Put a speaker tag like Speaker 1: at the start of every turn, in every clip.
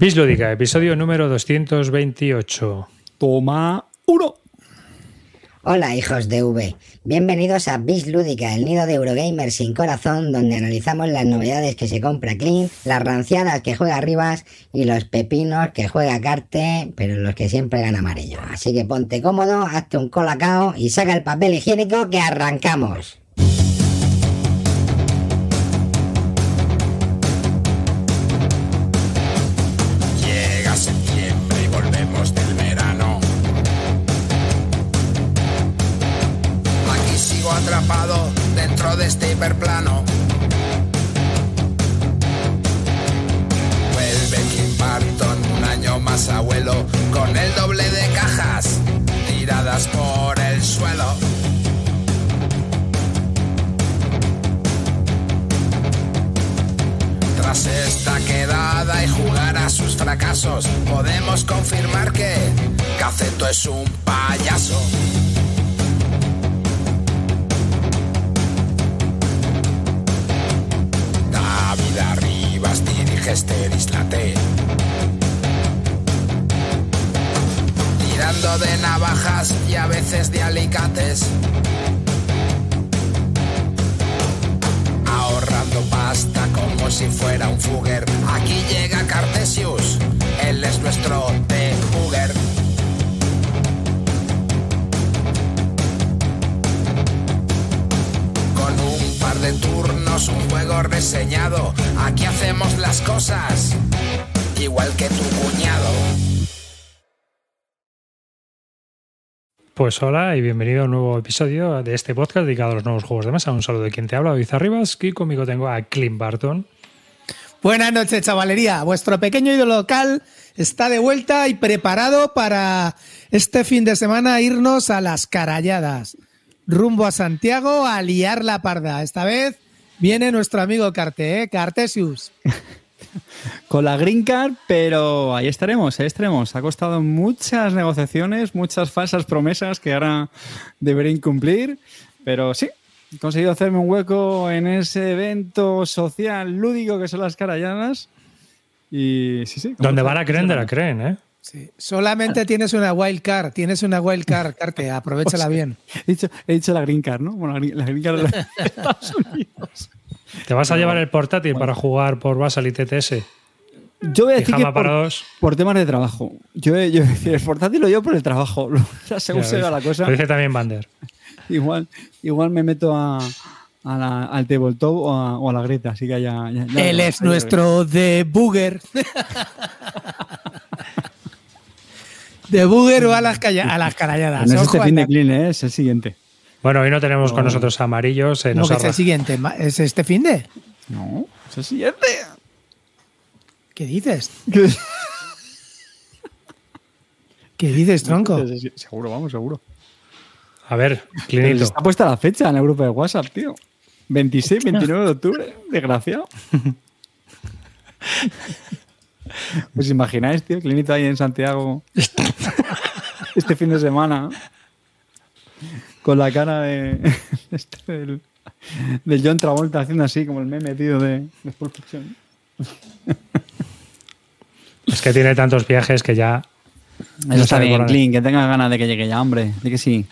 Speaker 1: Bislúdica, episodio número 228.
Speaker 2: Toma uno.
Speaker 3: Hola hijos de V, bienvenidos a Bis Lúdica, el nido de Eurogamer sin corazón, donde analizamos las novedades que se compra Clean, las ranciadas que juega Rivas y los pepinos que juega Carte, pero los que siempre gana amarillo. Así que ponte cómodo, hazte un colacao y saca el papel higiénico que arrancamos.
Speaker 4: Vuelve Kim Barton, un año más abuelo, con el doble de cajas tiradas por el suelo. Tras esta quedada y jugar a sus fracasos, podemos confirmar que Caceto es un payaso. A veces de alicates. ahorrando pasta como si fuera un fugger. Aquí llega Cartesius, él es nuestro de Fugger. Con un par de turnos, un juego reseñado, aquí hacemos las cosas igual que tu cuñado.
Speaker 1: Pues hola y bienvenido a un nuevo episodio de este podcast dedicado a los nuevos juegos de mesa. Un saludo de quien te habla, David Arribas, y conmigo tengo a Clint Barton.
Speaker 5: Buenas noches, chavalería. Vuestro pequeño ídolo local está de vuelta y preparado para este fin de semana irnos a las caralladas. Rumbo a Santiago a liar la parda. Esta vez viene nuestro amigo Carte, ¿eh? Cartesius.
Speaker 2: Con la Green Card, pero ahí estaremos, ahí estaremos. Ha costado muchas negociaciones, muchas falsas promesas que ahora deberían cumplir, pero sí, he conseguido hacerme un hueco en ese evento social lúdico que son las caralladas. Y sí, sí.
Speaker 1: Donde va la creen de la creen, ¿eh?
Speaker 5: Sí. Solamente tienes una wild card, tienes una wild card, Carte, aprovechala bien.
Speaker 2: He dicho, he dicho la Green Card, ¿no? Bueno, la Green, la green Card de los Estados Unidos.
Speaker 1: ¿Te vas a llevar el portátil para jugar por Basal y TTS?
Speaker 2: Yo voy a decir que por,
Speaker 1: dos.
Speaker 2: por temas de trabajo. Yo, yo voy a decir, el portátil lo llevo por el trabajo. O sea, según se va la cosa.
Speaker 1: Lo dice también Bander.
Speaker 2: Igual, igual me meto a, a la- al tabletop o a, o a la grieta, así que ya. ya- ya-
Speaker 5: Él
Speaker 2: ya-
Speaker 5: es
Speaker 2: ya-
Speaker 5: nuestro de Booger. De Booger o a las, calla- a las caralladas.
Speaker 2: No es este fin de clean, ¿eh? es el siguiente.
Speaker 1: Bueno, hoy no tenemos con nosotros a Amarillo. Se
Speaker 5: ¿Cómo
Speaker 1: nos
Speaker 5: que
Speaker 1: ha
Speaker 5: es el siguiente? ¿Es este fin de?
Speaker 2: No, es el siguiente.
Speaker 5: ¿Qué dices? ¿Qué dices, tronco?
Speaker 2: Seguro, vamos, seguro.
Speaker 1: A ver, Clinito.
Speaker 2: Está puesta la fecha en el grupo de WhatsApp, tío. 26, 29 de octubre. Desgraciado. ¿Os imagináis, tío? Clinito ahí en Santiago. este fin de semana. Con la cara de. este del, del John Travolta haciendo así, como el meme, tío, de, de Pulp Fiction.
Speaker 1: Es que tiene tantos viajes que ya.
Speaker 2: Eso
Speaker 1: No
Speaker 2: está bien. Clint, que tenga ganas de que llegue ya, hombre. De que sí.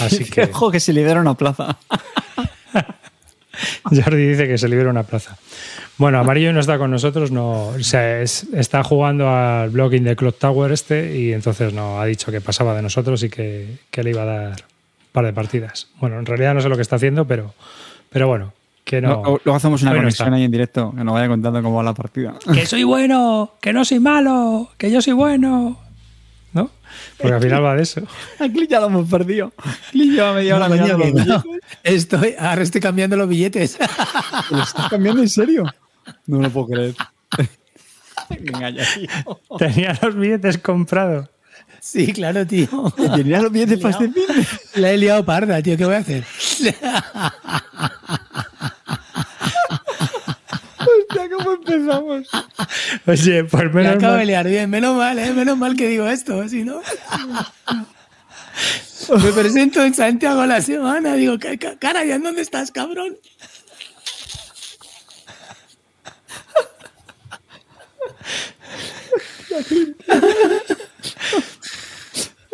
Speaker 1: Así que-
Speaker 2: Ojo, que se libera una plaza.
Speaker 1: Jordi dice que se libera una plaza. Bueno, Amarillo no está con nosotros, no, o sea, es- está jugando al blogging de Clock Tower este y entonces no ha dicho que pasaba de nosotros y que, que le iba a dar un par de partidas. Bueno, en realidad no sé lo que está haciendo, pero, pero bueno, que no.
Speaker 2: Luego luego hacemos una
Speaker 1: no
Speaker 2: conexión
Speaker 1: está.
Speaker 2: ahí en directo, que nos vaya contando cómo va la partida.
Speaker 1: Que soy bueno, que no soy malo, que yo soy bueno. Porque al final va de eso.
Speaker 2: A Clint ya lo hemos perdido. Clint lleva media hora
Speaker 5: No,
Speaker 2: los billetes.
Speaker 5: Estoy, ahora estoy cambiando los billetes.
Speaker 2: ¿Lo estás cambiando en serio? No lo puedo creer. Venga, ya, tío.
Speaker 1: Tenía los billetes comprados.
Speaker 5: Sí, claro, tío.
Speaker 2: Tenía los billetes para este.
Speaker 5: La he liado parda, tío. ¿Qué voy a hacer?
Speaker 2: empezamos.
Speaker 1: Oye, por menos
Speaker 5: Me acabo
Speaker 1: mal.
Speaker 5: de liar bien, menos mal, ¿eh? menos mal que digo esto, si no. Me presento en Santiago a la semana, digo, cara, ¿ya dónde estás, cabrón?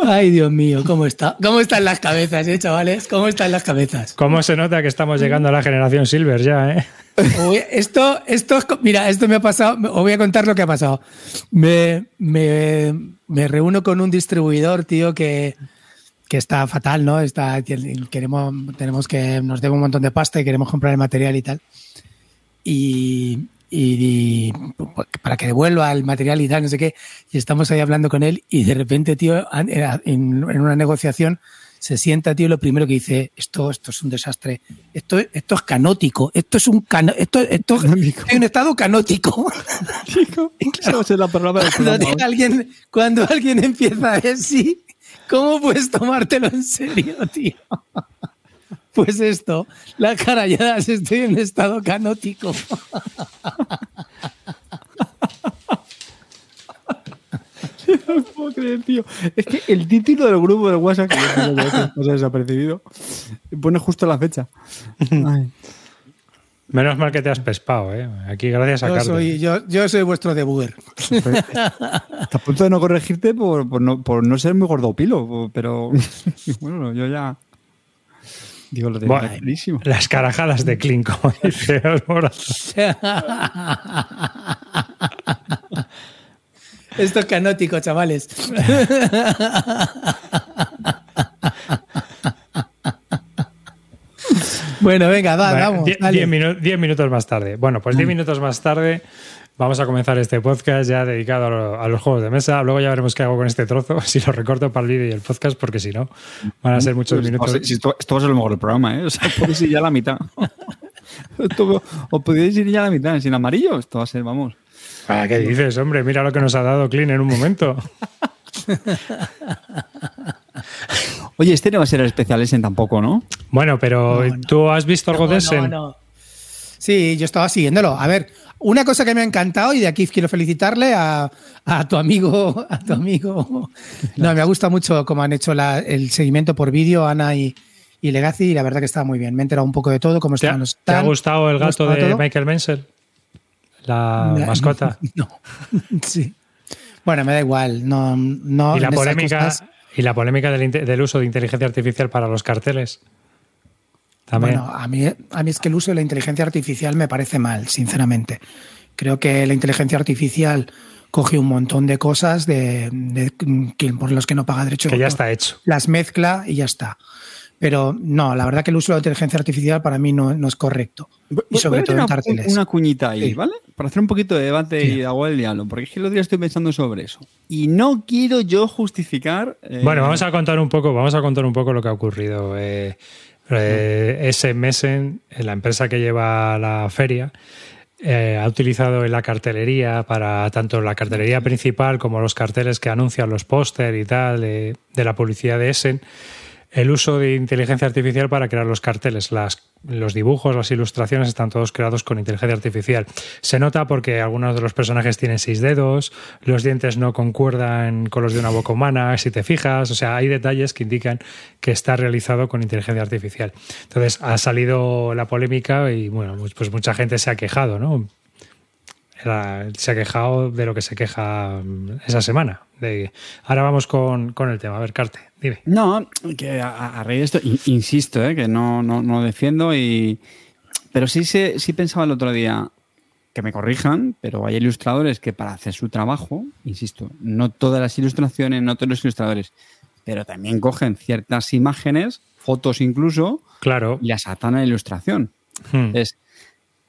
Speaker 5: Ay, Dios mío, ¿cómo está? ¿Cómo están las cabezas, eh, chavales? ¿Cómo están las cabezas?
Speaker 1: ¿Cómo se nota que estamos llegando a la generación Silver ya, eh?
Speaker 5: Uy, esto, esto, es mira, esto me ha pasado, os voy a contar lo que ha pasado. Me, me, me reúno con un distribuidor, tío, que, que está fatal, ¿no? Está, queremos, tenemos que, nos debe un montón de pasta y queremos comprar el material y tal. Y, y- y para que devuelva el material y tal, no sé qué. Y estamos ahí hablando con él y de repente, tío, en, en una negociación se sienta, tío, y lo primero que dice, esto, esto es un desastre, esto, esto es canótico, esto es un cano, esto, esto
Speaker 2: Canótico.
Speaker 5: hay un estado canótico.
Speaker 2: A ser la palabra
Speaker 5: Cuando,
Speaker 2: programa, ¿eh?
Speaker 5: alguien, cuando alguien empieza así, ¿cómo puedes tomártelo en serio, tío? Pues esto, la caralladas, estoy en estado canótico.
Speaker 2: No lo puedo creer, tío. Es que el título del grupo del WhatsApp, que yo creo que a veces pasa desapercibido, pone justo la fecha. Ay.
Speaker 1: Menos mal que te has pespado, ¿eh? Aquí gracias a
Speaker 5: Yo
Speaker 1: Carlos.
Speaker 5: soy, yo, yo soy vuestro debugger.
Speaker 2: Está a punto de no corregirte por, por no, por no ser muy gordopilo, pero bueno, yo ya. Digo, lo tengo
Speaker 1: Bueno. Las carajadas de Clint, como dice.
Speaker 5: Esto es canótico, chavales. bueno, venga, va,
Speaker 1: Bueno,
Speaker 5: vamos.
Speaker 1: diez, minu- diez minutos más tarde. Bueno, pues diez minutos más tarde vamos a comenzar este podcast ya dedicado a, lo- a los juegos de mesa. Luego ya veremos qué hago con este trozo, si lo recorto para el vídeo y el podcast, porque si no, van a ser muchos
Speaker 2: Pues,
Speaker 1: minutos.
Speaker 2: o sea, si esto, esto va a ser lo mejor del programa, ¿eh? O sea, podéis ir ya a la mitad. Esto- os podéis ir ya a la mitad sin amarillo. Esto va a ser, vamos.
Speaker 1: Ah, ¿Qué dices, hombre? Mira lo que nos ha dado Clean en un momento.
Speaker 2: Oye, este no va a ser el especial Essen tampoco, ¿no?
Speaker 1: Bueno, pero
Speaker 5: No, no.
Speaker 1: ¿tú has visto algo
Speaker 5: No,
Speaker 1: de
Speaker 5: no. Sí, yo estaba siguiéndolo. A ver, una cosa que me ha encantado y de aquí quiero felicitarle a, a tu amigo, a tu amigo. No, me ha gustado mucho cómo han hecho la- el seguimiento por vídeo, Ana y, y Legacy, y la verdad que estaba muy bien. Me he enterado un poco de todo, cómo
Speaker 1: ¿Te ha,
Speaker 5: estaban los
Speaker 1: te ha gustado el gato de
Speaker 5: todo.
Speaker 1: Michael Menzel? La mascota.
Speaker 5: No, sí. Bueno, me da igual. No, no,
Speaker 1: y la polémica,
Speaker 5: cosas-
Speaker 1: y la polémica del, del uso de inteligencia artificial para los carteles. También.
Speaker 5: Bueno, a mí, a mí es que el uso de la inteligencia artificial me parece mal, sinceramente. Creo que la inteligencia artificial coge un montón de cosas de, de- por los que no paga derecho de
Speaker 1: que ya está hecho.
Speaker 5: Las mezcla y ya está. Pero no, la verdad que el uso de la inteligencia artificial para mí no, no es correcto. Y sobre
Speaker 2: Voy a
Speaker 5: todo en
Speaker 2: meter una, cuñita ahí,
Speaker 5: Sí.
Speaker 2: ¿vale? Para hacer un poquito de debate
Speaker 5: Sí.
Speaker 2: y de agua del diablo. Porque es que el otro día estoy pensando sobre eso. Y no quiero yo justificar. eh,
Speaker 1: Bueno, vamos a contar un poco, vamos a contar un poco lo que ha ocurrido. Eh, eh, ese eh, la empresa que lleva la feria, eh, ha utilizado en la cartelería para tanto la cartelería principal como los carteles que anuncian los póster y tal de, de la publicidad de Essen, el uso de inteligencia artificial para crear los carteles. Las, los dibujos, las ilustraciones están todos creados con inteligencia artificial. Se nota porque algunos de los personajes tienen seis dedos, los dientes no concuerdan con los de una boca humana, si te fijas. O sea, hay detalles que indican que está realizado con inteligencia artificial. Entonces, ha salido la polémica y, bueno, pues, pues mucha gente se ha quejado, ¿no? Era- se ha quejado de lo que se queja mm, esa semana. De, ahora vamos con, con el tema. A ver, Carte, dime.
Speaker 2: No, que a, a raíz de esto, in- insisto, eh, que no, no, no defiendo y. Pero sí, sí pensaba el otro día que me corrijan, pero hay ilustradores que para hacer su trabajo, insisto, no todas las ilustraciones, no todos los ilustradores, pero también cogen ciertas imágenes, fotos incluso,
Speaker 1: Claro.
Speaker 2: y las atan a la ilustración.
Speaker 1: Hmm.
Speaker 2: Es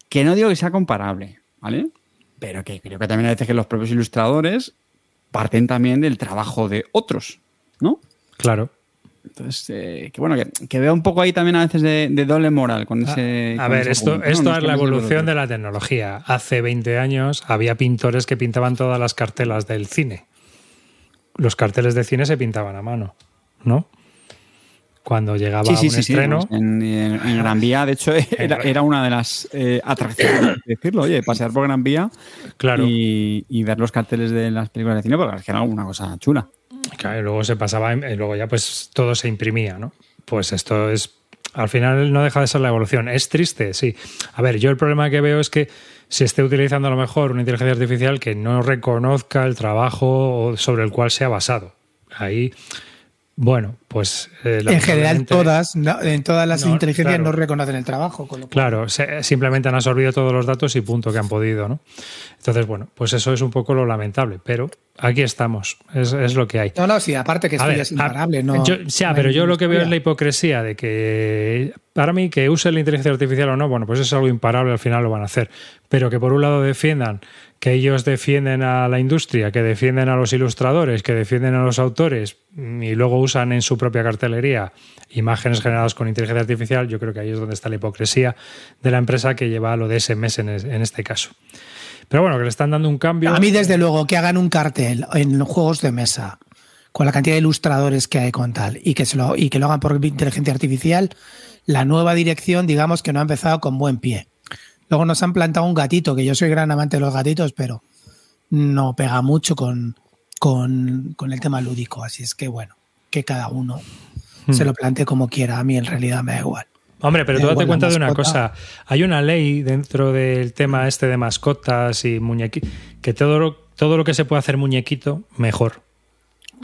Speaker 2: que no digo que sea comparable, ¿vale? Pero que creo que también hay veces que los propios ilustradores parten también del trabajo de otros, ¿no?
Speaker 1: Claro.
Speaker 2: Entonces, eh, que bueno, que, que veo un poco ahí también a veces de, de doble moral con ese.
Speaker 1: A
Speaker 2: con
Speaker 1: ver,
Speaker 2: ese
Speaker 1: esto,
Speaker 2: punto, ¿no?
Speaker 1: esto
Speaker 2: No
Speaker 1: es la evolución de la tecnología. Hace 20 años había pintores que pintaban todas las cartelas del cine. Los carteles de cine se pintaban a mano, ¿no? Cuando llegaba
Speaker 2: Sí, sí,
Speaker 1: un
Speaker 2: sí,
Speaker 1: estreno.
Speaker 2: en, en- en Gran Vía, de hecho, era, era una de las eh, atracciones, decirlo, oye, pasear por Gran Vía
Speaker 1: Claro.
Speaker 2: y, y ver los carteles de las películas de cine, porque es que era una cosa chula.
Speaker 1: Claro, y luego se pasaba, y luego ya pues todo se imprimía, ¿no? Pues esto es, al final no deja de ser la evolución. Es triste, sí. A ver, yo el problema que veo es que se esté utilizando a lo mejor una inteligencia artificial que no reconozca el trabajo sobre el cual se ha basado. Ahí Bueno, pues.
Speaker 5: eh, en general, todas, en todas las inteligencias no reconocen el trabajo.
Speaker 1: Claro, simplemente han absorbido todos los datos y punto que han podido, ¿no? Entonces, bueno, pues eso es un poco lo lamentable, pero aquí estamos, es, lo que hay.
Speaker 5: No, no, sí, aparte que esto ya es imparable, ¿no?
Speaker 1: Yo, pero yo lo que veo es la hipocresía de que, para mí, que use la inteligencia artificial o no, bueno, pues es algo imparable, al final lo van a hacer. Pero que por un lado defiendan que ellos defienden a la industria, que defienden a los ilustradores, que defienden a los autores y luego usan en su propia cartelería imágenes generadas con inteligencia artificial, yo creo que ahí es donde está la hipocresía de la empresa que lleva lo de SMS en este caso. Pero bueno, que le están dando un cambio.
Speaker 5: A mí, desde luego, que hagan un cartel en juegos de mesa con la cantidad de ilustradores que hay con tal y que lo hagan por inteligencia artificial, la nueva dirección, digamos que no ha empezado con buen pie. Luego nos han plantado un gatito, que yo soy gran amante de los gatitos, pero no pega mucho con, con, el tema lúdico. Así es que bueno, que cada uno hmm. se lo plantee como quiera. A mí en realidad me da igual.
Speaker 1: Hombre, pero tú date cuenta de una cosa. Hay una ley dentro del tema este de mascotas y muñequitos, que todo lo, todo lo que se puede hacer muñequito, mejor.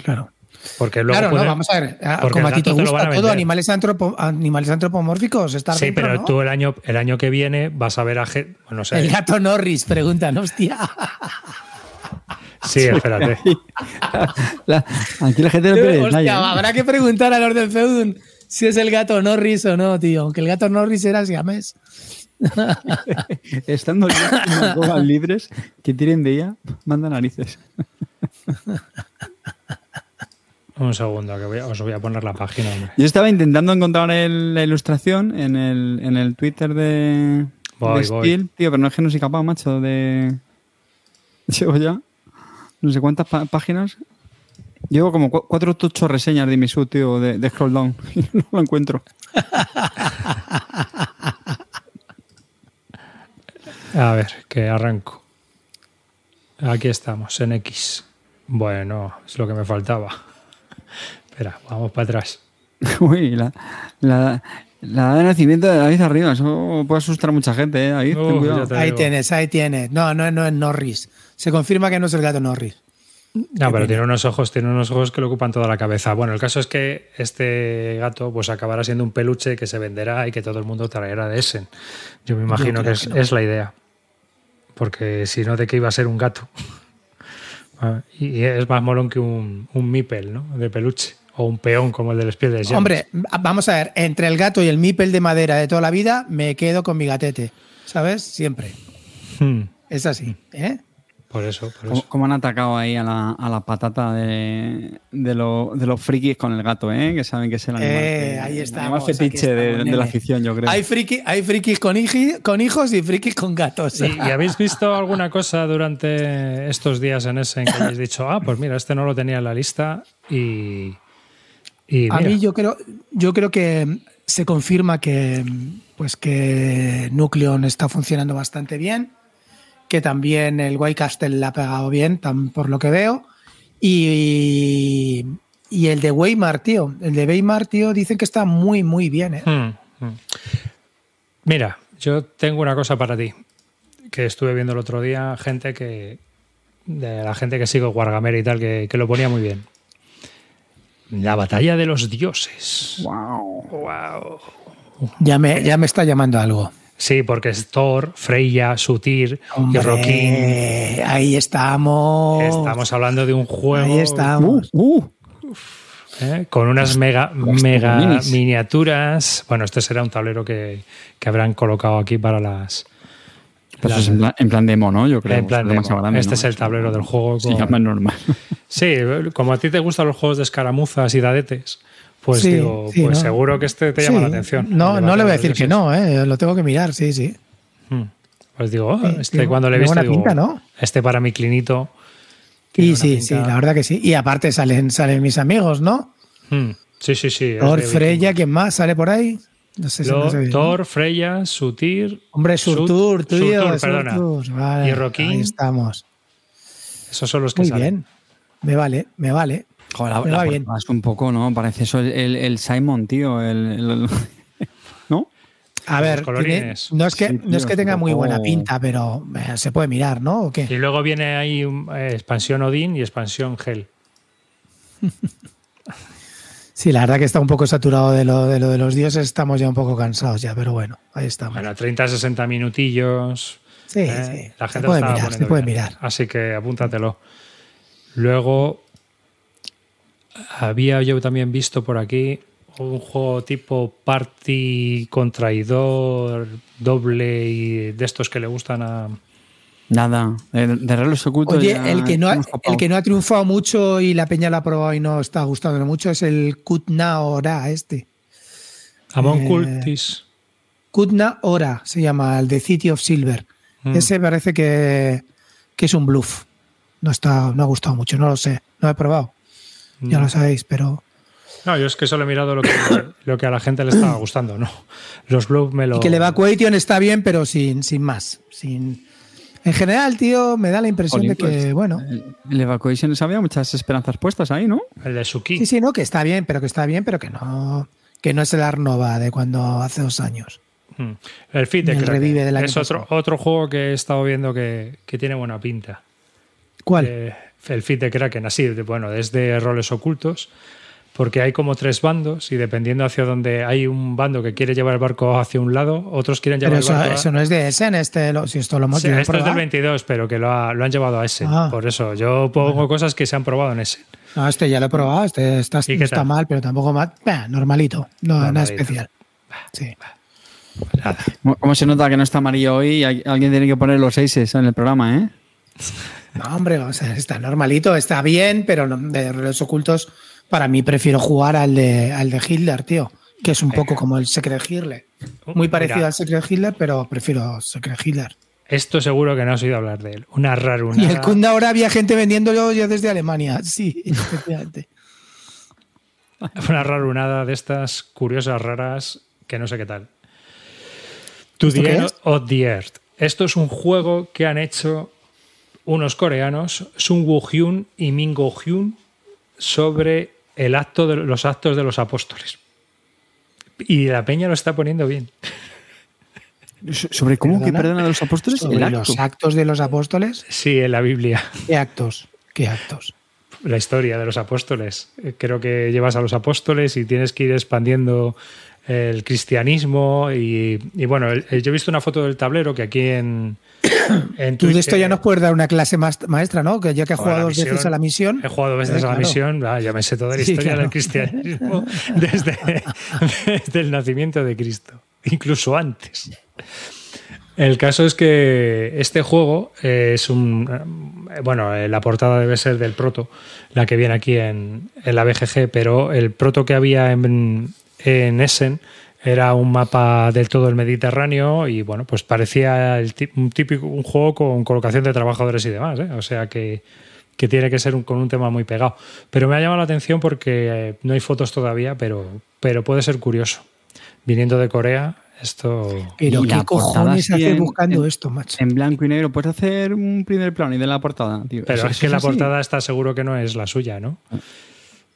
Speaker 5: Claro.
Speaker 1: Porque luego
Speaker 5: claro, no, vamos a ver, como a ti te gusta todo, animales, animales antropomórficos, está
Speaker 1: Sí, pero tú el año, el año que viene vas a ver a... Bueno,
Speaker 5: el gato Norris, preguntan, hostia.
Speaker 1: Sí, espérate.
Speaker 2: aquí la gente
Speaker 5: lo Hostia, ¿eh? habrá que preguntar a los del Feudun si es el gato Norris o no, tío. Aunque el gato Norris era siamés.
Speaker 2: Estando libres que tiren de ella, manda narices.
Speaker 1: Un segundo, que os voy a poner la página.
Speaker 2: Yo estaba intentando encontrar la ilustración en el, en el Twitter de, Steel, tío, pero no es que no soy capaz, macho, de. Llevo ya no sé cuántas páginas. Llevo como cuatro tuchos reseñas de mi tío, de, de Scroll Down. Y no lo encuentro.
Speaker 1: A ver, que arranco. Aquí estamos, en X. Bueno, es lo que me faltaba. Espera, vamos para atrás.
Speaker 2: Uy, la, la, edad de nacimiento de David arriba, eso puede asustar a mucha gente, ¿eh?
Speaker 5: ahí tienes, ahí tienes. No, no, no es Norris. Se confirma que no es el gato Norris.
Speaker 1: No, pero tiene unos ojos, tiene unos ojos que le ocupan toda la cabeza. Bueno, el caso es que este gato pues acabará siendo un peluche que se venderá y que todo el mundo traerá de Essen. Yo me imagino que, es, la idea. Porque si no, ¿de qué iba a ser un gato? Ah, y es más molón que un, un mipel, ¿no? De peluche. O un peón como el de los pies de
Speaker 5: Hombre, vamos a ver, entre el gato y el mipel de madera de toda la vida, me quedo con mi gatete. ¿Sabes? Siempre. Hmm. Es así, ¿eh?
Speaker 1: Por eso,
Speaker 2: ¿Cómo, han atacado ahí a la, a la patata de, de, los frikis con el gato, ¿eh? Que saben que es el animal.
Speaker 5: Eh, ahí está.
Speaker 2: El fetiche de, la afición, yo creo.
Speaker 5: Hay, friki, hay frikis con, con, hijos y frikis con gatos.
Speaker 1: ¿Y, habéis visto alguna cosa durante estos días en ese en que habéis dicho, ah, pues mira, este no lo tenía en la lista y.
Speaker 5: a mí yo creo, yo creo que se confirma que, pues que Nucleon está funcionando bastante bien que también el White Castle le ha pegado bien, por lo que veo. Y, y el de Weimar, tío. El de Weimar, tío, dicen que está muy, muy bien. ¿eh? Hmm, hmm.
Speaker 1: Mira, yo tengo una cosa para ti. Que estuve viendo el otro día, gente que. De la gente que sigo Wargamera y tal, que, que lo ponía muy bien. La batalla de los dioses.
Speaker 5: Wow. Wow. Ya me, ya me está llamando algo.
Speaker 1: Sí, porque es Thor, Freya, Sutir y Rokin.
Speaker 5: Ahí estamos.
Speaker 1: Estamos hablando de un juego.
Speaker 5: Ahí estamos. Uh, uh.
Speaker 1: ¿eh? Con unas mega, mega miniaturas. Bueno, este será un tablero que, habrán colocado aquí para las.
Speaker 2: Es en plan, demo, ¿no? Yo creo.
Speaker 1: En plan este es el tablero del juego.
Speaker 2: Sí, más normal.
Speaker 1: Sí, como a ti te gustan los juegos de escaramuzas y dadetes, pues digo, pues seguro que este te llama la atención.
Speaker 5: No, no le voy a decir que no, ¿eh? lo tengo que mirar, sí, sí.
Speaker 1: Hmm. Pues digo, oh, este cuando le he visto, digo, este para mi clinito.
Speaker 5: Y sí, sí, la verdad que sí. Y aparte salen, salen mis amigos, ¿no?
Speaker 1: Hmm. Sí, sí, sí.
Speaker 5: Thor, Freya, ¿quién más sale por ahí?
Speaker 1: No sé si no Thor, Freya, Sutir.
Speaker 5: Hombre, Surtur, tío. perdona.
Speaker 1: y Rocky.
Speaker 5: Ahí estamos.
Speaker 1: Esos son los que Muy bien.
Speaker 5: Me vale, me vale.
Speaker 2: Joder, la, bien. Es un poco, ¿no? Parece eso el, Simon, tío. ¿No?
Speaker 5: A ver, no es que, no es que tenga muy buena pinta, pero eh, se puede mirar, ¿no?
Speaker 1: Y luego viene ahí eh, expansión Odin y expansión Hell.
Speaker 5: Sí, la verdad que está un poco saturado de lo, de lo de los dioses, estamos ya un poco cansados ya, pero bueno, ahí estamos.
Speaker 1: Bueno, 30, 60 minutillos.
Speaker 5: Sí,
Speaker 1: ¿eh?
Speaker 5: sí.
Speaker 1: La
Speaker 5: Se
Speaker 1: gente
Speaker 5: puede
Speaker 1: lo estaba
Speaker 5: mirar, se puede mirar.
Speaker 1: Así que apúntatelo. Luego, había yo también visto por aquí un juego tipo party con traidor, doble y de estos que le gustan a.
Speaker 2: Nada, de, relojes ocultos.
Speaker 5: Oye,
Speaker 2: ya
Speaker 5: el que, no ha, el que no ha triunfado mucho y la peña lo ha probado y no está gustándole mucho es el Kutna Ora este.
Speaker 1: Amon
Speaker 5: Eh,
Speaker 1: Cultis.
Speaker 5: Kutna Ora se llama, el de City of Silver.
Speaker 1: Mm.
Speaker 5: Ese parece que, que es un bluff. No, está, no ha gustado mucho, no lo sé. No he probado, ya
Speaker 1: Mm.
Speaker 5: lo sabéis, pero...
Speaker 1: No, yo es que solo he mirado lo que, lo que a la gente le estaba gustando, ¿no? Los Blue me lo.
Speaker 5: Y que el Evacuation está bien, pero sin, sin más. Sin... En general, tío, me da la impresión de que,
Speaker 2: pues,
Speaker 5: bueno,
Speaker 2: El, el Evacuation había muchas esperanzas puestas ahí, ¿no?
Speaker 1: El de Suki.
Speaker 5: sí, sí, no, que está bien, pero que está bien, pero que no, que no es el Arnova de cuando hace dos años.
Speaker 1: Mm. El Fit de
Speaker 5: El revive del año
Speaker 1: Es otro, otro juego que he estado viendo que, que tiene buena pinta.
Speaker 5: ¿Cuál?
Speaker 1: Eh, el Fit de Kraken, así, de- bueno, es de roles ocultos, porque hay como tres bandos y dependiendo hacia dónde hay un bando que quiere llevar el barco hacia un lado, otros quieren
Speaker 5: pero
Speaker 1: llevar
Speaker 5: eso,
Speaker 1: el barco a-
Speaker 5: eso no es de Essen, este, lo- si esto lo hemos
Speaker 1: Sí, esto es del
Speaker 5: probado.
Speaker 1: 22, pero que lo, ha- lo han llevado a ese.
Speaker 5: Ah.
Speaker 1: Por eso, yo pongo cosas que se han probado en ese.
Speaker 5: No, este ya lo he probado, este está,
Speaker 1: ¿Y
Speaker 5: no está mal, pero tampoco mal. Bah, normalito, no nada especial. Sí.
Speaker 1: Nada.
Speaker 2: ¿Cómo- ¿Cómo se nota que no está amarillo hoy? Alguien tiene que poner los seises en el programa, ¿eh?
Speaker 5: No, hombre, o sea, está normalito, está bien, pero no- de roles ocultos, para mí prefiero jugar al de, al de Hitler, tío, que es un poco como el Secret Hitler. Muy parecido
Speaker 1: Mira,
Speaker 5: al Secret Hitler, pero prefiero Secret Hitler.
Speaker 1: Esto seguro que no has oído hablar de él. Una
Speaker 5: Y
Speaker 1: rarunada.
Speaker 5: el Kunda ahora había gente vendiéndolo ya desde Alemania, sí, efectivamente.
Speaker 1: Una rarunada de estas curiosas, raras, que no sé qué tal. To
Speaker 5: ¿Esto
Speaker 1: the End
Speaker 5: es?
Speaker 1: of the Earth. Esto es un juego que han hecho unos coreanos, Sun Woo Hyun y Min Go Hyun, sobre el acto de los actos de los apóstoles. Y la peña lo está poniendo bien.
Speaker 2: So- ¿Sobre cómo que
Speaker 5: ¿Perdona?
Speaker 2: perdonan a los apóstoles?
Speaker 5: Sobre
Speaker 2: El acto.
Speaker 5: los actos de los apóstoles,
Speaker 1: Sí, en la Biblia.
Speaker 5: ¿qué actos? ¿Qué actos?
Speaker 1: la historia de los apóstoles. Eh, Creo que llevas a los apóstoles y tienes que ir expandiendo el cristianismo y, y bueno, el- el- yo he visto una foto del tablero que aquí en, en
Speaker 5: Tú de esto ya nos puedes dar una clase maestra, ¿no? Que ya que has jugado dos veces a la misión.
Speaker 1: He jugado dos veces
Speaker 5: Eh,
Speaker 1: a la misión, ah, ya me sé toda la
Speaker 5: Sí,
Speaker 1: historia
Speaker 5: claro.
Speaker 1: del cristianismo desde, desde el nacimiento de Cristo, incluso antes. El caso es que este juego es un. eh, Bueno, eh, la portada debe ser del proto, la que viene aquí en, en la BGG, pero el proto que había en, en Essen era un mapa del todo el Mediterráneo y bueno, pues parecía el un típico un juego con colocación de trabajadores y demás, ¿eh? o sea que, que tiene que ser un- con un tema muy pegado. Pero me ha llamado la atención porque eh, no hay fotos todavía, pero, pero puede ser curioso. Viniendo de Corea, esto...
Speaker 5: Pero qué cojones hace
Speaker 2: en-
Speaker 5: buscando
Speaker 2: en-
Speaker 5: esto, macho.
Speaker 2: En blanco y negro. ¿Puedes hacer un primer plano y de la portada, tío?
Speaker 1: Pero es que la
Speaker 2: así.
Speaker 1: portada está seguro que no es la suya, ¿no?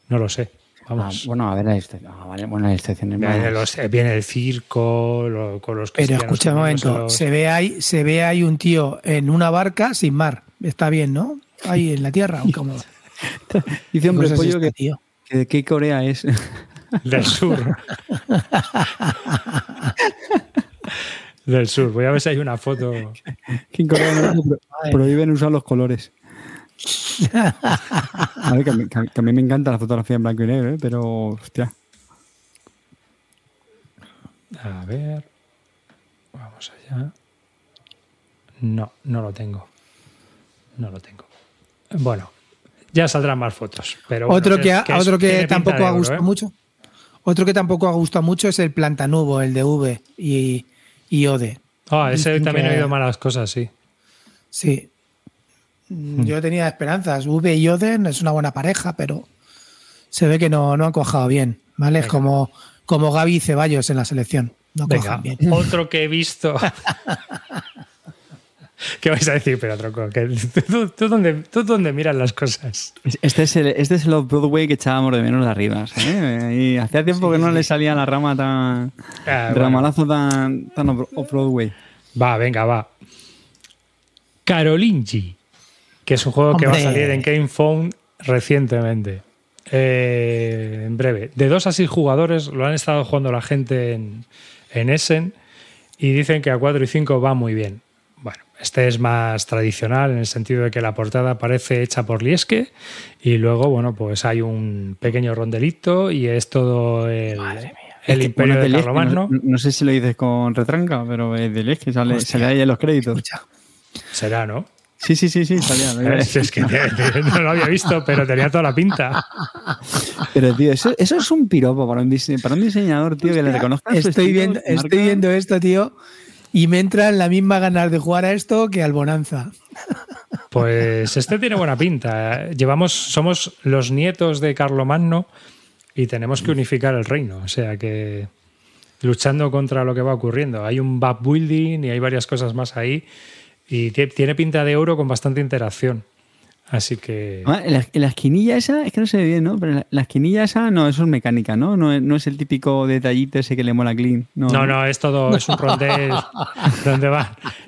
Speaker 1: No lo sé.
Speaker 2: Ah,
Speaker 1: Vamos.
Speaker 2: bueno, a ver la. Ah, vale, bueno, la institución es
Speaker 1: Viene, los- eh, viene el circo, lo- con los
Speaker 5: Pero escucha un momento,
Speaker 1: los-
Speaker 5: se ve ahí, se ve ahí un tío en una barca sin mar. Está bien, ¿no? Ahí en la tierra. ¿o cómo?
Speaker 2: Dice hombre pollo
Speaker 5: este
Speaker 2: que,
Speaker 5: tío.
Speaker 2: que de qué Corea es.
Speaker 1: del sur. del sur. Voy a ver si hay una foto.
Speaker 2: que en Corea no pro- prohíben usar los colores. A ver, que, a mí, que a mí- que a mí me encanta la fotografía en blanco y negro, ¿eh? pero hostia.
Speaker 1: A ver. Vamos allá. No, no lo tengo. No lo tengo. Bueno, ya saldrán más fotos. Pero bueno,
Speaker 5: otro que,
Speaker 1: es-
Speaker 5: ha- otro que tampoco ha gustado
Speaker 1: ¿eh?
Speaker 5: mucho. Otro que tampoco ha gustado mucho es el Plantanubo, el de V y, y Ode.
Speaker 1: Ah, ese
Speaker 5: Dicen
Speaker 1: también
Speaker 5: que-
Speaker 1: oído malas cosas, sí.
Speaker 5: Sí. Mm, Yo tenía esperanzas. V y Oden es una buena pareja, pero se ve que no, no han cojado bien. ¿Vale? Es como, como Gaby y Ceballos en la selección. No
Speaker 1: Venga,
Speaker 5: cojan bien.
Speaker 1: otro que he visto. ¿Qué vais a decir, pero tronco? ¿Tú, tú, dónde, ¿Tú dónde miras las cosas?
Speaker 2: Este es el, este es el Off-Broadway que echábamos de menos de arriba. ¿eh? Y hacía tiempo que no le salía la rama tan.
Speaker 1: Ah, bueno.
Speaker 2: ramalazo tan, tan off- Off-Broadway.
Speaker 1: Va, venga, va. Carolingi, que es un juego que va a salir en Game Phone recientemente. eh, en breve. De dos a seis jugadores lo han estado jugando la gente en, en Essen y dicen que a 4 y 5 va muy bien. Bueno, este es más tradicional en el sentido de que la portada parece hecha por Lieske y luego, bueno, pues hay un pequeño rondelito y es todo el, el imperio
Speaker 2: Bueno,
Speaker 1: de Carlomagno.
Speaker 2: No, no sé si lo dices con retranca, pero es de que sale, sale ahí en los créditos.
Speaker 5: Escucha.
Speaker 1: Será, ¿no?
Speaker 2: Sí, sí, sí, sí, salía.
Speaker 1: Es, que no lo había visto, pero tenía toda la pinta.
Speaker 2: Pero, tío, eso, eso es un piropo para un, dise- para un diseñador, tío, que le reconozca
Speaker 5: Estoy
Speaker 2: estilo,
Speaker 5: viendo,
Speaker 2: marca.
Speaker 5: estoy viendo esto, tío, y me entran la misma ganas de jugar a esto que al Bonanza.
Speaker 1: Pues este tiene buena pinta. Llevamos, somos los nietos de Carlomagno y tenemos que unificar el reino. O sea que luchando contra lo que va ocurriendo. Hay un back building y hay varias cosas más ahí. Y tie- tiene pinta de euro con bastante interacción. Así que.
Speaker 2: Ah, en la, en la esquinilla esa, es que no se ve bien, ¿no? Pero en la, la esquinilla esa, no, eso es mecánica, ¿no? No es, no es el típico detallito ese que le mola a Clean. No,
Speaker 1: No, no, es todo, es un rondel donde van,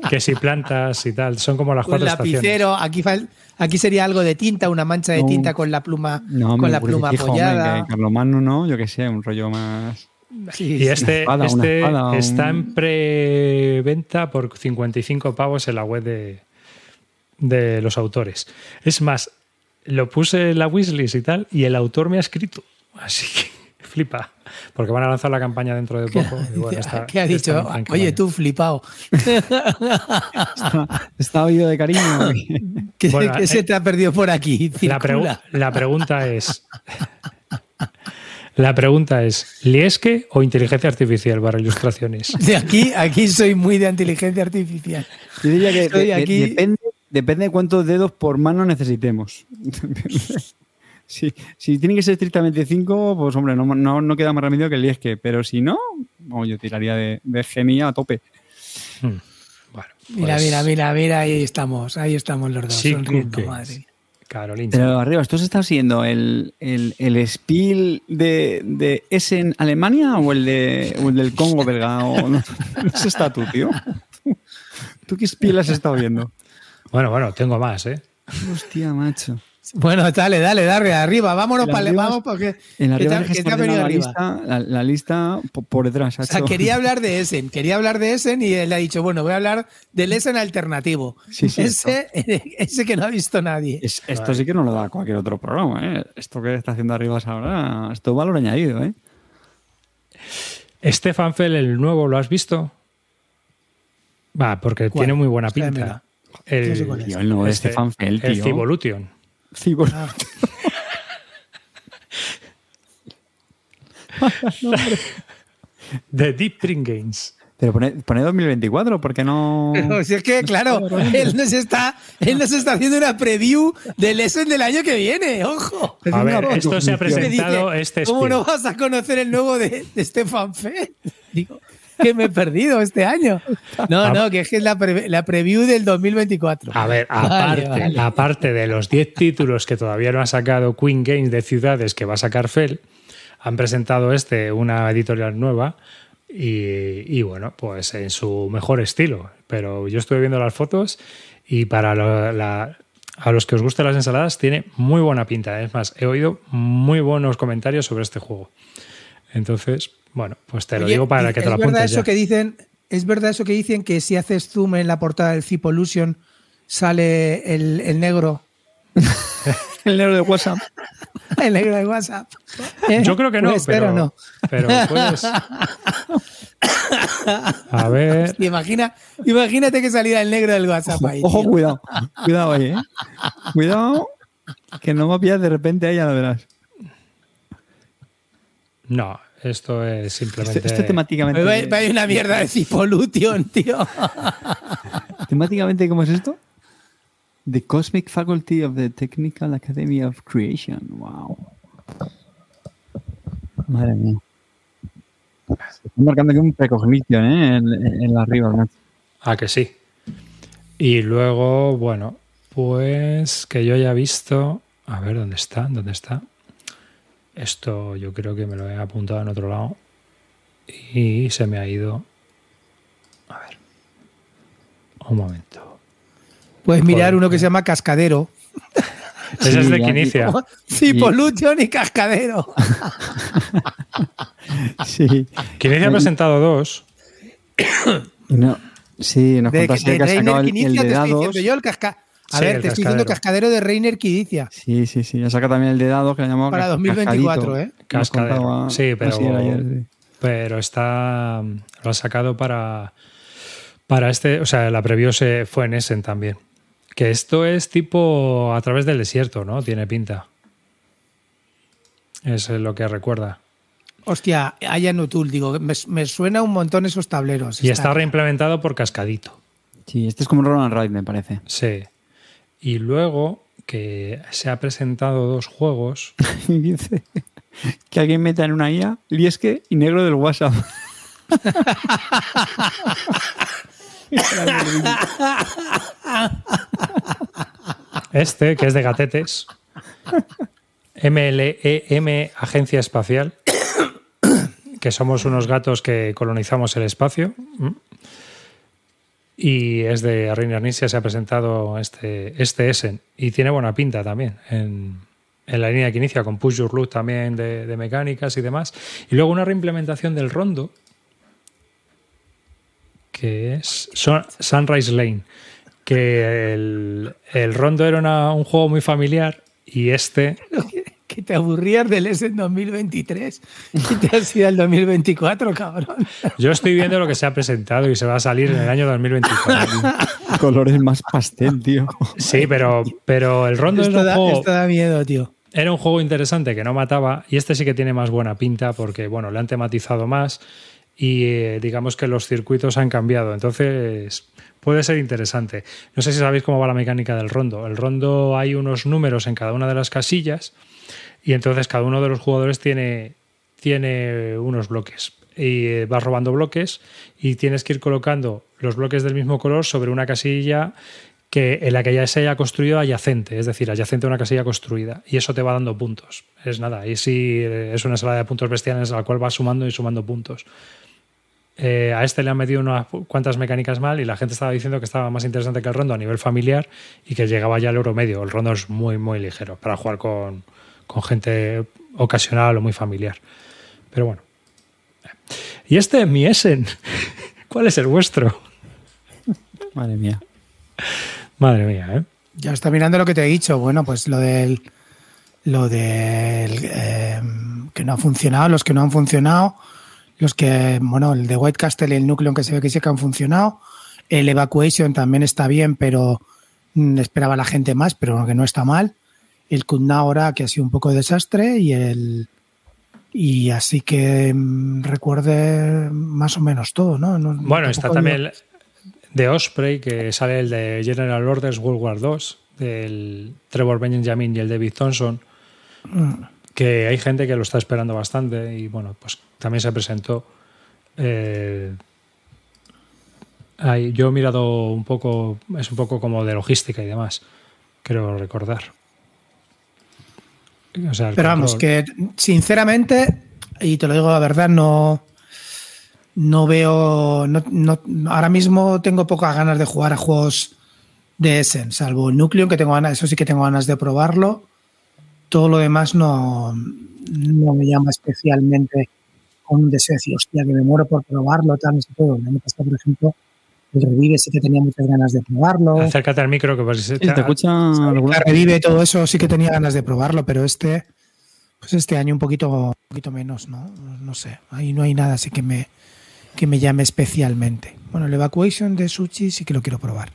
Speaker 1: que si plantas y tal, son como las
Speaker 5: Un
Speaker 1: cuatro estaciones.
Speaker 5: lapicero, aquí, fal- aquí sería algo de tinta, una mancha de
Speaker 2: No.
Speaker 5: tinta con la pluma,
Speaker 2: No,
Speaker 5: con la
Speaker 2: porque
Speaker 5: pluma apoyada.
Speaker 2: Carlomagno no, yo qué sé, un rollo más.
Speaker 5: Sí,
Speaker 1: Y este,
Speaker 2: espada,
Speaker 1: este
Speaker 2: espada, un-
Speaker 1: está en preventa por 55 pavos en la web de, de los autores. Es más, lo puse en la wishlist y tal, y el autor me ha escrito. Así que flipa. Porque van a lanzar la campaña dentro de poco. y bueno, está-
Speaker 5: ¿Qué ha dicho? Oye, tú flipado.
Speaker 2: Está, está oído de cariño.
Speaker 5: ¿Qué,
Speaker 1: Bueno,
Speaker 5: qué
Speaker 1: eh,
Speaker 5: se te ha perdido por aquí?
Speaker 1: La, pregu- la pregunta es. La pregunta es: ¿Liesque o inteligencia artificial para ilustraciones?
Speaker 5: De aquí, aquí soy muy de inteligencia artificial.
Speaker 2: Yo diría que
Speaker 5: Estoy
Speaker 2: de- de-
Speaker 5: aquí-
Speaker 2: depende, depende de cuántos dedos por mano necesitemos. si, si tiene que ser estrictamente cinco, pues hombre, no, no, no queda más remedio que el Liesque. Pero si no, no, yo tiraría de, de genia a tope.
Speaker 1: Hmm. Bueno,
Speaker 5: Mira,
Speaker 1: pues,
Speaker 5: mira, mira, mira, ahí estamos, ahí estamos los dos,
Speaker 1: Sí,
Speaker 5: sonriendo, madre.
Speaker 1: Carolina.
Speaker 2: Pero arriba, ¿tú has estado siguiendo el, el, el Spiel de, de Essen, Alemania o el, de, o el del Congo belga? O, no, está tú, tío. ¿Tú qué Spiel has estado viendo?
Speaker 1: Bueno, bueno, tengo más, ¿eh?
Speaker 2: Hostia, macho.
Speaker 5: Bueno, dale, dale, dale, arriba, vámonos para
Speaker 2: arriba-
Speaker 5: vamos porque
Speaker 2: En
Speaker 5: que
Speaker 2: arriba
Speaker 5: te, ha-
Speaker 2: que
Speaker 5: que venido
Speaker 2: la
Speaker 5: arriba.
Speaker 2: lista, la, la lista por, por detrás. ha
Speaker 5: O sea,
Speaker 2: hecho-
Speaker 5: quería hablar de Essen, quería hablar de Essen y él ha dicho, bueno, voy a hablar del Essen alternativo.
Speaker 2: Sí, sí,
Speaker 5: ese, ese que no ha visto nadie.
Speaker 2: Es- esto sí que no lo da cualquier otro programa, ¿eh? Esto que está haciendo arriba ahora, esto es valor añadido, ¿eh?
Speaker 1: Stefan Fell, el nuevo, ¿lo has visto? Va, porque
Speaker 5: ¿Cuál?
Speaker 1: tiene muy buena pinta. El,
Speaker 5: es.
Speaker 2: Tío, el nuevo de Stefan Fell,
Speaker 1: el
Speaker 2: tío.
Speaker 1: Civolution.
Speaker 2: Sí, por-
Speaker 5: Ah.
Speaker 1: De Deep Dream Games.
Speaker 2: Pero pone, pone 2024, porque no...?
Speaker 5: Pero si es que, claro, él nos, está, él nos está haciendo una preview del Essen del año que viene, ojo.
Speaker 1: A ver, esto se ha.
Speaker 5: Me dice,
Speaker 1: presentado este
Speaker 5: ¿Cómo no vas a conocer el nuevo de, de Stefan Feld? Digo, que me he perdido este año. No, no, que es que es la, pre- la preview del 2024.
Speaker 1: A ver,
Speaker 5: Vale,
Speaker 1: aparte,
Speaker 5: vale.
Speaker 1: aparte de los 10 títulos que todavía no ha sacado Queen Games de ciudades que va a sacar Fell, han presentado este, una editorial nueva, y, y bueno, pues en su mejor estilo. Pero yo estuve viendo las fotos y para lo- la- a los que os gustan las ensaladas tiene muy buena pinta. Es más, he oído muy buenos comentarios sobre este juego. Entonces, bueno, pues te lo
Speaker 5: Oye,
Speaker 1: digo para
Speaker 5: ¿y
Speaker 1: que te lo
Speaker 5: ¿Es verdad
Speaker 1: apuntes
Speaker 5: eso
Speaker 1: ya.
Speaker 5: que dicen? ¿Es verdad eso que dicen que si haces zoom en la portada del Zipolution sale el, el negro?
Speaker 2: El negro de WhatsApp.
Speaker 5: El negro de WhatsApp. ¿Eh?
Speaker 1: Yo creo que no,
Speaker 5: Puede ser
Speaker 1: pero,
Speaker 5: no.
Speaker 1: pero puedes. A ver.
Speaker 5: Imagina, imagínate que saliera el negro del WhatsApp ahí.
Speaker 2: Ojo, cuidado. Cuidado ahí, ¿eh? Cuidado, que no me pillas de repente ahí, ya lo verás.
Speaker 1: No, esto es simplemente.
Speaker 2: Esto, esto temáticamente...
Speaker 5: Vaya- vaya una mierda de Zipolution, tío.
Speaker 2: ¿Temáticamente cómo es esto? The Cosmic Faculty of the Technical Academy of Creation. Wow. Madre mía. Está marcando aquí un precognition, ¿eh? En, en la arriba, ¿no?
Speaker 1: Ah, que sí. Y luego, bueno, pues que yo haya visto. A ver, ¿dónde está? ¿Dónde está? Esto yo creo que me lo he apuntado en otro lado. Y se me ha ido. A ver. Un momento.
Speaker 5: Puedes mirar
Speaker 1: Joder.
Speaker 5: uno que se llama Cascadero.
Speaker 1: Ese es de Quinicia.
Speaker 5: Cipolution y Cascadero.
Speaker 2: Sí.
Speaker 1: Quinicia ha presentado dos.
Speaker 2: No, sí, nos
Speaker 5: De,
Speaker 2: contaste
Speaker 5: de
Speaker 2: que has sacado
Speaker 5: Reiner
Speaker 2: el, de dados.
Speaker 5: yo el casca. A
Speaker 1: Sí,
Speaker 5: ver, te estoy diciendo
Speaker 1: cascadero.
Speaker 5: de Reiner Quidicia.
Speaker 2: Sí, sí, sí. Ha sacado también el de dados que le llamamos
Speaker 5: Para
Speaker 2: cas-
Speaker 5: 2024,
Speaker 2: cascadito.
Speaker 5: ¿eh?
Speaker 1: Cascadero. Sí, pero-
Speaker 2: así ayer, sí.
Speaker 1: pero está lo ha sacado para para este, o sea, la preview se fue en Essen también. Que esto es tipo a través del desierto, ¿no? Tiene pinta. Es lo que recuerda.
Speaker 5: Hostia, Aya Nutul, digo, me, me suena un montón esos tableros.
Speaker 1: Y está reimplementado por Cascadito.
Speaker 2: Sí, este es como Roland Ride, me parece.
Speaker 1: Sí. Y luego que se ha presentado dos juegos.
Speaker 2: Y dice que alguien meta en una IA Liesque y negro del WhatsApp.
Speaker 1: Este, que es de gatetes. MLEM Agencia Espacial. Que somos unos gatos que colonizamos el espacio. Y es de Reiner Nisia, se ha presentado este, este Essen. Y tiene buena pinta también en, en la línea que inicia, con Push Your Luck también de, mecánicas y demás. Y luego una reimplementación del rondo, que es Sun- Sunrise Lane. Que el, el rondo era un juego muy familiar y este
Speaker 5: Que te aburrías del S en 2023 y te has ido al 2024, cabrón.
Speaker 1: Yo estoy viendo lo que se ha presentado y se va a salir en el año 2024.
Speaker 2: Colores más pastel, tío.
Speaker 1: Sí, pero, pero el rondo es
Speaker 5: Esto
Speaker 1: un
Speaker 5: da,
Speaker 1: juego,
Speaker 5: esto da miedo, tío.
Speaker 1: era un juego interesante que no mataba y este sí que tiene más buena pinta porque bueno, le han tematizado más y eh, digamos que los circuitos han cambiado. Entonces puede ser interesante. No sé si sabéis cómo va la mecánica del rondo. El rondo hay unos números en cada una de las casillas y entonces cada uno de los jugadores tiene, tiene unos bloques. Y eh, vas robando bloques y tienes que ir colocando los bloques del mismo color sobre una casilla que en la que ya se haya construido adyacente, es decir, adyacente a una casilla construida. Y eso te va dando puntos. Es nada, y sí eh, es una ensalada de puntos bestiales a la cual vas sumando y sumando puntos. Eh, a este le han metido unas cuantas mecánicas mal y la gente estaba diciendo que estaba más interesante que el rondo a nivel familiar y que llegaba ya al euro medio. El rondo es muy, muy ligero para jugar con, con gente ocasional o muy familiar. Pero bueno. Y este es mi Essen. ¿Cuál es el vuestro?
Speaker 2: Madre mía.
Speaker 1: Madre mía, ¿eh?
Speaker 5: Ya está mirando lo que te he dicho. Bueno, pues lo del. Lo del. eh, que no ha funcionado, los que no han funcionado. Los que. Bueno, el de White Castle y el Nucleon que se ve que sí que han funcionado. El Evacuation también está bien, pero mm, esperaba la gente más, pero que no está mal. El Kutna ahora, que ha sido un poco de desastre. Y el. Y así que mm, recuerde más o menos todo, ¿no? No-
Speaker 1: Bueno, está también el de Osprey, que sale el de General Orders World War II, del Trevor Benjamin y el David Thompson, que hay gente que lo está esperando bastante y bueno, pues también se presentó. Eh, yo he mirado un poco, es un poco como de logística y demás, creo recordar. O sea, el
Speaker 5: Pero vamos, que sinceramente, y te lo digo la verdad, no, no veo. No, no- ahora mismo tengo pocas ganas de jugar a juegos de Essen, salvo Nucleon, que tengo ganas, eso sí que tengo ganas de probarlo. Todo lo demás no, no me llama especialmente con un deseo de decir, hostia, que me muero por probarlo, tal, no sé todo. Año pasado, por ejemplo, el Revive sí que tenía muchas ganas de probarlo.
Speaker 1: Acércate al micro que pues,
Speaker 2: Sí, te escucha.
Speaker 5: La revive todo eso sí que tenía ganas de probarlo, pero este, pues este año un poquito, un poquito menos, ¿no? No sé, ahí no hay nada así que me, que me llame especialmente. Bueno, el Evacuation de Sushi sí que lo quiero probar.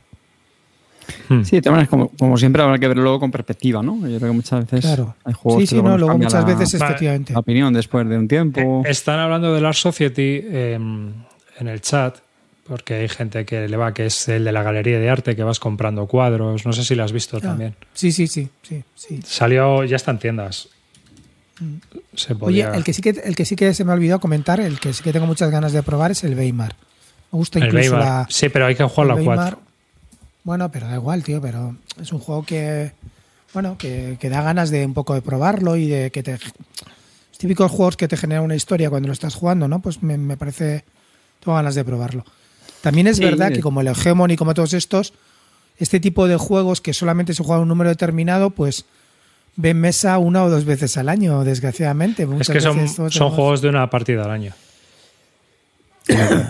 Speaker 1: Hmm.
Speaker 2: Sí, de todas maneras, como, como siempre habrá que verlo luego con perspectiva, ¿no? Yo creo que muchas veces
Speaker 5: Claro.
Speaker 2: hay juegos
Speaker 5: Sí,
Speaker 2: que luego
Speaker 5: no, luego muchas
Speaker 2: la-
Speaker 5: veces efectivamente.
Speaker 2: la opinión después de un tiempo.
Speaker 1: Eh, Están hablando del Art Society eh, en el chat, porque hay gente que le va, que es el de la galería de arte, que vas comprando cuadros. No sé si lo has visto
Speaker 5: Ah,
Speaker 1: también.
Speaker 5: Sí, sí, sí, sí, sí.
Speaker 1: Salió, ya está en tiendas. Se
Speaker 5: Mm. Oye,
Speaker 1: podía-
Speaker 5: el que sí que el que sí que se me ha olvidado comentar, el que sí que tengo muchas ganas de probar es el Weimar. Me gusta
Speaker 1: el
Speaker 5: incluso
Speaker 1: Weimar.
Speaker 5: la,
Speaker 1: Sí, pero hay que jugarlo
Speaker 5: El
Speaker 1: a
Speaker 5: Weimar,
Speaker 1: cuatro.
Speaker 5: Bueno, pero da igual, tío, pero es un juego que, bueno, que, que da ganas de un poco de probarlo y de que te... Típicos juegos que te generan una historia cuando lo estás jugando, ¿no? Pues me, me parece... Tengo ganas de probarlo. También es
Speaker 2: Sí,
Speaker 5: verdad que como el Hegemon y como todos estos, este tipo de juegos que solamente se juega un número determinado, pues ven mesa una o dos veces al año, desgraciadamente.
Speaker 1: Es que son,
Speaker 5: veces
Speaker 1: son
Speaker 5: tenemos-
Speaker 1: juegos de una partida al año.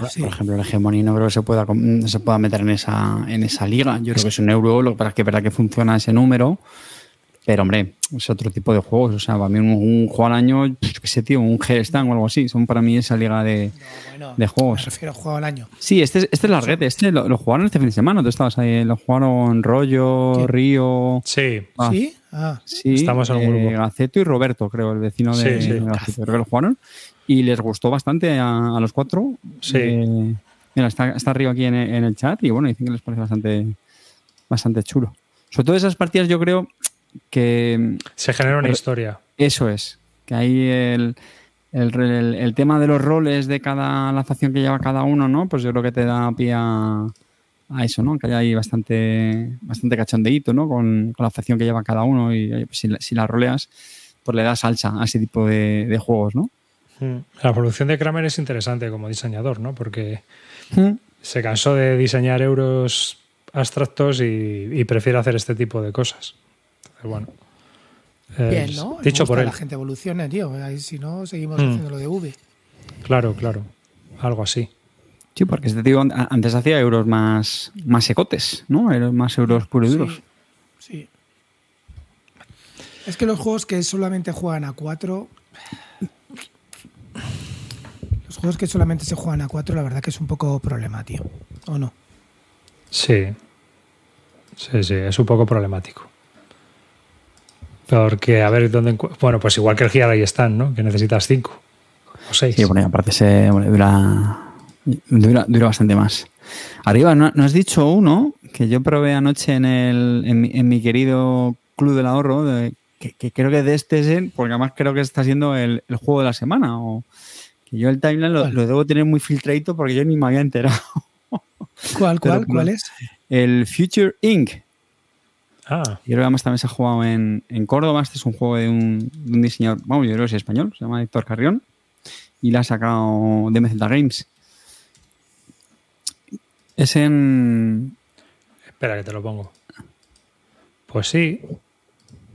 Speaker 5: Sí.
Speaker 2: Por ejemplo, el Hegemony no creo que se pueda, com- se pueda meter en esa, en esa liga. Yo creo que es un euro, lo que pasa es que es verdad que funciona ese número. Pero, hombre, es otro tipo de juegos. O sea, para mí un, un juego al año, yo qué sé, tío, un G-Stand o algo así. Son para mí esa liga de,
Speaker 5: Bueno,
Speaker 2: de juegos.
Speaker 5: Me refiero a juego al año.
Speaker 2: Sí, este, es- este es larguete. Este lo, lo jugaron este fin de semana. Tú estabas ahí. Lo jugaron Rollo. Río.
Speaker 1: Sí,
Speaker 2: Ah,
Speaker 5: ¿Sí? Ah,
Speaker 2: Sí,
Speaker 1: Estamos en un
Speaker 2: eh,
Speaker 1: grupo.
Speaker 2: Gaceto y Roberto, creo, el vecino de,
Speaker 1: Sí, sí.
Speaker 2: de Gaceto. Creo que lo jugaron. Y les gustó bastante a, a los cuatro.
Speaker 1: Sí.
Speaker 2: Eh, mira, está, está arriba aquí en, en el chat y bueno, dicen que les parece bastante, bastante chulo. Sobre todo esas partidas yo creo que
Speaker 1: se genera una historia.
Speaker 2: eso es, que ahí el, el, el- el tema de los roles de cada la facción que lleva cada uno, ¿no? Pues yo creo que te da pie a, a eso, ¿no? Que hay ahí bastante, bastante cachondeíto, ¿no? Con, con la facción que lleva cada uno y pues, si, la- si la roleas, pues le da salsa a ese tipo de, de juegos, ¿no?
Speaker 1: Mm. La evolución de Kramer es interesante como diseñador, ¿no? Porque
Speaker 2: Mm.
Speaker 1: se cansó de diseñar euros abstractos y, y prefiere hacer este tipo de cosas. Entonces, bueno.
Speaker 5: bien,
Speaker 1: es-
Speaker 5: ¿no?
Speaker 1: Dicho por él.
Speaker 5: La gente evoluciona, tío. Ahí, si no, seguimos
Speaker 1: Mm.
Speaker 5: haciendo lo de V.
Speaker 1: Claro, claro. Algo así.
Speaker 2: Sí, porque este tío antes hacía euros más, más secotes, ¿no? Eran Más euros puros y duros.
Speaker 5: Sí, sí. Es que los juegos que solamente juegan a 4. Los juegos que solamente se juegan a 4, la verdad que es un poco problema, tío. ¿O no?
Speaker 1: Sí. Sí, sí, es un poco problemático. Porque, a ver, ¿dónde Bueno, pues igual que el Gear ahí están, ¿no? Que necesitas cinco o seis.
Speaker 2: Sí, bueno, y aparte se bueno, dura, dura, dura bastante más. Arriba, ¿no, no has dicho uno que yo probé anoche en, el, en, mi, en mi querido Club del Ahorro, de- que, que creo que de este es el, porque además creo que está siendo el, el juego de la semana. O, que yo el timeline lo, lo debo tener muy filtradito porque yo ni me había enterado.
Speaker 5: ¿Cuál,
Speaker 2: Pero
Speaker 5: cuál,
Speaker 2: no.
Speaker 5: cuál es?
Speaker 2: El Future Inc.
Speaker 1: Ah,
Speaker 2: Yo creo que además también se ha jugado en, en Córdoba. Este es un juego de un, de un diseñador, vamos, yo creo que es español, se llama Héctor Carrión. Y la ha sacado de MZ Games. Es en.
Speaker 1: espera que te lo pongo. Pues sí.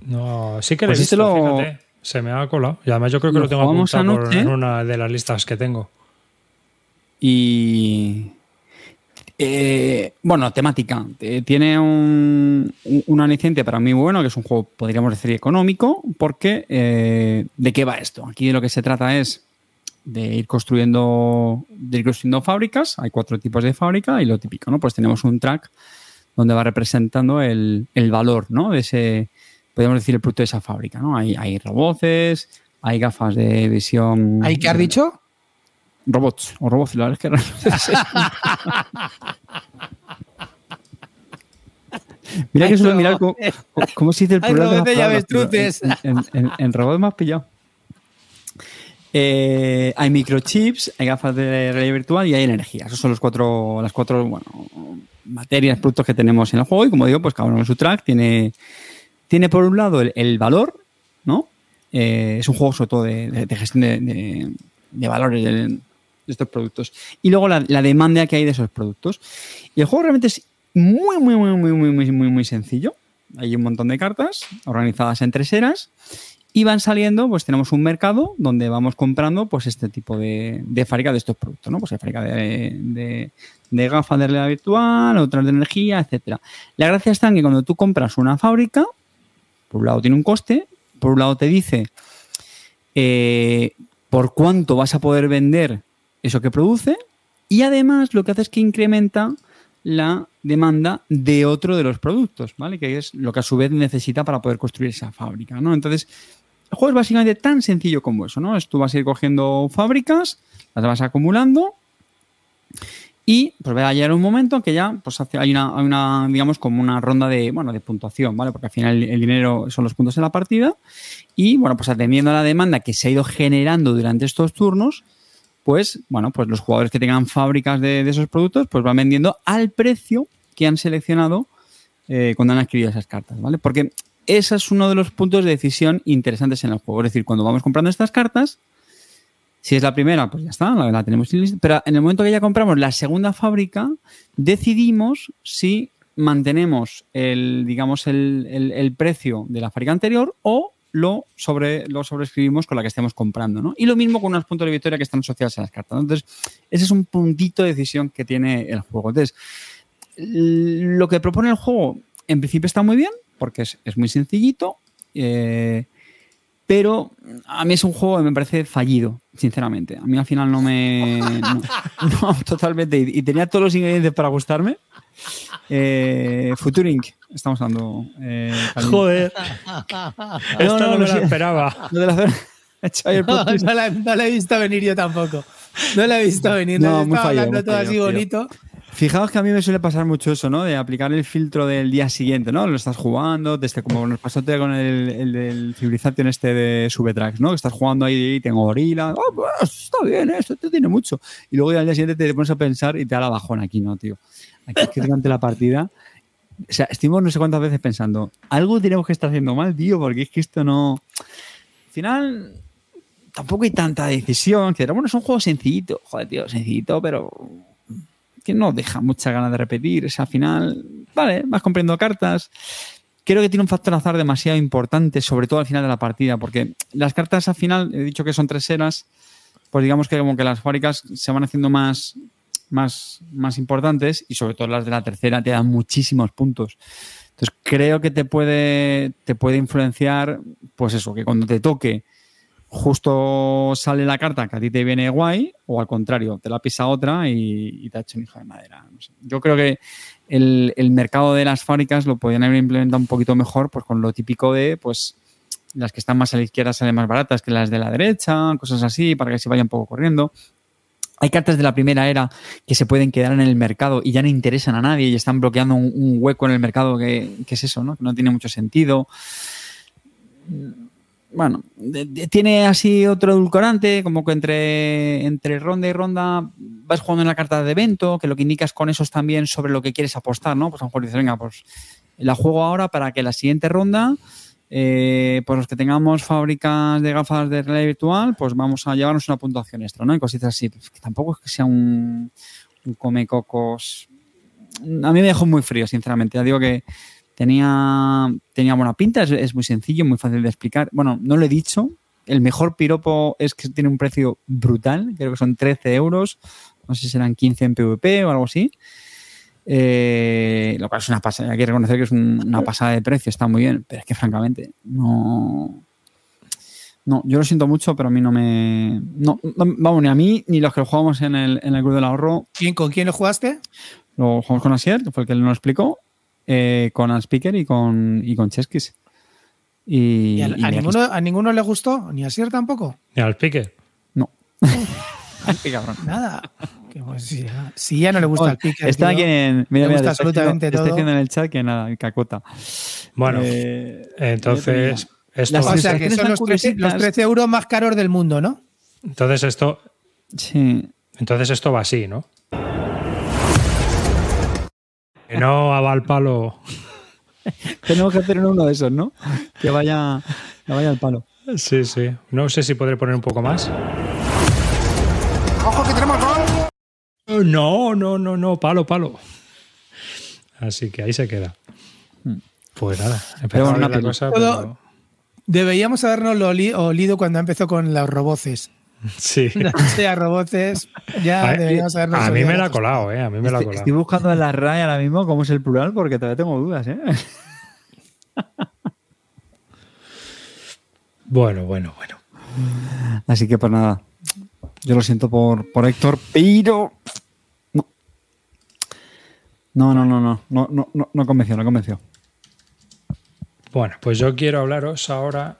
Speaker 1: No, sí que he
Speaker 2: Pues este
Speaker 1: visto,
Speaker 2: lo-
Speaker 1: fíjate. Se me ha colado. Y además yo creo que
Speaker 2: Lo
Speaker 1: lo tengo apuntado en una de las listas que tengo.
Speaker 2: Y. eh, bueno, temática. Eh, tiene un, un- aliciente para mí bueno, que es un juego, podríamos decir, económico, porque eh, ¿de qué va esto? Aquí de lo que se trata es de ir construyendo, de ir construyendo fábricas. Hay cuatro tipos de fábrica y lo típico, ¿no? Pues tenemos un track donde va representando el, el valor, ¿no? De ese, podríamos decir, el producto de esa fábrica, ¿no? Hay, hay roboces, hay gafas de visión.
Speaker 5: ¿Ahí qué has dicho?
Speaker 2: Robots, o robots, la verdad es que no sé. Mira que suelo mirar cómo, cómo se dice el plural de las
Speaker 5: robots
Speaker 2: palabras. En, en- en- en robot me has pillado. Eh, hay microchips, hay gafas de realidad virtual y hay energía. Esos son los cuatro, las cuatro bueno, materias, productos que tenemos en el juego. Y como digo, pues cada uno en su track tiene, tiene por un lado el, el valor, ¿no? Eh, es un juego sobre todo de, de- de gestión de, de- de valores de, estos productos. Y luego la, la demanda que hay de esos productos. Y el juego realmente es muy, muy, muy, muy, muy, muy, muy, muy sencillo. Hay un montón de cartas organizadas en tres eras y van saliendo, pues tenemos un mercado donde vamos comprando pues este tipo de, de fábrica de estos productos, ¿no? Pues hay fábrica de, de, de gafas de realidad virtual, otras de energía, etcétera. La gracia está en que cuando tú compras una fábrica, por un lado tiene un coste, por un lado te dice eh, por cuánto vas a poder vender eso que produce y además lo que hace es que incrementa la demanda de otro de los productos, ¿vale? Que es lo que a su vez necesita para poder construir esa fábrica, ¿no? Entonces, el juego es básicamente tan sencillo como eso, ¿no? Tú vas a ir cogiendo fábricas, las vas acumulando y pues va a llegar un momento en que ya pues hay una, una, digamos, como una ronda de, bueno, de puntuación, ¿vale? Porque al final el, el dinero son los puntos de la partida y, bueno, pues atendiendo a la demanda que se ha ido generando durante estos turnos, pues, bueno, pues los jugadores que tengan fábricas de, esos productos, pues van vendiendo al precio que han seleccionado eh, cuando han adquirido esas cartas, ¿vale? Porque ese es uno de los puntos de decisión interesantes en el juego. Es decir, cuando vamos comprando estas cartas, si es la primera, pues ya está, la, la tenemos. Pero en el momento que ya compramos la segunda fábrica, decidimos si mantenemos el, digamos, el precio de la fábrica anterior o lo, sobre, lo con la que estemos comprando. ¿no? Y lo mismo con unos puntos de victoria que están asociados a las cartas. Entonces, ese es un puntito de decisión que tiene el juego. Entonces, lo que propone el juego en principio está muy bien porque es, es muy sencillito. eh, pero a mí es un juego que me parece fallido, sinceramente. A mí al final no me. No, totalmente. Y tenía todos los ingredientes para gustarme. Eh, Future Inc. Estamos hablando. Eh.
Speaker 1: Joder. Esto no,
Speaker 2: no,
Speaker 1: me
Speaker 2: lo
Speaker 1: esperaba.
Speaker 2: Lo de la- el
Speaker 5: No, no la, no la he visto venir yo tampoco. No la he visto venir.
Speaker 2: No,
Speaker 5: No,
Speaker 2: muy
Speaker 5: estaba
Speaker 2: fallo,
Speaker 5: hablando
Speaker 2: muy
Speaker 5: todo
Speaker 2: fallo,
Speaker 5: así
Speaker 2: fallo.
Speaker 5: bonito.
Speaker 2: Fijaos que a mí me suele pasar mucho eso, ¿no? De aplicar el filtro del día siguiente, ¿no? Lo estás jugando, desde como nos pasó con el, el del Civilization este de Subtracks, ¿no? Que estás jugando ahí y tengo gorila, oh, pues, está bien, esto te tiene mucho. Y luego al día siguiente te pones a pensar y te da la bajón aquí, ¿no, tío? Aquí es que durante la partida, o sea, estuvimos no sé cuántas veces pensando, algo tenemos que estar haciendo mal, tío, porque es que esto no... Al final, tampoco hay tanta decisión, que bueno, es un juego sencillito, joder, tío, sencillito, pero que no deja muchas ganas de repetir. O sea, al final, vale, vas comprando cartas. Creo que tiene un factor azar demasiado importante, sobre todo al final de la partida, porque las cartas al final, he dicho que son tres eras, pues digamos que como que las fábricas se van haciendo más, más, más importantes y sobre todo las de la tercera te dan muchísimos puntos. Entonces creo que te puede, te puede influenciar, pues eso, que cuando te toque justo sale la carta que a ti te viene guay, o al contrario, te la pisa otra y, te ha hecho un hijo de madera. Yo creo que el, el mercado de las fábricas lo podrían haber implementado un poquito mejor, pues con lo típico de, pues, las que están más a la izquierda salen más baratas que las de la derecha, cosas así, para que se vaya un poco corriendo. Hay cartas de la primera era que se pueden quedar en el mercado y ya no interesan a nadie y están bloqueando un, hueco en el mercado que, es eso, ¿no? Que no tiene mucho sentido bueno, tiene así otro edulcorante, como que entre, entre ronda y ronda vas jugando en la carta de evento, que lo que indicas con eso es también sobre lo que quieres apostar, ¿no? Pues a lo mejor dices, venga, pues la juego ahora para que la siguiente ronda, eh, pues los que tengamos fábricas de gafas de realidad virtual, pues vamos a llevarnos una puntuación extra, ¿no? Y cositas así. Pues que tampoco es que sea un, un come cocos. A mí me dejó muy frío, sinceramente. Ya digo que tenía, tenía buena pinta, es, es muy sencillo, muy fácil de explicar. Bueno, no lo he dicho. El mejor piropo es que tiene un precio brutal, creo que son 13 euros, no sé si serán 15 en PvP o algo así. Eh, lo cual es una pasada, hay que reconocer que es un- una pasada de precio, está muy bien, pero es que francamente no. No, yo lo siento mucho, pero a mí no me. No, no- vamos, ni a mí ni los que lo jugamos en el, en el Club del Ahorro
Speaker 5: ¿Quién, ¿Con quién lo jugaste?
Speaker 2: lo jugamos con Asier, que fue el que nos lo explicó, eh, con Speaker y con, y con Cheskis. Y,
Speaker 5: ¿Y a,
Speaker 2: y
Speaker 5: ninguno, ¿A ninguno le gustó? ¿Ni a Sier tampoco?
Speaker 1: Y al pique.
Speaker 2: No. Qué cabrón.
Speaker 5: Nada. Que, pues, si, ya- si ya no le gusta el pique.
Speaker 2: Está aquí en. Mira, mira,
Speaker 5: gusta absolutamente
Speaker 2: estoy
Speaker 5: todo.
Speaker 2: diciendo en el chat que nada, el cacota.
Speaker 1: Bueno,
Speaker 2: Eh,
Speaker 1: entonces, esto,
Speaker 5: O sea, que son los 13, los
Speaker 2: curiositas.
Speaker 5: 13 euros más caros del mundo, ¿no?
Speaker 1: entonces esto,
Speaker 2: Sí.
Speaker 1: entonces esto va así, ¿no? Que no va al palo.
Speaker 2: Tenemos que hacer uno de esos, ¿no? Que vaya, que vaya al palo.
Speaker 1: Sí, sí. No sé si podré poner un poco más.
Speaker 4: ¡Ojo que tenemos gol!
Speaker 1: No, no, no, no, palo, palo. Así que ahí se queda. Pues nada, ver
Speaker 2: una
Speaker 1: la cosa, pero-
Speaker 5: Deberíamos habernos lo oli- olido cuando empezó con los roboces.
Speaker 1: Sí.
Speaker 5: No sea roboces, ya
Speaker 1: A,
Speaker 5: deberíamos habernos
Speaker 1: a mí me la ha colado, ¿eh? A mí me la ha
Speaker 2: Estoy,
Speaker 1: colado.
Speaker 2: estoy buscando en la RAE ahora mismo cómo es el plural porque todavía tengo dudas, ¿eh?
Speaker 1: Bueno, bueno, bueno.
Speaker 2: Así que pues nada. Yo lo siento por, por Héctor, pero. No. No, no, no, no. No, no, no, no convenció, no convenció.
Speaker 1: Bueno, pues yo quiero hablaros ahora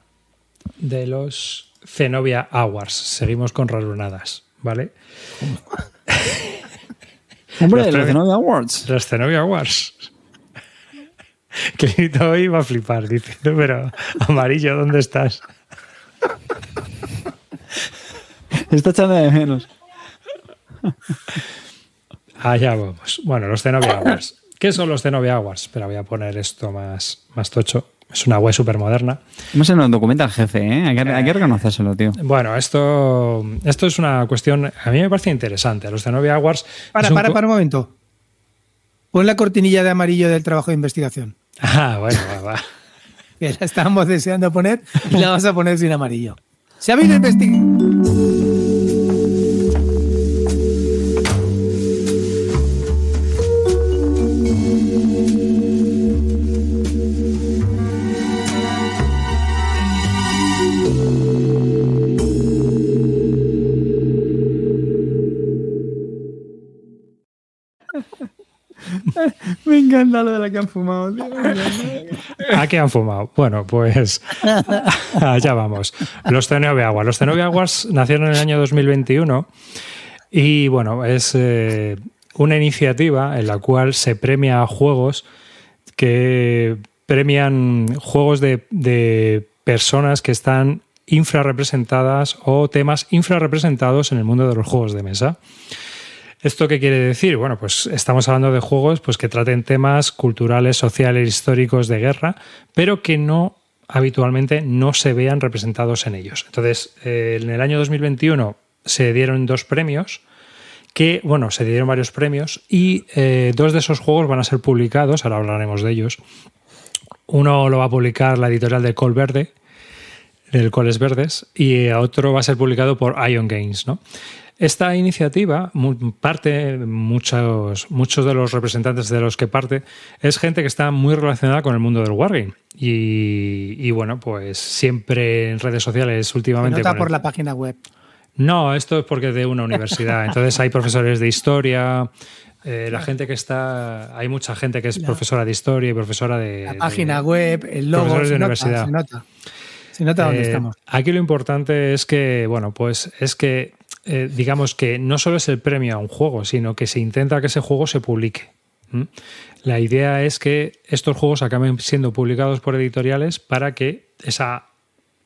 Speaker 1: de los Zenobia Awards. Seguimos con raronadas, ¿vale?
Speaker 2: Hombre,
Speaker 1: Los
Speaker 2: los Zenobia Awards.
Speaker 1: Los Zenobia Awards. Que hoy va a flipar, diciendo, pero amarillo, ¿dónde estás?
Speaker 2: Está echando de menos.
Speaker 1: Allá vamos. Bueno, los Zenobia Awards. ¿Qué son los Zenobia Awards? Espera, voy a poner esto más, más tocho. Es una web súper moderna.
Speaker 2: No se nos documenta el jefe, ¿eh? Hay que, hay que reconocérselo, tío.
Speaker 1: Bueno, esto, esto es una cuestión, a mí me parece interesante. Los Zenobia Awards.
Speaker 5: Para, para, para un momento. Pon la cortinilla de amarillo del trabajo de investigación.
Speaker 1: Ah, bueno, va, va.
Speaker 5: Que la estábamos deseando poner y la vas a poner sin amarillo. Se ha habido investigación.
Speaker 2: Me encanta lo de la que han fumado. tío.
Speaker 1: ¿A qué han fumado? Bueno, pues allá vamos. Los Cenobia Awards. Los Cenobia Awards nacieron en el año 2021 y bueno, es eh, una iniciativa en la cual se premia a juegos que premian juegos de, de personas que están infrarrepresentadas o temas infrarrepresentados en el mundo de los juegos de mesa. ¿Esto qué quiere decir? Bueno, pues estamos hablando de juegos pues, que traten temas culturales, sociales, históricos de guerra, pero que no habitualmente no se vean representados en ellos. Entonces, eh, en el año 2021 se dieron dos premios, que, bueno, se dieron varios premios y eh, dos de esos juegos van a ser publicados, ahora hablaremos de ellos. Uno lo va a publicar la editorial de Col Verde, del Coles Verdes, y otro va a ser publicado por Ion Games, ¿no? Esta iniciativa, parte, muchos, muchos de los representantes de los que parte, es gente que está muy relacionada con el mundo del wargame. Y, y bueno, pues siempre en redes sociales
Speaker 5: Se
Speaker 1: últimamente...
Speaker 5: nota
Speaker 1: el-
Speaker 5: por la página web.
Speaker 1: no, esto es porque es de una universidad. Entonces hay profesores de historia. eh, la gente que está. Hay mucha gente que es
Speaker 5: La-
Speaker 1: profesora de historia y profesora de.
Speaker 5: La
Speaker 1: de-
Speaker 5: página web, el logo.
Speaker 1: profesores de
Speaker 5: Se nota,
Speaker 1: universidad.
Speaker 5: se nota. Se nota dónde
Speaker 1: Eh,
Speaker 5: estamos.
Speaker 1: Aquí lo importante es que, bueno, pues es que, eh, digamos que no solo es el premio a un juego, sino que se intenta que ese juego se publique. La idea es que estos juegos acaben siendo publicados por editoriales para que esa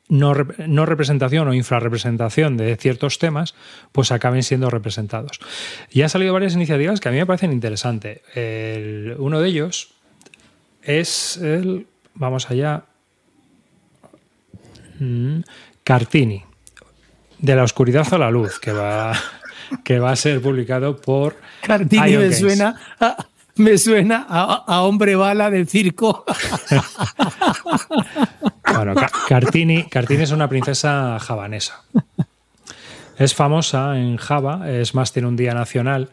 Speaker 1: no, no representación o infrarrepresentación de ciertos temas, pues acaben siendo representados. Y han salido varias iniciativas que a mí me parecen interesantes. Uno de ellos es el, vamos allá, Mm, Cartini, de la oscuridad a la luz, que va, que va a ser publicado por
Speaker 5: Cartini
Speaker 1: Ion
Speaker 5: me
Speaker 1: Games.
Speaker 5: suena, a, me suena a, a hombre bala del circo.
Speaker 1: Bueno, Ca- Cartini, Cartini es una princesa javanesa. Es famosa en Java, es más, tiene un día nacional,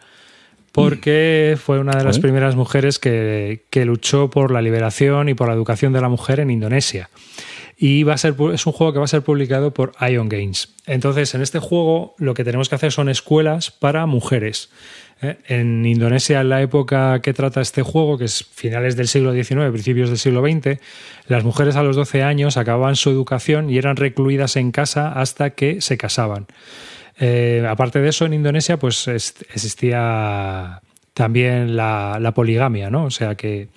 Speaker 1: porque fue una de las primeras mujeres que, que luchó por la liberación y por la educación de la mujer en Indonesia. Y va a ser, es un juego que va a ser publicado por Ion Games. Entonces, en este juego lo que tenemos que hacer son escuelas para mujeres. ¿eh? En Indonesia, en la época que trata este juego, que es finales del siglo XIX, principios del siglo XX, las mujeres a los 12 años acababan su educación y eran recluidas en casa hasta que se casaban. Eh, aparte de eso, en Indonesia, pues es- existía también la, la poligamia, ¿no? O sea que,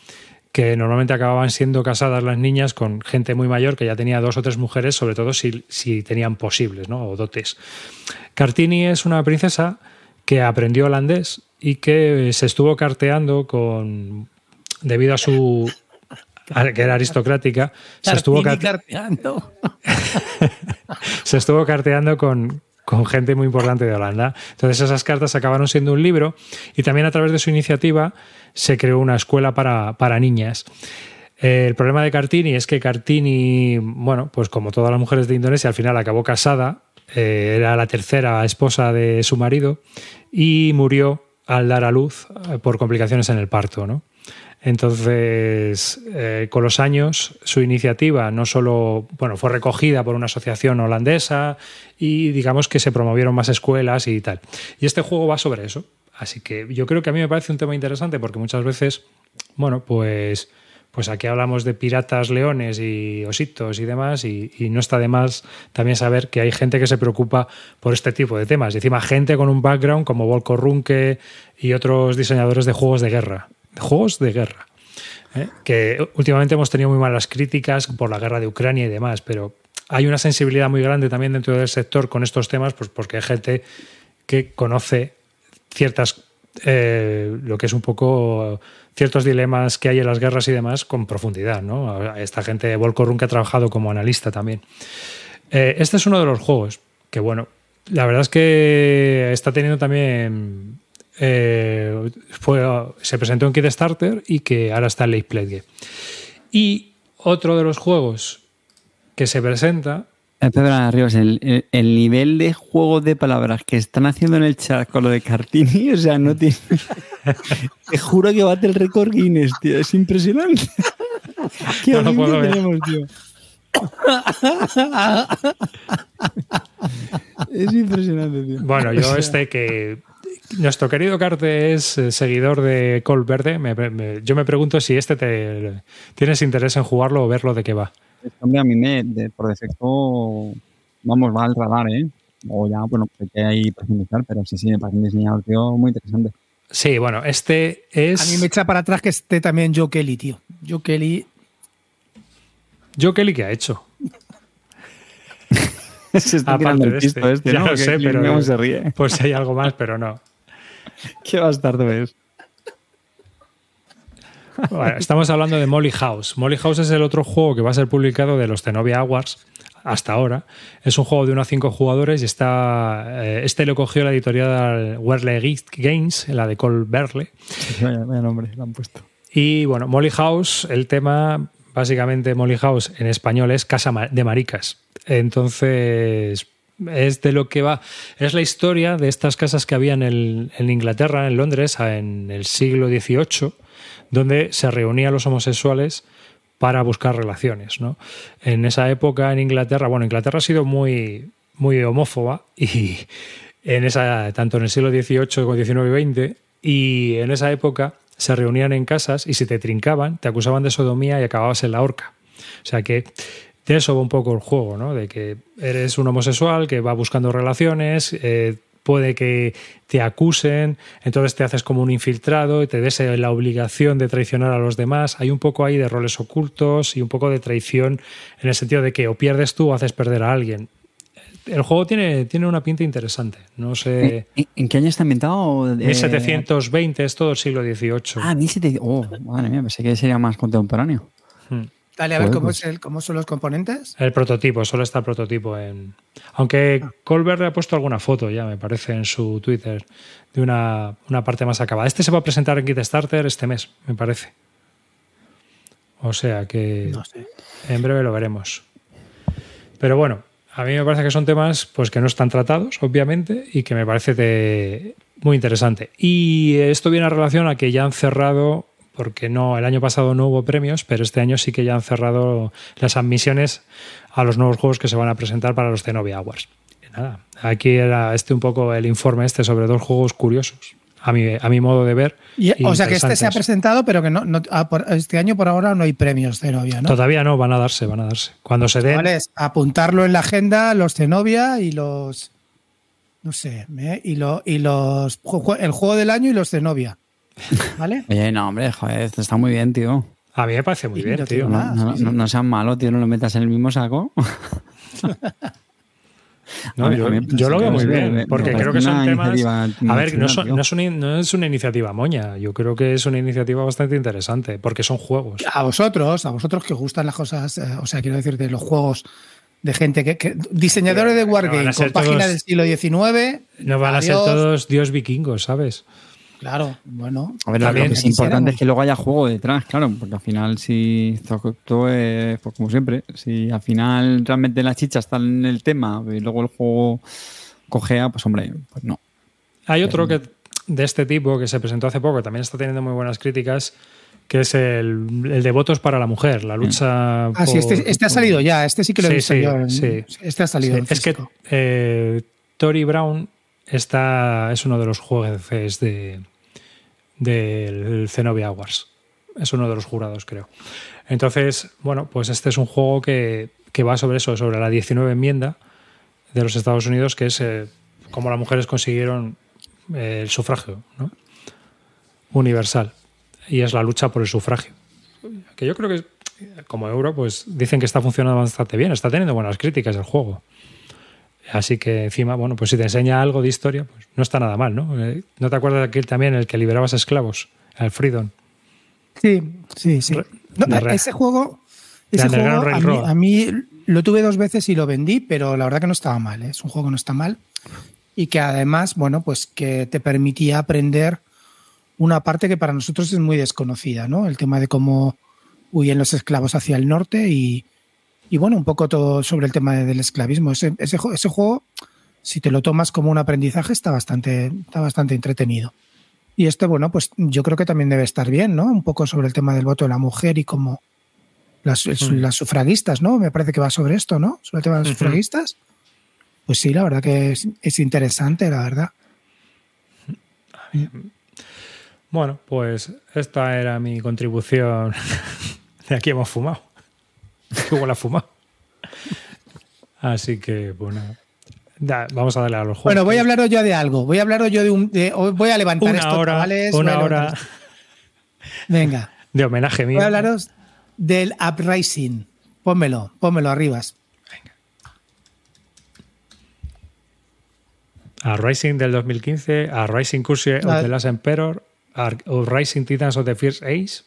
Speaker 1: que normalmente acababan siendo casadas las niñas con gente muy mayor que ya tenía dos o tres mujeres, sobre todo si, si tenían posibles, ¿no? O dotes. Cartini es una princesa que aprendió holandés y que se estuvo carteando con. debido a su. a que era aristocrática, se estuvo
Speaker 5: carteando.
Speaker 1: se estuvo carteando con, con gente muy importante de Holanda. Entonces esas cartas acabaron siendo un libro y también a través de su iniciativa se creó una escuela para, para niñas. Eh, el problema de Cartini es que Cartini, bueno, pues como todas las mujeres de Indonesia, al final acabó casada, eh, era la tercera esposa de su marido y murió al dar a luz eh, por complicaciones en el parto, ¿no? Entonces, eh, con los años, su iniciativa no solo bueno, fue recogida por una asociación holandesa y digamos que se promovieron más escuelas y tal. Y este juego va sobre eso. Así que yo creo que a mí me parece un tema interesante porque muchas veces, bueno, pues, pues aquí hablamos de piratas, leones y ositos y demás y, no está de más también saber que hay gente que se preocupa por este tipo de temas. Y encima gente con un background como Volko Runke y otros diseñadores de juegos de guerra. De juegos de guerra. ¿eh? Que últimamente hemos tenido muy malas críticas por la guerra de Ucrania y demás, pero hay una sensibilidad muy grande también dentro del sector con estos temas, pues porque hay gente que conoce ciertas eh, lo que es un poco ciertos dilemas que hay en las guerras y demás con profundidad, ¿no? Esta gente, Volko Run, que ha trabajado como analista también. Eh, este es uno de los juegos que, bueno, la verdad es que está teniendo también eh, fue, se presentó en Kickstarter y que ahora está en Late Play. Y otro de los juegos que se presenta
Speaker 2: Eh, Pedro Arribas, el, el- el nivel de juego de palabras que están haciendo en el chat con lo de Cartini, o sea, no tiene. Te juro que bate el récord Guinness, tío. Es impresionante. Qué
Speaker 1: No
Speaker 2: tenemos, tío. Es impresionante, tío.
Speaker 1: Bueno, yo este que nuestro querido Carte es eh, seguidor de Col Verde, me- me- yo me pregunto si este te tienes interés en jugarlo o verlo de qué va.
Speaker 2: Este hombre a mí me, de- por defecto, vamos, va al radar, ¿eh? O ya, bueno, pues hay que ahí profundizar, pero sí, sí, me parece un diseñador, tío, muy interesante.
Speaker 1: Sí, bueno, este es
Speaker 5: A mí me echa para atrás que esté también Joe Kelly, tío. Joe Kelly.
Speaker 1: Joe Kelly que ha hecho.
Speaker 2: Se está
Speaker 1: Aparte de este.
Speaker 2: este,
Speaker 1: Ya
Speaker 2: ¿no?
Speaker 1: lo sé, pero
Speaker 2: se ríe.
Speaker 1: pues si hay algo más, pero no.
Speaker 2: Qué bastardo es.
Speaker 1: Bueno, estamos hablando de Molly House. Molly House es el otro juego que va a ser publicado de los Zenobia Awards hasta ahora. Es un juego de 1 a 5 jugadores y está. eh, este lo cogió la editorial Werle Games, la de Cole Berle.
Speaker 2: Vaya, vaya nombre, lo han puesto.
Speaker 1: Y bueno, Molly House, el tema, básicamente Molly House en español es Casa de Maricas. Entonces, es de lo que va. Es la historia de estas casas que había en, en Inglaterra, en Londres, en el siglo XVIII, donde se reunían los homosexuales para buscar relaciones. ¿no? En esa época en Inglaterra, bueno, Inglaterra ha sido muy, muy homófoba y en esa, tanto en el siglo XVIII como XIX y XX, y en esa época se reunían en casas y si te trincaban, te acusaban de sodomía y acababas en la horca. O sea que de eso va un poco el juego, ¿no? De que eres un homosexual que va buscando relaciones, eh, puede que te acusen, entonces te haces como un infiltrado y te en la obligación de traicionar a los demás. Hay un poco ahí de roles ocultos y un poco de traición en el sentido de que o pierdes tú o haces perder a alguien. El juego tiene, tiene una pinta interesante. No sé.
Speaker 2: ¿En, en qué año está ambientado? Eh,
Speaker 1: 1720 es todo el siglo XVIII.
Speaker 2: Ah, 1700. Oh, madre mía, pensé que sería más contemporáneo.
Speaker 1: Hmm.
Speaker 5: Dale a ver cómo,
Speaker 2: pues.
Speaker 5: es el, cómo son los componentes.
Speaker 1: El prototipo, solo está el prototipo en. Aunque Colbert ha puesto alguna foto ya, me parece, en su Twitter, de una, una parte más acabada. Este se va a presentar en Kickstarter este mes, me parece. O sea que
Speaker 5: No sé.
Speaker 1: en breve lo veremos. Pero bueno, a mí me parece que son temas pues que no están tratados, obviamente, y que me parece de- muy interesante. Y esto viene a relación a que ya han cerrado, porque no, el año pasado no hubo premios, pero este año sí que ya han cerrado las admisiones a los nuevos juegos que se van a presentar para los Zenobia Awards. Y nada, aquí era este un poco el informe este sobre dos juegos curiosos, a mi, a mi modo de ver.
Speaker 5: Y- o sea que este se ha presentado, pero que no, no- ah, por- este año por ahora no hay premios Zenobia, ¿no?
Speaker 1: Todavía no, van a darse, van a darse. Cuando se den,
Speaker 5: Vale, es apuntarlo en la agenda, los Zenobia y los. No sé, ¿eh? y, lo, y los. El juego del año y los Zenobia. ¿Vale?
Speaker 2: Oye, no, hombre, joder, está muy bien, tío.
Speaker 1: a mí me parece muy
Speaker 5: Y
Speaker 1: bien, tío.
Speaker 2: No, no,
Speaker 5: sí, sí.
Speaker 2: no- no seas malo, tío, no lo metas en el mismo saco.
Speaker 1: No, yo, lo veo muy bien, porque creo que son
Speaker 2: una
Speaker 1: temas.
Speaker 2: iniciativa
Speaker 1: A ver, no, son- es una, no es una iniciativa moña. Yo creo que es una iniciativa bastante interesante, porque son juegos.
Speaker 5: A vosotros, a vosotros que os gustan las cosas, eh, o sea, quiero decir, de los juegos de gente que. que- diseñadores de Wargame con páginas
Speaker 1: todos-
Speaker 5: del siglo XIX.
Speaker 1: No van a ser todos dios vikingos, ¿sabes?
Speaker 5: Claro, bueno.
Speaker 2: A ver, lo-
Speaker 1: También
Speaker 2: lo que es importante es que luego haya juego detrás, claro, porque al final si esto, esto es, pues como siempre, si al final realmente la chicha está en el tema y luego el juego cojea, pues hombre, pues no.
Speaker 1: Hay otro que de este tipo que se presentó hace poco, también está teniendo muy buenas críticas, que es el, el de votos para la mujer, la lucha.
Speaker 5: Ah, sí, este, este ha salido ya, este sí que lo he
Speaker 1: Sí,
Speaker 5: visto
Speaker 1: sí,
Speaker 5: yo.
Speaker 1: sí.
Speaker 5: Este ha salido.
Speaker 1: Sí,
Speaker 5: en
Speaker 1: es que eh, Tori Brown está, es uno de los jueces de, del Zenobia Awards. Es uno de los jurados, creo. Entonces, bueno, pues este es un juego que, que va sobre eso, sobre la 19 enmienda de los Estados Unidos, que es eh, cómo las mujeres consiguieron eh, el sufragio ¿no? universal. Y es la lucha por el sufragio. Que yo creo que, como euro, pues dicen que está funcionando bastante bien, está teniendo buenas críticas el juego. Así que encima, bueno, pues si te enseña algo de historia, pues no está nada mal, ¿no? Eh, ¿No te acuerdas de aquel también el que liberabas esclavos? El Freedom.
Speaker 5: Sí, sí, sí. No, ese juego, ese juego a, mí, a mí lo tuve dos veces y lo vendí, pero la verdad que no estaba mal. ¿eh? Es un juego que no está mal. y que además, bueno, pues que te permitía aprender una parte que para nosotros es muy desconocida, ¿no? El tema de cómo huyen los esclavos hacia el norte y, y bueno, un poco todo sobre el tema del esclavismo. Ese, ese, ju- ese juego, si te lo tomas como un aprendizaje, está bastante, está bastante entretenido. Y este, bueno, pues yo creo que también debe estar bien, ¿no? Un poco sobre el tema del voto de la mujer y cómo las, las sufragistas, ¿no? Me parece que va sobre esto, ¿no? Sobre el tema de las
Speaker 1: Ujú.
Speaker 5: sufragistas. Pues sí, la verdad que es, es interesante, la verdad.
Speaker 1: Bueno, pues esta era mi contribución. De aquí hemos fumado. Qué huele a fumado. Así que, bueno. da- vamos a darle a los juegos.
Speaker 5: Bueno, voy a hablaros yo de algo. Voy a hablaros yo de un. de- voy a levantar
Speaker 1: una
Speaker 5: esto,
Speaker 1: hora,
Speaker 5: chavales.
Speaker 1: una hora
Speaker 5: Venga.
Speaker 1: de homenaje mío.
Speaker 5: Voy a hablaros del Uprising. Pónmelo, pónmelo arribas.
Speaker 1: A Rising del 2015, a Rising Curse of
Speaker 5: Ah.
Speaker 1: the Last Emperor, a Rising Titans of the First Age.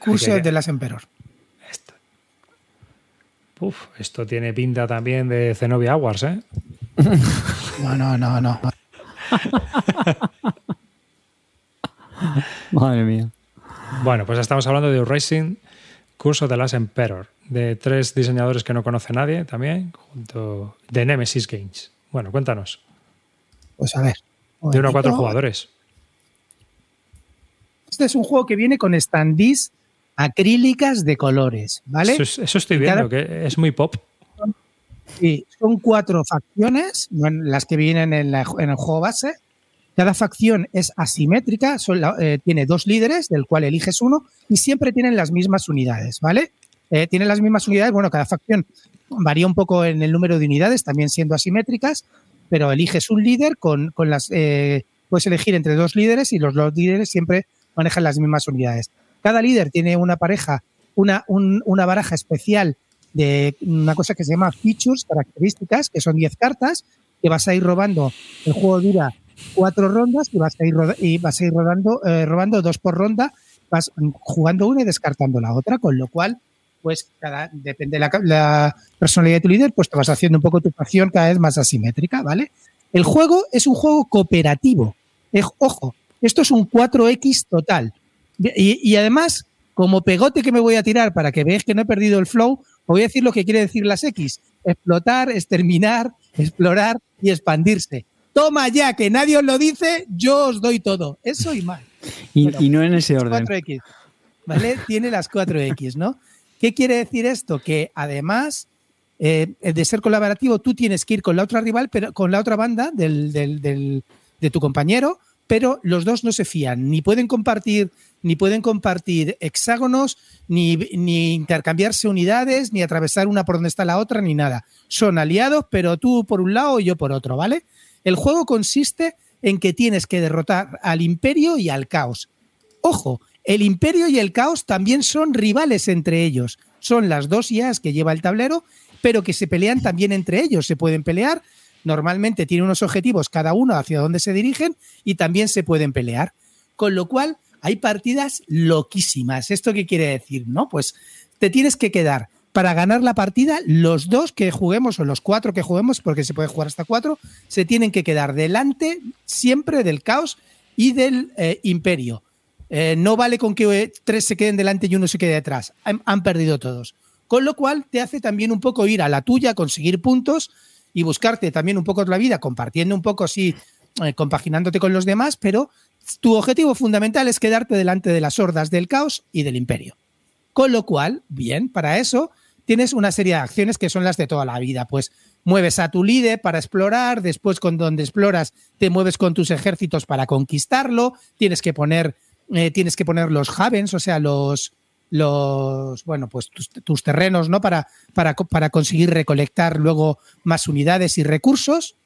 Speaker 5: Curso
Speaker 1: Ay, que-
Speaker 5: de las Emperor.
Speaker 1: Esto. Uf, esto tiene pinta también de Zenobia Awards, ¿eh?
Speaker 5: No, no, no, no.
Speaker 2: Madre mía.
Speaker 1: Bueno, pues estamos hablando de Rising Curse of the Last Emperor, de tres diseñadores que no conoce nadie también, junto de Nemesis Games. Bueno, cuéntanos.
Speaker 5: Pues a ver.
Speaker 1: De uno a cuatro jugadores.
Speaker 5: Este es un juego que viene con standees acrílicas de colores, ¿vale?
Speaker 1: Eso, es- eso estoy
Speaker 5: Cada-
Speaker 1: viendo, que es muy pop.
Speaker 5: Sí, son cuatro facciones, las que vienen en, la- en el juego base. Cada facción es asimétrica, son la- eh, tiene dos líderes, del cual eliges uno, y siempre tienen las mismas unidades, ¿vale? Eh, tienen las mismas unidades, bueno, cada facción varía un poco en el número de unidades, también siendo asimétricas, pero eliges un líder con, con las. eh, puedes elegir entre dos líderes y los dos líderes siempre manejan las mismas unidades. Cada líder tiene una pareja, una, un- una baraja especial de una cosa que se llama features, características, que son 10 cartas, que vas a ir robando. El juego dura cuatro rondas y vas a ir, y vas a ir rodando, eh, robando dos por ronda, vas jugando una y descartando la otra, con lo cual, pues cada, depende de la, personalidad de tu líder, pues te vas haciendo un poco tu facción cada vez más asimétrica, ¿vale? El juego es un juego cooperativo. Ojo, esto es un 4X total. Y, y además, como pegote que me voy a tirar para que veáis que no he perdido el flow, os voy a decir lo que quiere decir las X. Explotar, exterminar, explorar y expandirse. Toma ya, que nadie os lo dice, yo os doy todo. Eso y más.
Speaker 2: Y,
Speaker 5: Bueno,
Speaker 2: y no en ese orden.
Speaker 5: 4X. ¿Vale? Tiene las 4X, ¿no? ¿Qué quiere decir esto? Que además eh, de ser colaborativo, tú tienes que ir con la otra rival, pero con la otra banda del, del- del- de tu compañero, pero los dos no se fían, ni pueden compartir, ni pueden compartir hexágonos, ni, ni intercambiarse unidades, ni atravesar una por donde está la otra, ni nada. Son aliados, pero tú por un lado y yo por otro, ¿vale? El juego consiste en que tienes que derrotar al imperio y al caos. Ojo, el imperio y el caos también son rivales entre ellos. Son las dos IAs que lleva el tablero, pero que se pelean también entre ellos. Se pueden pelear. Normalmente tienen unos objetivos cada uno hacia dónde se dirigen y también se pueden pelear. Con lo cual, hay partidas loquísimas. ¿Esto qué quiere decir? No, pues te tienes que quedar para ganar la partida, los dos que juguemos o los cuatro que juguemos, porque se puede jugar hasta cuatro, se tienen que quedar delante siempre del caos y del eh, imperio. Eh, no vale con que eh, tres se queden delante y uno se quede detrás. Han, han perdido todos. Con lo cual te hace también un poco ir a la tuya, conseguir puntos y buscarte también un poco la vida, compartiendo un poco así, eh, compaginándote con los demás, pero tu objetivo fundamental es quedarte delante de las hordas del caos y del imperio. Con lo cual, bien, para eso tienes una serie de acciones que son las de toda la vida. Pues mueves a tu líder para explorar, después con donde exploras te mueves con tus ejércitos para conquistarlo, tienes que poner, eh, tienes que poner los havens, o sea, los, los bueno, pues tus, tus terrenos, ¿no? Para, para, para conseguir recolectar luego más unidades y recursos.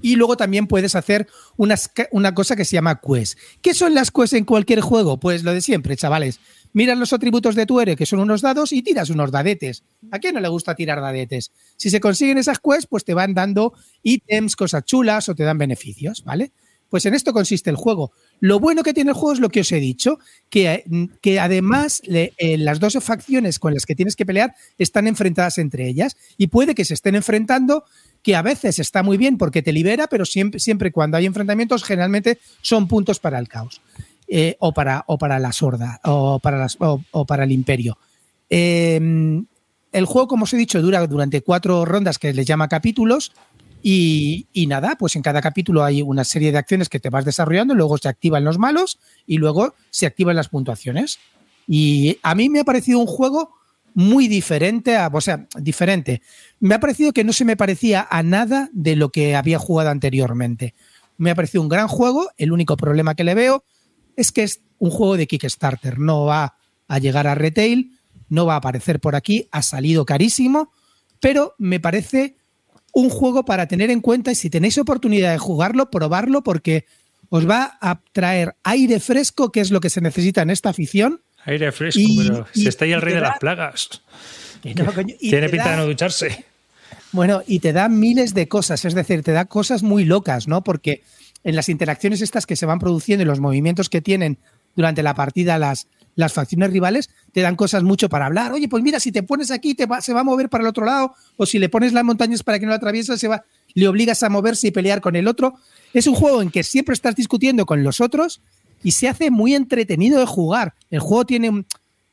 Speaker 5: Y luego también puedes hacer unas, una cosa que se llama quest. ¿Qué son las quests en cualquier juego? Pues lo de siempre, chavales. Miras los atributos de tu héroe, que son unos dados, y tiras unos dadetes. ¿A quién no le gusta tirar dadetes? Si se consiguen esas quests, pues te van dando ítems, cosas chulas o te dan beneficios, ¿vale? Pues en esto consiste el juego. Lo bueno que tiene el juego es lo que os he dicho, que, que además eh, las dos facciones con las que tienes que pelear están enfrentadas entre ellas y puede que se estén enfrentando, que a veces está muy bien porque te libera, pero siempre, siempre cuando hay enfrentamientos generalmente son puntos para el caos eh, o, para, o para la sorda o para, las, o, para el imperio. Eh, el juego, como os he dicho, dura durante cuatro rondas que les llama capítulos. Y, nada, pues en cada capítulo hay una serie de acciones que te vas desarrollando, luego se activan los malos y luego se activan las puntuaciones. Y a mí me ha parecido un juego muy diferente, a, o sea, diferente. Me ha parecido que no se me parecía a nada de lo que había jugado anteriormente. Me ha parecido un gran juego. El único problema que le veo es que es un juego de Kickstarter. No va a llegar a retail, no va a aparecer por aquí, ha salido carísimo, pero me parece un juego para tener en cuenta y si tenéis oportunidad de jugarlo, probarlo porque os va a traer aire fresco, que es lo que se necesita en esta afición.
Speaker 1: Aire fresco,
Speaker 5: Y-
Speaker 1: pero
Speaker 5: y-
Speaker 1: si está ahí el rey de
Speaker 5: da-
Speaker 1: las plagas.
Speaker 5: No, coño, y
Speaker 1: Tiene pinta
Speaker 5: da-
Speaker 1: de no ducharse.
Speaker 5: Bueno, y te da miles de cosas, es decir, te da cosas muy locas, ¿no? Porque en las interacciones estas que se van produciendo y los movimientos que tienen durante la partida las, las facciones rivales, te dan cosas mucho para hablar. Oye, pues mira, si te pones aquí, te va- se va a mover para el otro lado, o si le pones las montañas para que no lo atraviesa, se va, le obligas a moverse y pelear con el otro. Es un juego en que siempre estás discutiendo con los otros y se hace muy entretenido de jugar. El juego tiene,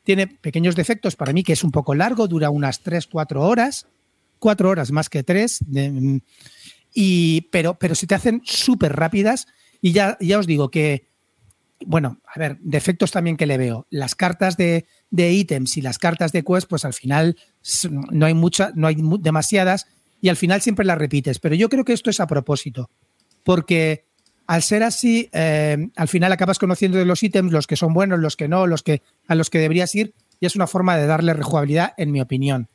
Speaker 5: tiene pequeños defectos para mí, que es un poco largo, dura unas 3-4 horas cuatro horas más que tres, de- y, pero, pero se te hacen súper rápidas y ya, ya os digo que, bueno, a ver, defectos también que le veo. Las cartas de, de ítems y las cartas de quest, pues al final no hay muchas, no hay demasiadas y al final siempre las repites, pero yo creo que esto es a propósito, porque al ser así, eh, al final acabas conociendo de los ítems, los que son buenos, los que no, los que a los que deberías ir, y es una forma de darle rejugabilidad, en mi opinión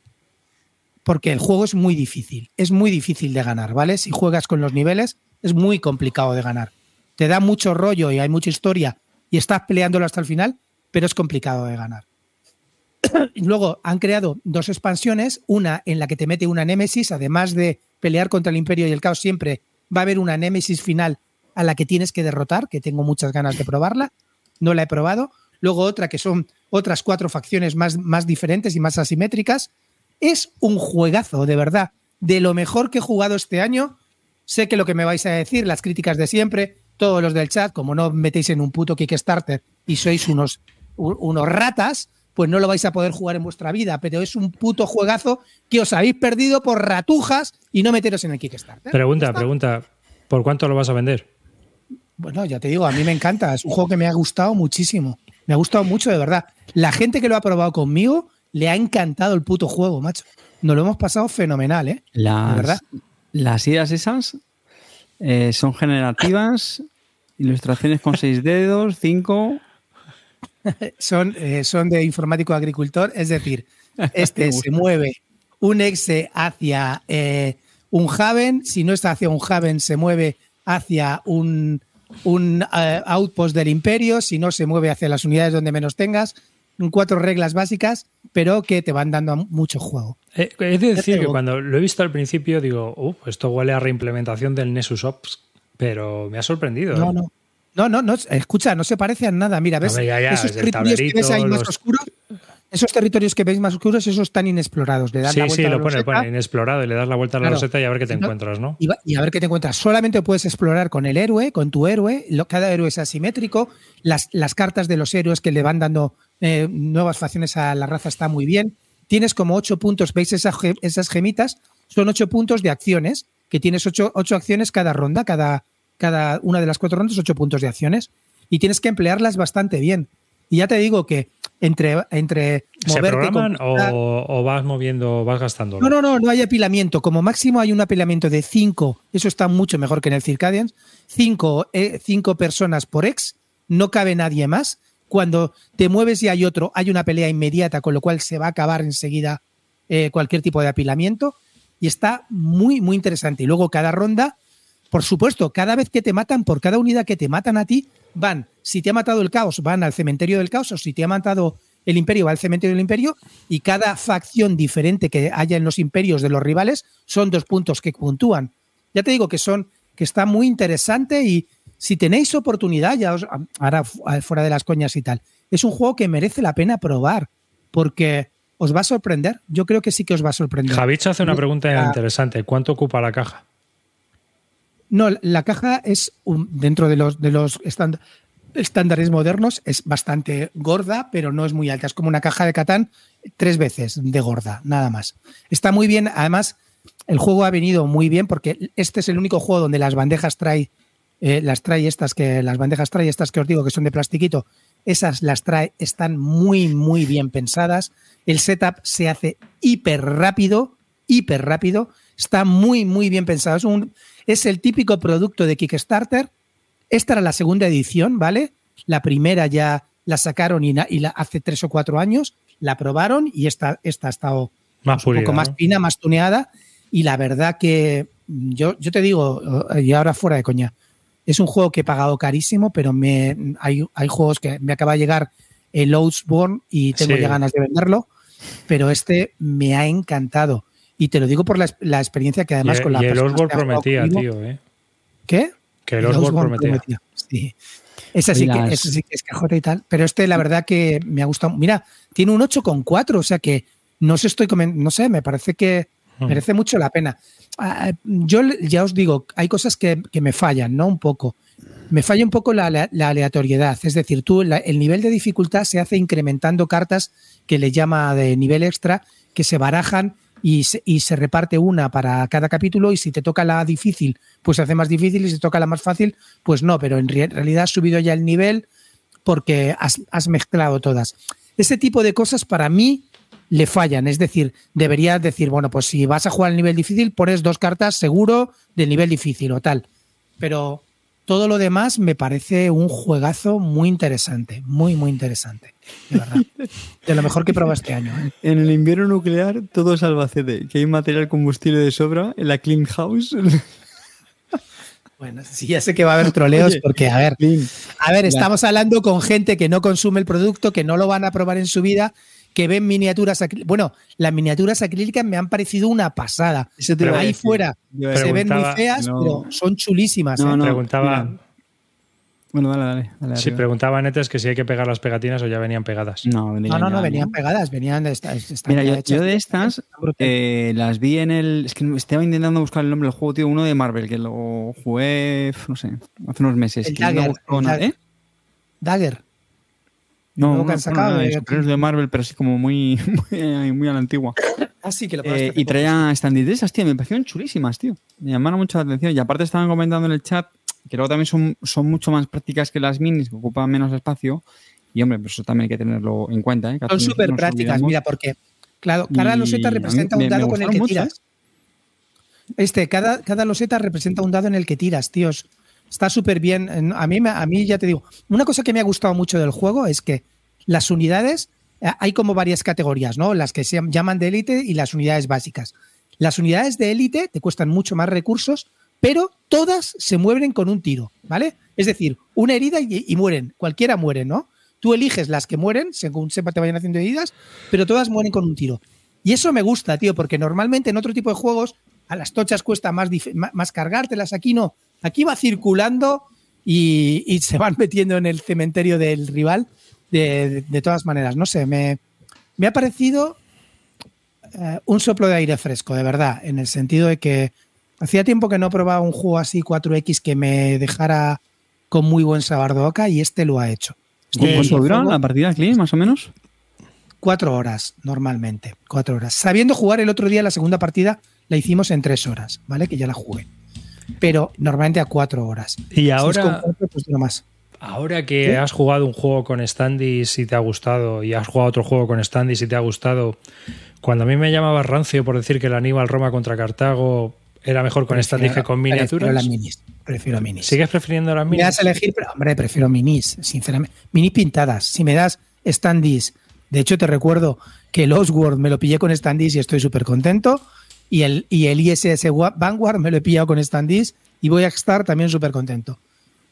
Speaker 5: porque el juego es muy difícil, es muy difícil de ganar, ¿vale? Si juegas con los niveles, es muy complicado de ganar. Te da mucho rollo y hay mucha historia y estás peleándolo hasta el final, pero es complicado de ganar. Luego han creado dos expansiones, una en la que te mete una némesis, además de pelear contra el imperio y el caos siempre, va a haber una némesis final a la que tienes que derrotar, que tengo muchas ganas de probarla, no la he probado. Luego otra que son otras cuatro facciones más, más diferentes y más asimétricas. Es un juegazo, de verdad. De lo mejor que he jugado este año. Sé que lo que me vais a decir, las críticas de siempre, todos los del chat, como no metéis en un puto Kickstarter y sois unos, unos ratas, pues no lo vais a poder jugar en vuestra vida. Pero es un puto juegazo que os habéis perdido por ratujas y no meteros en el Kickstarter.
Speaker 1: Pregunta, pregunta. ¿Por cuánto lo vas a vender?
Speaker 5: Bueno, ya te digo, a mí me encanta. Es un juego que me ha gustado muchísimo. Me ha gustado mucho, de verdad. La gente que lo ha probado conmigo le ha encantado el puto juego, macho. Nos lo hemos pasado fenomenal, ¿eh?
Speaker 2: Las,
Speaker 5: verdad.
Speaker 2: las ideas esas eh, son generativas, ilustraciones con seis dedos, cinco.
Speaker 5: Son, eh, son de informático agricultor, es decir, este se mueve un exe hacia eh, un Haven, si no está hacia un Haven, se mueve hacia un, un outpost del imperio, si no, se mueve hacia las unidades donde menos tengas. Cuatro reglas básicas, pero que te van dando mucho juego.
Speaker 1: Eh, He de decir que cuando lo he visto al principio digo, uh, esto huele a reimplementación del Nessus Ops, pero me ha sorprendido.
Speaker 5: No, no. No, no, no, escucha, no se parece a nada. Mira, ¿ves?
Speaker 1: Hombre, ya, ya,
Speaker 5: esos territorios que ves ahí
Speaker 1: tablerito,
Speaker 5: más
Speaker 1: los-
Speaker 5: oscuros, esos territorios que veis más oscuros, esos están inexplorados. Le das
Speaker 1: Sí,
Speaker 5: la vuelta
Speaker 1: sí,
Speaker 5: a la
Speaker 1: lo pone, pone inexplorado y le das la vuelta a la
Speaker 5: Claro.
Speaker 1: roseta y a ver qué te
Speaker 5: no-
Speaker 1: encuentras, ¿no?
Speaker 5: y, va- y a ver qué te encuentras. Solamente puedes explorar con el héroe, con tu héroe. lo- cada héroe es asimétrico. Las, las cartas de los héroes que le van dando eh, nuevas facciones a la raza está muy bien. Tienes como ocho puntos, ¿veis esas, esas gemitas? Son ocho puntos de acciones, que tienes ocho, ocho acciones cada ronda, cada, cada una de las cuatro rondas, ocho puntos de acciones. Y tienes que emplearlas bastante bien. Y ya te digo que entre, entre
Speaker 1: ¿Se
Speaker 5: moverte,
Speaker 1: programan o, o vas moviendo, vas gastando?
Speaker 5: no, no, no, no hay apilamiento. Como máximo hay un apilamiento de 5, eso está mucho mejor que en el Circadians. 5 personas por ex, no cabe nadie más. Cuando te mueves y hay otro, hay una pelea inmediata, con lo cual se va a acabar enseguida eh, cualquier tipo de apilamiento. Y está muy, muy interesante. Y luego cada ronda, por supuesto, cada vez que te matan, por cada unidad que te matan a ti, van, si te ha matado el caos, van al cementerio del caos, o si te ha matado el imperio, va al cementerio del imperio, y cada facción diferente que haya en los imperios de los rivales son dos puntos que puntúan. Ya te digo que son que está muy interesante y si tenéis oportunidad, ya os, ahora fuera de las coñas y tal, es un juego que merece la pena probar porque os va a sorprender. Yo creo que sí que os va a sorprender.
Speaker 1: Javich hace una pregunta interesante. ¿Cuánto ocupa la caja?
Speaker 5: No, la caja es dentro de los, de los estándares modernos, es bastante gorda, pero no es muy alta. Es como una caja de Catán tres veces de gorda, nada más. Está muy bien, además, el juego ha venido muy bien porque este es el único juego donde las bandejas trae, eh, las trae estas que, las bandejas trae estas que os digo que son de plastiquito, esas las trae, están muy, muy bien pensadas. El setup se hace hiper rápido, hiper rápido, está muy, muy bien pensado. Es un, es el típico producto de Kickstarter. Esta era la segunda edición, ¿vale? La primera ya la sacaron y, la, hace tres o cuatro años, la probaron y esta, esta ha estado
Speaker 1: más
Speaker 5: un poco más fina, más tuneada. Y la verdad que yo, yo te digo, y ahora fuera de coña, es un juego que he pagado carísimo, pero me, hay, hay juegos que me acaba de llegar el Outsborn y tengo ya ganas de venderlo, pero este me ha encantado. Y te lo digo por la, experiencia que además con la
Speaker 1: y el Osborne prometía, tío, ¿eh?
Speaker 5: ¿Qué?
Speaker 1: Que el, Osborne prometía.
Speaker 5: Sí. Ese sí, que, sí que es cajota y tal. Pero este, la verdad que me ha gustado. Mira, tiene un 8,4, o sea que no sé, estoy no sé, me parece que. Merece mucho la pena. Ah, yo ya os digo, hay cosas que, me fallan, ¿no? Un poco. Me falla un poco la, aleatoriedad. Es decir, tú, el nivel de dificultad se hace incrementando cartas que le llama de nivel extra, que se barajan y se, reparte una para cada capítulo y si te toca la difícil, pues se hace más difícil y si te toca la más fácil, pues no, pero en realidad has subido ya el nivel porque has, mezclado todas. Ese tipo de cosas para mí le fallan, es decir, deberías decir, bueno, pues si vas a jugar al nivel difícil, pones dos cartas seguro del nivel difícil o tal. Pero todo lo demás me parece un juegazo muy interesante, muy, muy interesante. De verdad. De lo mejor que he este año. ¿eh?
Speaker 2: En el invierno nuclear, todo es Albacete, que hay material combustible de sobra en la Clean House.
Speaker 5: Bueno, sí, ya sé que va a haber troleos porque, a ver, a ver, estamos hablando con gente que no consume el producto, que no lo van a probar en su vida que ven miniaturas acrílicas. Bueno, las miniaturas acrílicas me han parecido una pasada. Ahí fuera se ven muy feas, pero son chulísimas.
Speaker 1: No, ¿eh? preguntaba.
Speaker 2: Bueno, dale, dale.
Speaker 1: sí, preguntaba Netes que si hay que pegar las pegatinas o ya venían pegadas.
Speaker 5: No, no, no, venían pegadas, venían de
Speaker 2: estas. Mira, yo, de estas eh, las vi en el. Es que estaba intentando buscar el nombre del juego, tío, uno de Marvel, que lo jugué, no sé, hace unos meses.
Speaker 5: El Dagger, ¿eh? Dagger.
Speaker 2: No, no, sacado de, de Marvel, pero así como muy, muy, a la antigua.
Speaker 5: Así ah, que lo
Speaker 2: eh, Y traía esas, tío. Me parecieron chulísimas, tío. Me llamaron mucho la atención. Y aparte estaban comentando en el chat que luego también son, son mucho más prácticas que las minis, que ocupan menos espacio. Y hombre, pues eso también hay que tenerlo en cuenta. ¿eh?
Speaker 5: Son súper prácticas, mira, porque claro, cada loseta representa un dado con el que tiras. Este, cada, cada loseta representa un dado en el que tiras, tíos. Está súper bien. A mí, a mí ya te digo, una cosa que me ha gustado mucho del juego es que las unidades, eh, hay como varias categorías, ¿no? Las que se llaman de élite y las unidades básicas. Las unidades de élite te cuestan mucho más recursos, pero todas se mueven con un tiro, ¿vale? Es decir, una herida y, mueren, cualquiera muere, ¿no? Tú eliges las que mueren, según sepa te vayan haciendo heridas, pero todas mueren con un tiro. Y eso me gusta, tío, porque normalmente en otro tipo de juegos a las tochas cuesta más, más cargártelas, aquí no. Aquí va circulando y, se van metiendo en el cementerio del rival de, todas maneras. No sé, me, me ha parecido eh, un soplo de aire fresco, de verdad, en el sentido de que hacía tiempo que no probaba un juego así 4X que me dejara con muy buen sabor de boca y este lo ha hecho.
Speaker 2: ¿Cuánto dura la partida, Clean, más o menos?
Speaker 5: Cuatro horas, normalmente. Cuatro horas. Sabiendo jugar el otro día la segunda partida, la hicimos en tres horas, ¿vale? Que ya la jugué pero normalmente a cuatro horas.
Speaker 1: Y ahora, pues más. ahora que has jugado un juego con standees y te ha gustado, y has jugado otro juego con standees y te ha gustado, cuando a mí me llamaba rancio por decir que el Aníbal Roma contra Cartago era mejor con standees que con miniaturas.
Speaker 5: Prefiero las minis. Prefiero minis.
Speaker 1: ¿Sigues prefiriendo las minis?
Speaker 5: Me das a elegir, pero hombre, prefiero minis, sinceramente. Minis pintadas. Si me das standees, de hecho te recuerdo que el Oswald me lo pillé con standees y estoy súper contento y el, y el ISS Vanguard me lo he pillado con standees y voy a estar también súper contento.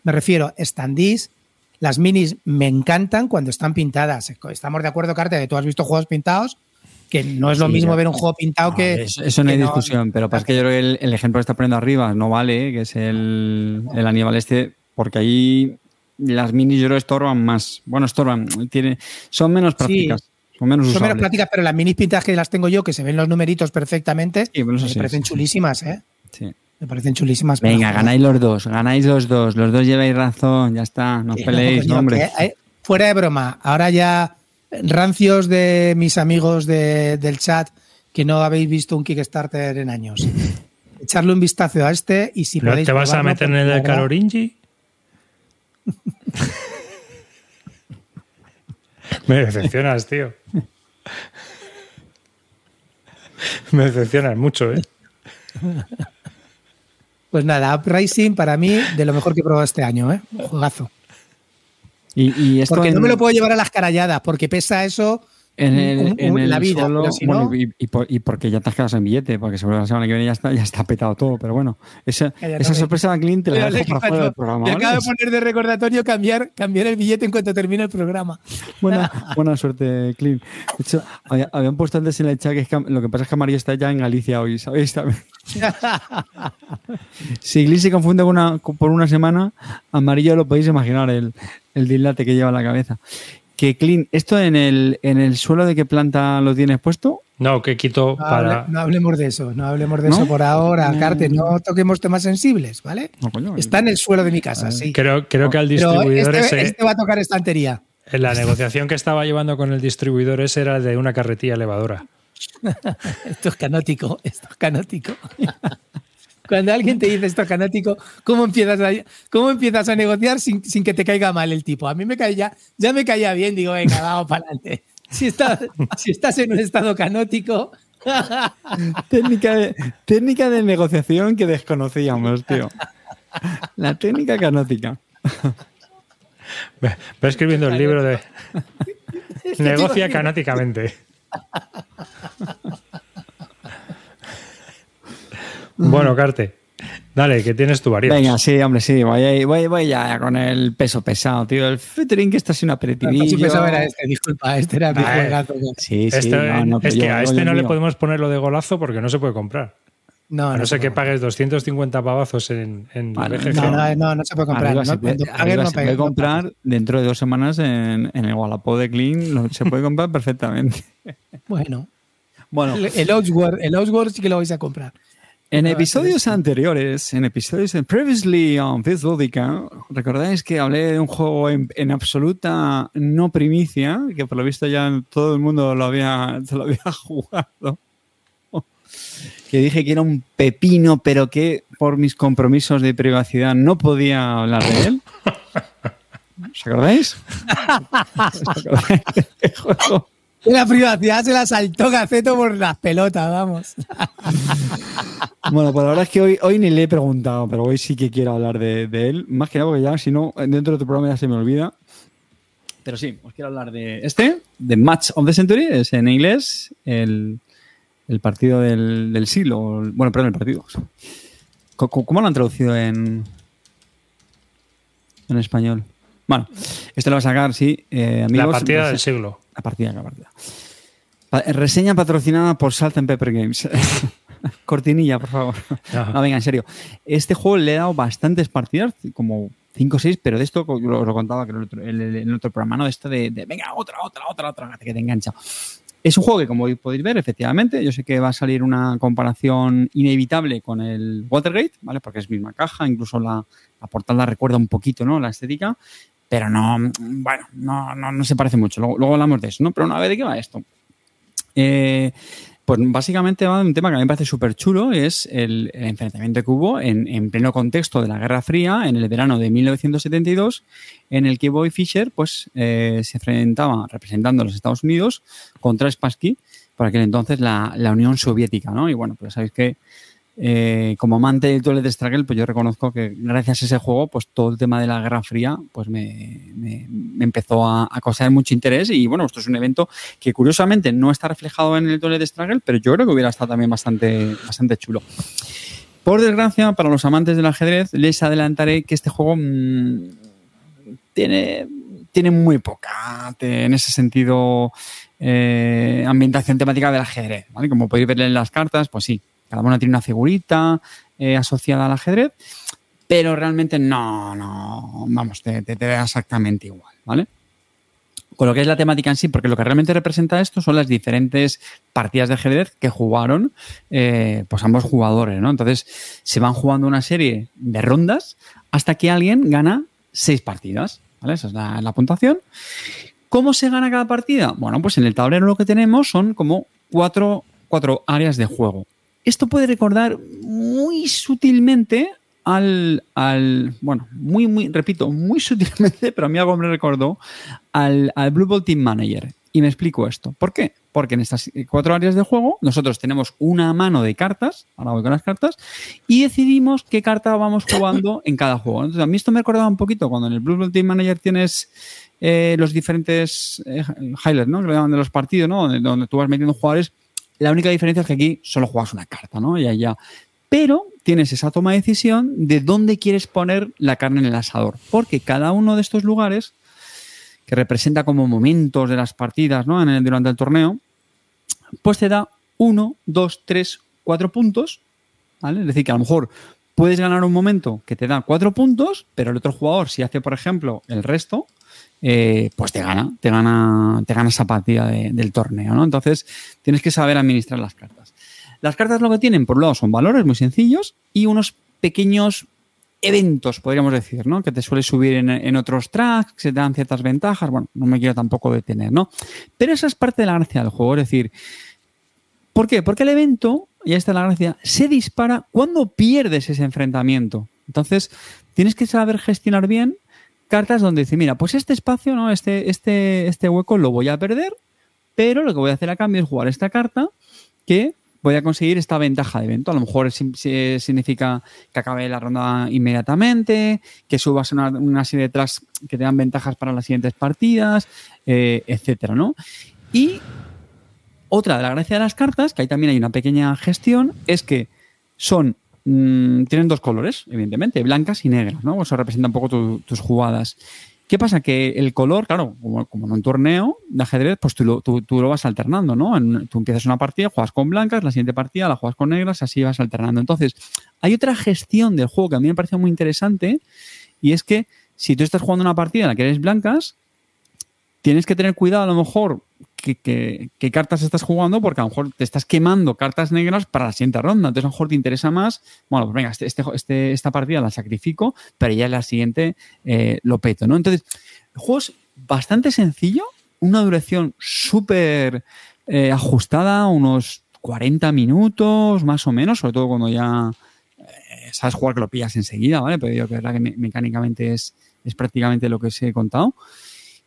Speaker 5: Me refiero, standees, las minis me encantan cuando están pintadas. Estamos de acuerdo, Carta, que tú has visto juegos pintados que no es lo
Speaker 2: Sí,
Speaker 5: mismo
Speaker 2: ya.
Speaker 5: ver un juego pintado
Speaker 2: No,
Speaker 5: que.
Speaker 2: eso, eso no hay discusión, pero pasa que yo creo que el, el ejemplo que está poniendo arriba no vale, que es el, el Aníbal este, porque ahí las minis yo creo que estorban más. Bueno, estorban, tiene, son menos prácticas, son menos
Speaker 5: Son menos prácticas, pero las minis pintadas que las tengo yo, que se ven los numeritos perfectamente,
Speaker 2: Sí, bueno, eso
Speaker 5: me
Speaker 2: sí,
Speaker 5: parecen
Speaker 2: sí,
Speaker 5: chulísimas, ¿eh?
Speaker 2: Sí.
Speaker 5: Me parecen chulísimas.
Speaker 2: Venga, ganáis los dos, ganáis los dos, los dos lleváis razón, ya está, no os
Speaker 5: Sí,
Speaker 2: peleéis,
Speaker 5: coño,
Speaker 2: no, hombre.
Speaker 5: que, eh, fuera de broma, ahora ya rancios de mis amigos de- del chat que no habéis visto un Kickstarter en años. Echarle un vistazo a este y si
Speaker 1: ¿No
Speaker 5: podéis
Speaker 1: te vas a meter en el de? Me decepcionas, tío. Me decepcionas mucho, ¿eh?
Speaker 5: Pues nada, Uprising para mí de lo mejor que he probado este año, ¿eh? Juegazo.
Speaker 2: Y, y esto
Speaker 5: Porque no me lo puedo llevar a las caralladas, porque pesa eso
Speaker 2: En el,
Speaker 5: un- un-
Speaker 2: en el
Speaker 5: la vida. pero si
Speaker 2: bueno,
Speaker 5: no-
Speaker 2: y, y por- y porque ya te has quedado sin billete, porque seguro que la semana que viene ya está, ya está petado todo, pero bueno, esa, esa
Speaker 5: no,
Speaker 2: sorpresa de Clint te la dejo para fuera del programa.
Speaker 5: me
Speaker 2: ¿vale?
Speaker 5: acabo de poner de recordatorio cambiar, cambiar el billete en cuanto termine el programa.
Speaker 2: Buena, buena suerte, Clint. De hecho, había- habían puesto antes en el chat que, es que lo que pasa es que María está ya en Galicia hoy, ¿sabéis? Si Clint se confunde con una- por una semana, amarillo lo podéis imaginar, el, el dislate que lleva en la cabeza. Que Clint, ¿esto en el, en el suelo de qué planta lo tienes puesto?
Speaker 1: No, que quito
Speaker 5: No,
Speaker 1: para.
Speaker 5: hable- no hablemos de eso, no hablemos de
Speaker 2: ¿No?
Speaker 5: eso por ahora,
Speaker 2: No.
Speaker 5: Carte, no toquemos temas sensibles, ¿vale?
Speaker 2: No, coño,
Speaker 5: Está en el suelo de mi casa, sí.
Speaker 1: Creo, creo que al distribuidor
Speaker 5: este,
Speaker 1: ese.
Speaker 5: este va a tocar estantería.
Speaker 1: En la negociación que estaba llevando con el distribuidor ese era de una carretilla elevadora.
Speaker 5: Esto es canótico, esto es canótico. Cuando alguien te dice esto es canótico, ¿cómo empiezas a, cómo empiezas a negociar sin, sin que te caiga mal el tipo? A mí me caía, ya me caía bien, digo, venga, vamos para adelante. Si estás, si estás en un estado canótico,
Speaker 2: técnica, de, técnica de negociación que desconocíamos, tío. La técnica canótica.
Speaker 1: Ve ve escribiendo el libro de Negocia
Speaker 5: tipo-
Speaker 1: bueno, Carte, dale, que tienes tu variedad.
Speaker 2: Venga, sí, hombre, sí, voy, voy, voy ya con el peso pesado, tío. El featuring que está así un
Speaker 5: No,
Speaker 2: aperitivillo.
Speaker 5: si pensaba era este, disculpa, este era mi
Speaker 1: Ah, eh.
Speaker 5: juegazo.
Speaker 2: Sí, sí,
Speaker 1: Este-
Speaker 2: no, no,
Speaker 1: es
Speaker 2: yo
Speaker 1: que a este no le
Speaker 2: mío.
Speaker 1: podemos poner lo de golazo porque no se puede comprar.
Speaker 5: No,
Speaker 1: A no
Speaker 5: se
Speaker 1: ser que
Speaker 5: puede
Speaker 1: pagues 250 pavazos en, en
Speaker 2: Vale,
Speaker 1: BGG.
Speaker 5: No, no, no, no se puede comprar.
Speaker 2: Arriba
Speaker 5: ¿no?
Speaker 2: se puede, arriba se puede
Speaker 5: no
Speaker 2: comprar dentro de dos semanas en, en el Wallapop de Clean. se puede comprar perfectamente.
Speaker 5: Bueno,
Speaker 2: Bueno,
Speaker 5: el, el Outward, el Outward sí que lo vais a comprar.
Speaker 2: En episodios anteriores, en episodios en Previously on Biz Lúdica, recordáis que hablé de un juego en, en absoluta no primicia, que por lo visto ya todo el mundo lo había, lo había jugado. Que dije que era un pepino, pero que por mis compromisos de privacidad no podía hablar de él. ¿Os acordáis? ¿Os acordáis juego?
Speaker 5: La privacidad se la saltó Gaceto por las pelotas, vamos.
Speaker 2: Bueno, pues la verdad es que hoy, hoy ni le he preguntado, pero hoy sí que quiero hablar de, de él. Más que nada porque ya, si no, dentro de tu programa ya se me olvida. Pero sí, os quiero hablar de este, de Match of the Century, es en inglés, el, el partido del, del siglo. Bueno, perdón, el partido. ¿Cómo, cómo lo han traducido en, en español? Bueno, este lo va a sacar, sí, eh, amigos.
Speaker 1: La partida del
Speaker 2: Pues,
Speaker 1: siglo.
Speaker 2: La partida, la partida. Pa- reseña patrocinada por Salt and Pepper Games. Cortinilla, por favor.
Speaker 1: Ajá.
Speaker 2: No, venga, en serio. Este juego le he dado bastantes partidas, como 5 o 6, pero de esto lo, lo contaba en, el otro, el- el otro programa, ¿no? De esto de, de, venga, otra, otra, otra, otra, que te engancha. Es un juego que, como podéis ver, efectivamente, yo sé que va a salir una comparación inevitable con el Watergate, ¿vale? Porque es misma caja, incluso la, la portada recuerda un poquito, ¿no? La estética, pero no, bueno, no, no, no se parece mucho. Luego, luego hablamos de eso, ¿no? Pero una vez de qué va esto. Eh, pues básicamente va de un tema que a mí me parece súper chulo, es el, enfrentamiento que hubo en, en pleno contexto de la Guerra Fría, en el verano de 1972, en el que Boy Fischer pues, eh, se enfrentaba representando a los Estados Unidos contra Spassky, por aquel entonces la, la Unión Soviética, ¿no? Y bueno, pues sabéis que eh, como amante del Toilet Struggle, pues yo reconozco que gracias a ese juego, pues todo el tema de la Guerra Fría, pues me, empezó a, a causar mucho interés y bueno, esto es un evento que curiosamente no está reflejado en el Toilet Struggle, pero yo creo que hubiera estado también bastante, bastante chulo. Por desgracia, para los amantes del ajedrez, les adelantaré que este juego mm, tiene tiene muy poca, en ese sentido, eh, ambientación temática del ajedrez. Como podéis ver en las cartas, pues sí, cada una tiene una figurita eh, asociada al ajedrez, pero realmente no, no, vamos, te da exactamente igual, ¿vale? con lo que es la temática en sí, porque lo que realmente representa esto son las diferentes partidas de ajedrez que jugaron eh, pues ambos jugadores, ¿no? Entonces se van jugando una serie de rondas hasta que alguien gana seis partidas, ¿vale? Esa es la, la puntuación. ¿Cómo se gana cada partida? Bueno, pues en el tablero lo que tenemos son como cuatro, cuatro áreas de juego. Esto puede recordar muy sutilmente al, al, bueno, muy, muy, repito, muy sutilmente, pero a mí algo me recordó al, al Blue Ball Team Manager. Y me explico esto. ¿Por qué? Porque en estas cuatro áreas de juego nosotros tenemos una mano de cartas, ahora voy con las cartas, y decidimos qué carta vamos jugando en cada juego. Entonces, a mí esto me recordaba un poquito cuando en el Blue Ball Team Manager tienes eh, los diferentes eh, highlights, ¿no? Que lo llaman de los partidos, ¿no? Donde, donde, tú vas metiendo jugadores. La única diferencia es que aquí solo juegas una carta, ¿no? Y ya. Pero tienes esa toma de decisión de dónde quieres poner la carne en el asador. Porque cada uno de estos lugares, que representa como momentos de las partidas ¿no? durante el torneo, pues te da uno, dos, tres, cuatro puntos. ¿vale? Es decir, que a lo mejor puedes ganar un momento que te da cuatro puntos, pero el otro jugador, si hace, por ejemplo, el resto, eh, pues te gana, te gana, te gana esa partida de, del torneo. ¿no? Entonces, tienes que saber administrar las cartas. Las cartas lo que tienen, por un lado, son valores muy sencillos y unos pequeños eventos, podríamos decir, ¿no? Que te suele subir en, en, otros tracks, que te dan ciertas ventajas. Bueno, no me quiero tampoco detener, ¿no? Pero esa es parte de la gracia del juego. Es decir, ¿por qué? Porque el evento, y ahí está la gracia, se dispara cuando pierdes ese enfrentamiento. Entonces, tienes que saber gestionar bien cartas donde dice, mira, pues este espacio, ¿no? Este, este, este hueco lo voy a perder, pero lo que voy a hacer a cambio es jugar esta carta que voy a conseguir esta ventaja de evento. A lo mejor significa que acabe la ronda inmediatamente, que subas una, una serie de que te dan ventajas para las siguientes partidas, eh, etcétera, ¿no? Y otra de la gracia de las cartas, que ahí también hay una pequeña gestión, es que son mmm, tienen dos colores, evidentemente, blancas y negras, ¿no? Eso representa un poco tu, tus jugadas. ¿Qué pasa? Que el color, claro, como, en un torneo de ajedrez, pues tú lo, tú lo vas alternando, ¿no? En, tú empiezas una partida, juegas con blancas, la siguiente partida la juegas con negras, así vas alternando. Entonces, hay otra gestión del juego que a mí me parece muy interesante y es que si tú estás jugando una partida en la que eres blancas, tienes que tener cuidado a lo mejor qué, cartas estás jugando, porque a lo mejor te estás quemando cartas negras para la siguiente ronda. Entonces, a lo mejor te interesa más, bueno, pues venga, este, este, este, esta partida la sacrifico, pero ya en la siguiente eh, lo peto, ¿no? Entonces, el juego es bastante sencillo, una duración súper eh, ajustada, unos 40 minutos más o menos, sobre todo cuando ya eh, sabes jugar que lo pillas enseguida, ¿vale? Pero yo que me, mecánicamente es, es prácticamente lo que os he contado.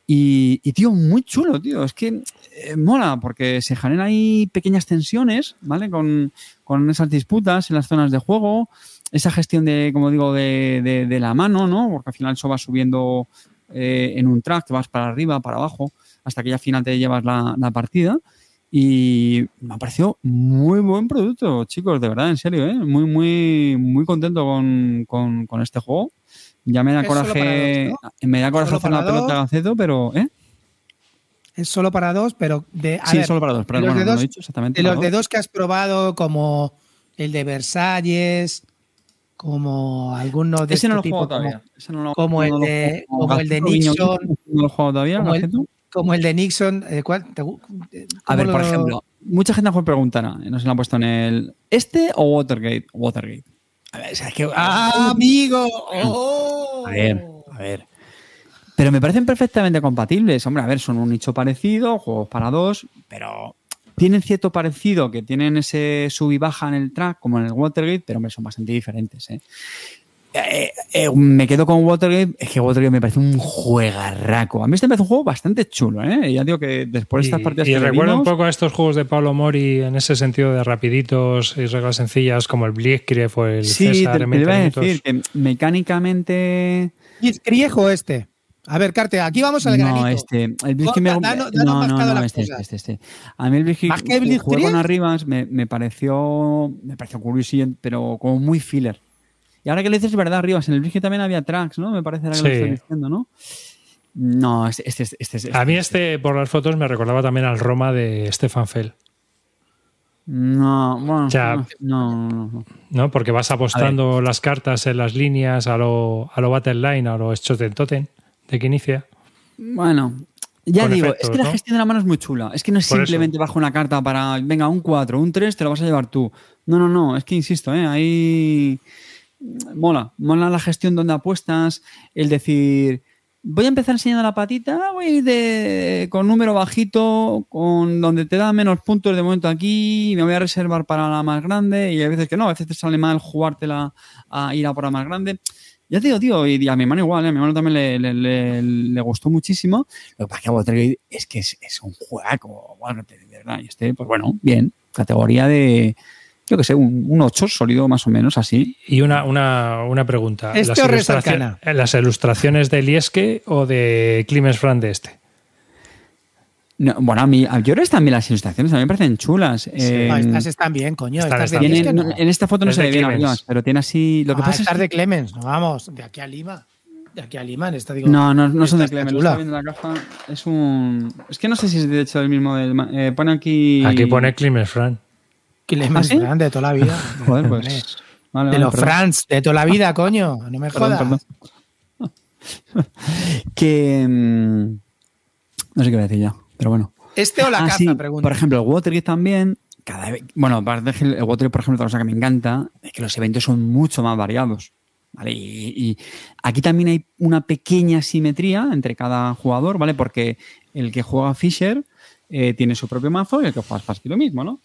Speaker 2: Y, tío, muy chulo, tío. Es que eh, mola porque se generan ahí pequeñas tensiones, ¿vale? Con, con, esas disputas en las zonas de juego, esa gestión de, como digo, de, de, la mano, ¿no? Porque al final eso va subiendo eh, en un track, vas para arriba, para abajo, hasta que ya al final te llevas la, partida. Y me ha parecido muy buen producto, chicos, de verdad, en serio, ¿eh? Muy, muy, muy contento con, con, con este juego. Ya me da coraje, dos, ¿no? me da coraje hacer la pelota de Gaceto, pero ¿eh?
Speaker 5: Es solo para dos, pero de
Speaker 2: a Sí, ver, solo para dos, pero
Speaker 5: de
Speaker 2: bueno,
Speaker 5: los, de,
Speaker 2: no
Speaker 5: dos,
Speaker 2: he dicho exactamente
Speaker 5: de los
Speaker 2: dos.
Speaker 5: de dos que has probado, como el de Versalles, como algunos de
Speaker 2: Ese
Speaker 5: este
Speaker 2: no lo he todavía.
Speaker 5: como,
Speaker 2: Ese no lo,
Speaker 5: como el
Speaker 2: no lo
Speaker 5: de, como el de Nixon,
Speaker 2: No lo he jugado todavía,
Speaker 5: como el,
Speaker 2: Gaceto.
Speaker 5: como el de Nixon, eh, ¿cuál? Te,
Speaker 2: A ver,
Speaker 5: lo-
Speaker 2: por ejemplo, mucha gente a lo mejor preguntará, no se lo han puesto en el ¿este o Watergate? Watergate. A ver, o sea, es que
Speaker 5: ¡Ah, amigo! ¡Oh!
Speaker 2: A ver, a ver. Pero me parecen perfectamente compatibles. Hombre, a ver, son un nicho parecido, juegos para dos, pero tienen cierto parecido, que tienen ese sub y baja en el track, como en el Watergate, pero hombre, son bastante diferentes. ¿eh? Eh, eh, me quedo con Watergate, es que Watergate me parece un juegarraco. A mí este me parece un juego bastante chulo, ¿eh? Ya digo que después de estas
Speaker 1: y,
Speaker 2: partidas
Speaker 1: y
Speaker 2: que
Speaker 1: recuerda
Speaker 2: vimos,
Speaker 1: un poco a estos juegos de Pablo Mori en ese sentido de rapiditos y reglas sencillas como el Blitzkrieg o el
Speaker 2: Sí,
Speaker 1: César
Speaker 2: te, te
Speaker 1: 20
Speaker 2: iba a decir que mecánicamente...
Speaker 5: Este. A ver, Carte, aquí vamos al granito.
Speaker 2: No, este. El Blitzkrieg me... No, no, no,
Speaker 5: las
Speaker 2: este, este, este, este. A mí el Blitzkrieg,
Speaker 5: ¿Más que el
Speaker 2: jugué
Speaker 5: Blitzkrieg?
Speaker 2: con Arribas, me, me pareció me pareció curioso, pero como muy filler. Y ahora que le dices, es verdad, Arribas, en el Blitzkrieg también había tracks, ¿no? Me parece ahora que lo
Speaker 1: Sí.
Speaker 2: estoy diciendo, ¿no? No, este, este, este, este-
Speaker 1: A mí este, por las fotos, me recordaba también al Roma de Stefan Fell,
Speaker 2: No, bueno,
Speaker 1: O sea,
Speaker 2: no, no, no.
Speaker 1: Porque vas apostando las cartas en las líneas a lo, a lo Battle Line, a lo Schotten Totten de que inicia.
Speaker 2: Bueno, ya
Speaker 1: Con
Speaker 2: digo,
Speaker 1: efectos,
Speaker 2: es que la gestión de la mano es muy chula. Es que no es
Speaker 1: Por eso.
Speaker 2: simplemente bajo una carta para, venga, un 4, un 3, te lo vas a llevar tú. No, no, no, es que insisto, ¿eh? ahí mola, mola la gestión donde apuestas, el decir, voy a empezar enseñando la patita, voy a ir de, con número bajito, con donde te da menos puntos de momento aquí, me voy a reservar para la más grande, y hay veces que no, a veces te sale mal jugártela a ir a por la más grande. Ya te digo, tío, y a mi hermano igual, ¿eh? a mi hermano también le, gustó muchísimo. Lo que pasa que es que es, un juego, bueno, de verdad. Y este, pues bueno, bien, categoría de, yo que sé, un, un 8 sólido más o menos, así.
Speaker 1: Y una, una, una pregunta.
Speaker 5: ¿Este
Speaker 1: ¿Las,
Speaker 5: Arcana?
Speaker 1: ¿Las ilustraciones de Lieske o de Clemens Fran de este?
Speaker 2: No, bueno, a mí, a- yo creo que también las ilustraciones a mí me parecen chulas. Eh,
Speaker 5: No, estas están bien, coño.
Speaker 1: Están-
Speaker 5: Estas de
Speaker 1: están
Speaker 5: no.
Speaker 2: no, en esta foto no
Speaker 1: Es
Speaker 2: se ve bien arriba, pero tiene así. Lo que
Speaker 5: Ah,
Speaker 2: pasa es
Speaker 5: estas
Speaker 2: que.
Speaker 5: de Clemens, no vamos, de aquí a Lima. De aquí a Lima, en esta digo.
Speaker 2: No, no, no son de Clemens. lo
Speaker 5: chula.
Speaker 2: estaba viendo en la caja. Es un. Es que no sé si es de hecho el mismo. Del, eh, pone aquí.
Speaker 1: Aquí pone Clemens Fran.
Speaker 5: Clemens
Speaker 2: ¿Ah?
Speaker 5: Fran, de toda la vida.
Speaker 2: Joder, pues. vale,
Speaker 5: de los
Speaker 2: perdón.
Speaker 5: Frans, de toda la vida, coño. No me jodas.
Speaker 2: perdón. que. mm, No sé qué voy a decir ya, pero bueno.
Speaker 5: ¿Este o la
Speaker 2: Ah, sí,
Speaker 5: Pregunta.
Speaker 2: Por ejemplo, el Watergate también. Cada vez, bueno, aparte el Watergate, por ejemplo, otra cosa que me encanta es que los eventos son mucho más variados. ¿vale? Y, y aquí también hay una pequeña simetría entre cada jugador, ¿vale? Porque el que juega Fisher eh, tiene su propio mazo y el que juega Spassky lo mismo, ¿no?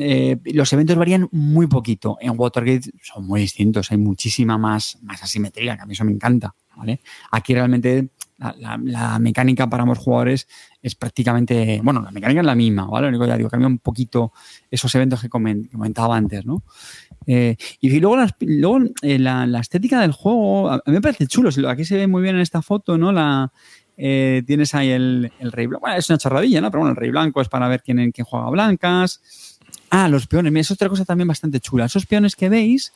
Speaker 2: Eh, los eventos varían muy poquito. En Watergate son muy distintos, hay muchísima más, más asimetría, que a mí eso me encanta. ¿vale? Aquí realmente la, mecánica para ambos jugadores es prácticamente, bueno, la mecánica es la misma, ¿vale? Lo único que ya digo, cambia un poquito esos eventos que comen- que comentaba antes, ¿no? Eh, y luego, las- luego eh, la, la estética del juego, a mí me parece chulo. Aquí se ve muy bien en esta foto, ¿no? La, eh, tienes ahí el, rey blanco. Bueno, es una chorradilla, ¿no? Pero bueno, el rey blanco es para ver quién, juega blancas. Ah, los peones. Mira, es otra cosa también bastante chula. Esos peones que veis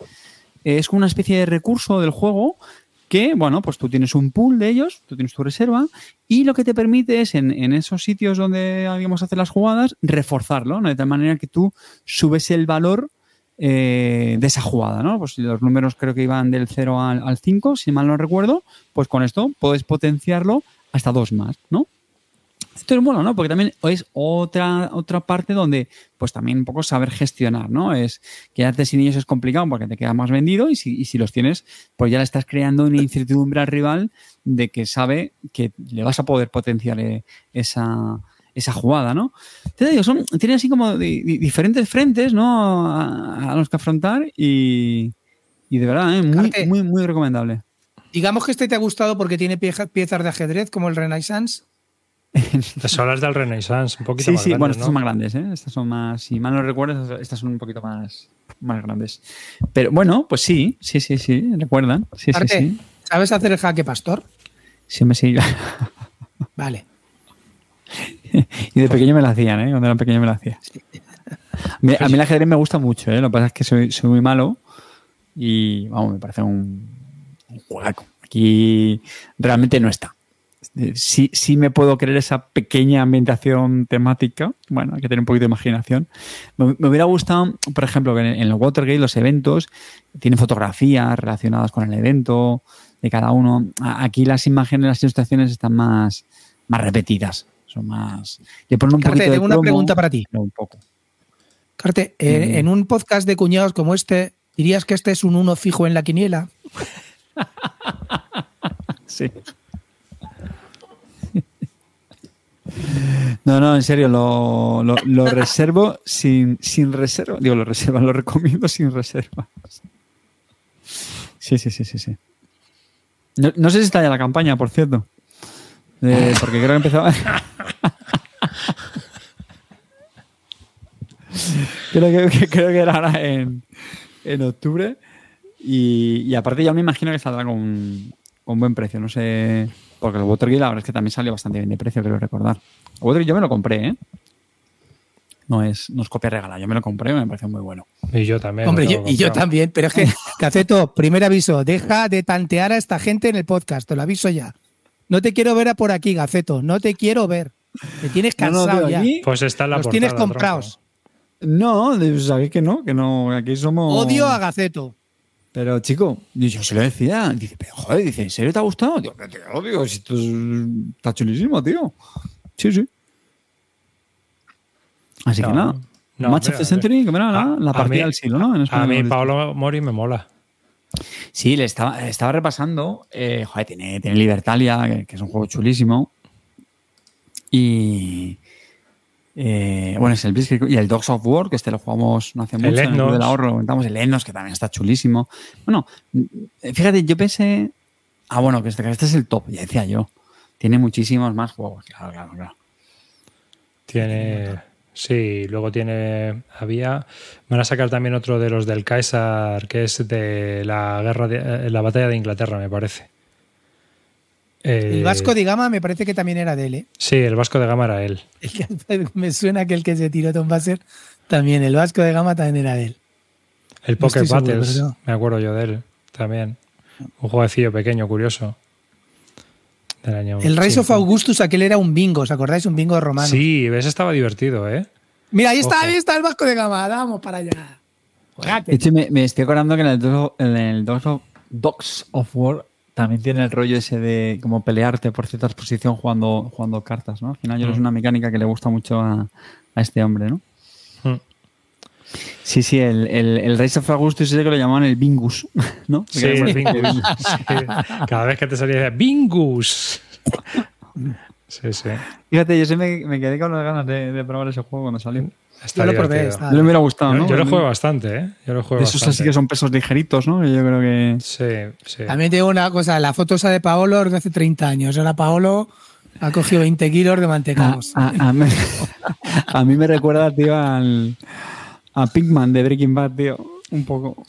Speaker 2: eh, es como una especie de recurso del juego que, bueno, pues tú tienes un pool de ellos, tú tienes tu reserva, y lo que te permite es en, en esos sitios donde, digamos, hacer las jugadas, reforzarlo, ¿no? De tal manera que tú subes el valor eh, de esa jugada, ¿no? Pues los números creo que iban del 0 al, al 5, si mal no recuerdo, pues con esto puedes potenciarlo hasta dos más, ¿no? Esto es bueno, ¿no? Porque también es otra, otra parte donde, pues también un poco saber gestionar, ¿no? Es quedarte sin ellos es complicado porque te queda más vendido y si, y si los tienes, pues ya le estás creando una incertidumbre al rival de que sabe que le vas a poder potenciar eh, esa, esa jugada, ¿no? Te digo, son, tiene así como di- di- diferentes frentes, ¿no? A, a los que afrontar y, y de verdad, ¿eh? muy, muy, muy recomendable.
Speaker 5: Digamos que este te ha gustado porque tiene pieja- piezas de ajedrez como el Renaissance.
Speaker 1: Son las del Renaissance, un poquito
Speaker 2: Sí,
Speaker 1: más
Speaker 2: sí,
Speaker 1: grandes,
Speaker 2: bueno, estas
Speaker 1: ¿no?
Speaker 2: son más grandes, ¿eh? Estas son más, si mal no recuerdo, estas- son un poquito más, más grandes. Pero bueno, pues sí, sí, sí, sí, recuerdan. Sí, sí,
Speaker 5: Arte,
Speaker 2: sí.
Speaker 5: ¿sabes hacer el jaque pastor?
Speaker 2: Siempre sí.
Speaker 5: Vale.
Speaker 2: y de pequeño me lo hacían, ¿eh? Cuando era pequeño me lo hacía. Me- a mí el ajedrez me gusta mucho, ¿eh? Lo que pasa es que soy, soy muy malo y, vamos, me parece un, Aquí realmente no está. Eh, Sí, sí me puedo creer esa pequeña ambientación temática. Bueno, hay que tener un poquito de imaginación. Me, me hubiera gustado, por ejemplo, que en, en el Watergate los eventos tienen fotografías relacionadas con el evento de cada uno. Aquí las imágenes, las ilustraciones están más, más repetidas. Son más. Le ponen un
Speaker 5: Carte,
Speaker 2: poquito de
Speaker 5: tengo una pregunta para ti.
Speaker 2: un poco.
Speaker 5: Carte, eh,
Speaker 2: Mm.
Speaker 5: en un podcast de cuñados como este, ¿dirías que este es un uno fijo en la quiniela?
Speaker 2: Sí. No, no, en serio, lo, lo- reservo sin, sin reserva. Digo, lo reserva, lo recomiendo sin reservas. Sí, sí, sí, sí, sí. No, sé si está ya la campaña, por cierto. Eh, porque creo que empezaba. creo, que, que- creo que era ahora en, en octubre. Y, y aparte ya me imagino que saldrá con, con buen precio. No sé. Porque el Watergate la verdad es que también salió bastante bien de precio, quiero recordar. El Watergate yo me lo compré, ¿eh? No es, no es copia regalada, yo me lo compré, me pareció muy bueno.
Speaker 1: Y yo también.
Speaker 5: Hombre, yo- y yo también, pero es que, Caceto, primer aviso, deja de tantear a esta gente en el podcast, te lo aviso ya. No te quiero ver a por aquí, Gaceto. No te quiero ver. Me tienes
Speaker 2: No, no,
Speaker 5: cansado ya.
Speaker 2: aquí-
Speaker 1: Pues está la
Speaker 5: Los
Speaker 1: portada,
Speaker 5: tienes
Speaker 1: tronco.
Speaker 5: comprados.
Speaker 2: No, sabéis que no, que no, aquí somos.
Speaker 5: Odio a Gaceto.
Speaker 2: Pero chico, yo se lo decía, dice, pero joder, dice, ¿en serio te ha gustado? Digo, "Que te odio, si esto es- está chulísimo, tío. Sí, sí. Así que nada.
Speaker 1: no,
Speaker 2: Match
Speaker 1: mira,
Speaker 2: of the Century, que mira,
Speaker 1: a-
Speaker 2: la, partida
Speaker 1: mí-
Speaker 2: del siglo, ¿no? En
Speaker 1: A mí Paolo Mori me mola.
Speaker 2: Sí, le estaba, estaba repasando. eh, joder, tiene, tiene Libertalia, que, que es un juego chulísimo. Y. eh, bueno, es el Blitzkrieg y el Dogs of War, que este lo jugamos no hace mucho. en el
Speaker 1: Etnos.
Speaker 2: del ahorro lo comentamos. El Etnos, que también está chulísimo. Bueno, eh, fíjate, yo pensé. Ah, bueno, que este, que este es el top, ya decía yo. Tiene muchísimos más juegos, claro, claro, claro.
Speaker 1: Tiene. Sí, luego tiene. Había. Van a sacar también otro de los del Caesar, que es de la guerra de, eh, la batalla de Inglaterra, me parece. Eh,
Speaker 5: El Vasco de Gama me parece que también era de él. ¿eh?
Speaker 1: Sí, el Vasco de Gama era él.
Speaker 5: El que- me suena que el que se tiró Tom Basser también. El Vasco de Gama también era de él.
Speaker 1: El
Speaker 5: No
Speaker 1: Pocket
Speaker 5: seguro,
Speaker 1: Battles,
Speaker 5: no.
Speaker 1: me acuerdo yo de él también. Un jueguecillo pequeño, curioso. Del año
Speaker 5: El Rise of
Speaker 1: 80.
Speaker 5: Augustus, aquel era un bingo, ¿os acordáis? Un bingo romano.
Speaker 1: Sí, ese estaba divertido, ¿eh?
Speaker 5: Mira, ahí está,
Speaker 1: Ojo.
Speaker 5: ahí está el Vasco de Gama. Vamos para allá. Juegate.
Speaker 2: De hecho, me, me estoy acordando que en el, Dogs- en el Dogs of War también tiene el rollo ese de como pelearte por cierta exposición jugando, jugando cartas, ¿no? Al final yo
Speaker 1: Mm.
Speaker 2: es una mecánica que le gusta mucho a, a este hombre, ¿no?
Speaker 1: Mm.
Speaker 2: Sí, sí, el, el, el Race of Augustus ese que lo llamaban el Bingus, ¿no?
Speaker 1: Sí, el Bingus. Sí. Cada vez que te salía ¡Bingus! Sí, sí.
Speaker 2: Fíjate, yo sí me, me quedé con las ganas de, de probar ese juego cuando salió.
Speaker 1: Está
Speaker 5: Yo lo probé, está-
Speaker 2: Yo me hubiera gustado,
Speaker 1: Yo,
Speaker 2: ¿no?
Speaker 1: yo lo juego bastante, ¿eh? Yo lo juego
Speaker 2: Esos
Speaker 1: bastante.
Speaker 2: así que son pesos ligeritos, ¿no? Yo creo que...
Speaker 1: Sí, sí.
Speaker 5: También te digo una cosa, la foto esa de Paolo es de hace 30 años. Ahora Paolo ha cogido 20 kilos de
Speaker 2: A,
Speaker 5: mantecaos.
Speaker 2: a- a mí, a mí me recuerda, tío, al, a Pinkman de Breaking Bad, tío. Un poco.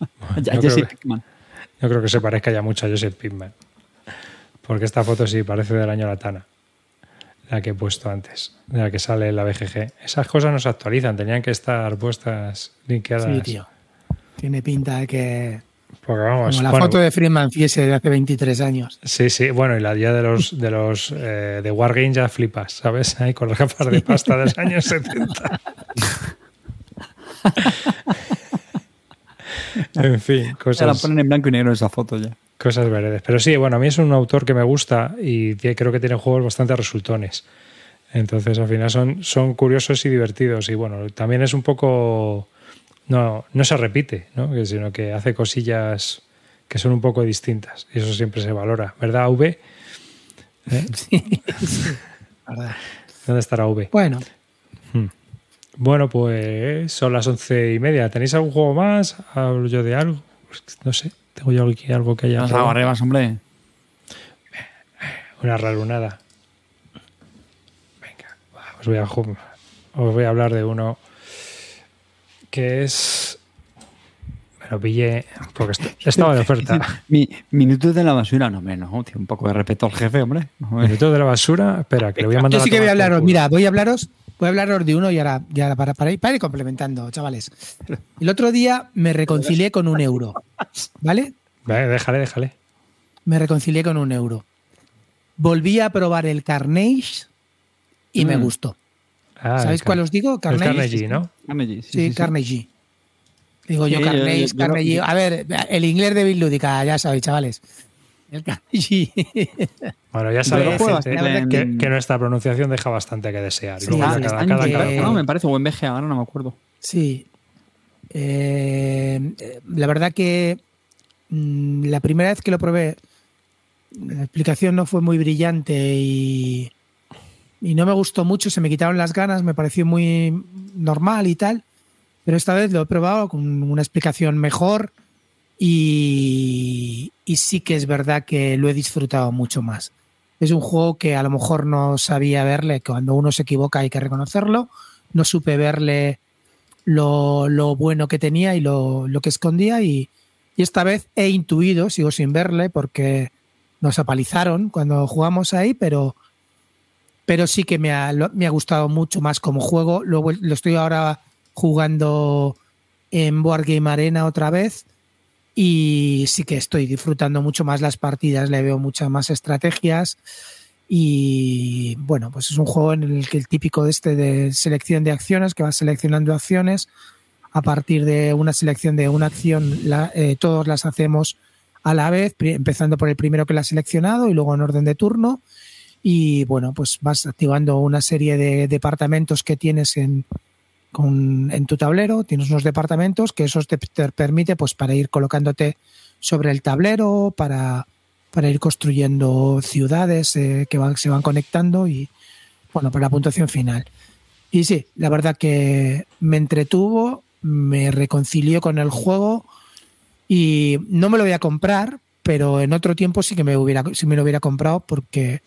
Speaker 2: a
Speaker 1: yo
Speaker 2: Jesse
Speaker 1: creo que-
Speaker 2: Pinkman.
Speaker 1: Yo creo que se parezca ya mucho a Joseph Pittman. Porque esta foto sí parece del año Latana. La que he puesto antes. De la que sale en la BGG. Esas cosas no se actualizan. Tenían que estar puestas linkeadas.
Speaker 5: Sí, tío. Tiene pinta de que.
Speaker 1: Porque vamos.
Speaker 5: Como la
Speaker 1: bueno,
Speaker 5: foto de Freeman Fiese de hace 23 años.
Speaker 1: Sí, sí. Bueno, y la día de los de los eh, de Wargame ya flipas, ¿sabes? Ahí con las gafas de pasta de los años 70. en fin,
Speaker 2: Se la
Speaker 1: cosas.
Speaker 2: ponen en blanco y negro esa foto ya.
Speaker 1: Cosas veredes. Pero sí, bueno, a mí es un autor que me gusta y creo que tiene juegos bastante resultones. Entonces, al final son, son curiosos y divertidos. Y bueno, también es un poco. No, no se repite, ¿no? Sino que hace cosillas que son un poco distintas. Y eso siempre se valora. ¿Verdad, V? ¿Eh?
Speaker 5: ¿verdad?
Speaker 1: ¿Dónde estará V?
Speaker 5: Bueno,
Speaker 1: Bueno, pues son las once y media. ¿Tenéis algún juego más? ¿Hablo yo de algo? Pues, No sé. Tengo yo aquí algo que haya.
Speaker 2: Las agarrebas, hombre.
Speaker 1: Una rarunada. Venga, os voy, a, os voy a hablar de uno que es. Me lo pillé porque est- estaba de oferta.
Speaker 2: Mi, minutos de la basura, no, tío, un poco de respeto al jefe, hombre. No, hombre.
Speaker 1: Minuto de la basura. Espera, que le voy a mandar
Speaker 5: yo sí que voy a hablaros. Mira, voy a hablaros. Voy a hablaros de uno y ahora, y ahora para, para, ir, para ir complementando, chavales. El otro día me reconcilié con un euro. ¿Vale?
Speaker 1: Déjale, déjale.
Speaker 5: Me reconcilié con un euro. Volví a probar el Carnage y me
Speaker 2: Mm.
Speaker 5: gustó.
Speaker 1: Ah,
Speaker 5: ¿Sabéis
Speaker 1: el
Speaker 5: cuál os digo?
Speaker 1: El
Speaker 5: Carnage.
Speaker 1: Carnegie, ¿no?
Speaker 2: Carnegie, sí,
Speaker 5: Sí,
Speaker 2: sí, sí.
Speaker 5: Carnegie. Digo yo
Speaker 2: Sí, yo-
Speaker 5: Carnage,
Speaker 2: yo- yo-
Speaker 5: Carnegie. A ver, el inglés de Bill Lúdica, ya sabéis, chavales. El.
Speaker 1: Bueno, ya
Speaker 2: bastante
Speaker 1: que, nuestra pronunciación deja bastante que desear.
Speaker 5: Sí,
Speaker 2: Ah,
Speaker 1: cada, cada cada.
Speaker 2: ¿no? me parece, o en BGA, ahora no me acuerdo.
Speaker 5: Sí. Eh, eh, la verdad que mm, la primera vez que lo probé, la explicación no fue muy brillante y, y no me gustó mucho, se me quitaron las ganas, me pareció muy normal y tal, pero esta vez lo he probado con una explicación mejor y, sí que es verdad que lo he disfrutado mucho más. Es un juego que a lo mejor no sabía verle, cuando uno se equivoca hay que reconocerlo, no supe verle lo, lo bueno que tenía y lo, lo que escondía y, esta vez he intuido, sigo sin verle porque nos apalizaron cuando jugamos ahí, pero, pero sí que me ha, me ha gustado mucho más como juego. Lo, lo estoy ahora jugando en Board Game Arena otra vez y sí que estoy disfrutando mucho más las partidas, le veo muchas más estrategias y bueno, pues es un juego en el que el típico de este de selección de acciones, que vas seleccionando acciones, a partir de una selección de una acción, la, eh, todos las hacemos a la vez, empezando por el primero que la ha seleccionado y luego en orden de turno. Y bueno, pues vas activando una serie de departamentos que tienes en, en tu tablero. Tienes unos departamentos que eso te, te permite pues para ir colocándote sobre el tablero, para para ir construyendo ciudades eh, que van, se van conectando y, bueno, para la puntuación final. Y sí, la verdad que me entretuvo, me reconcilió con el juego y no me lo voy a comprar, pero en otro tiempo sí que me hubiera, sí me lo hubiera comprado porque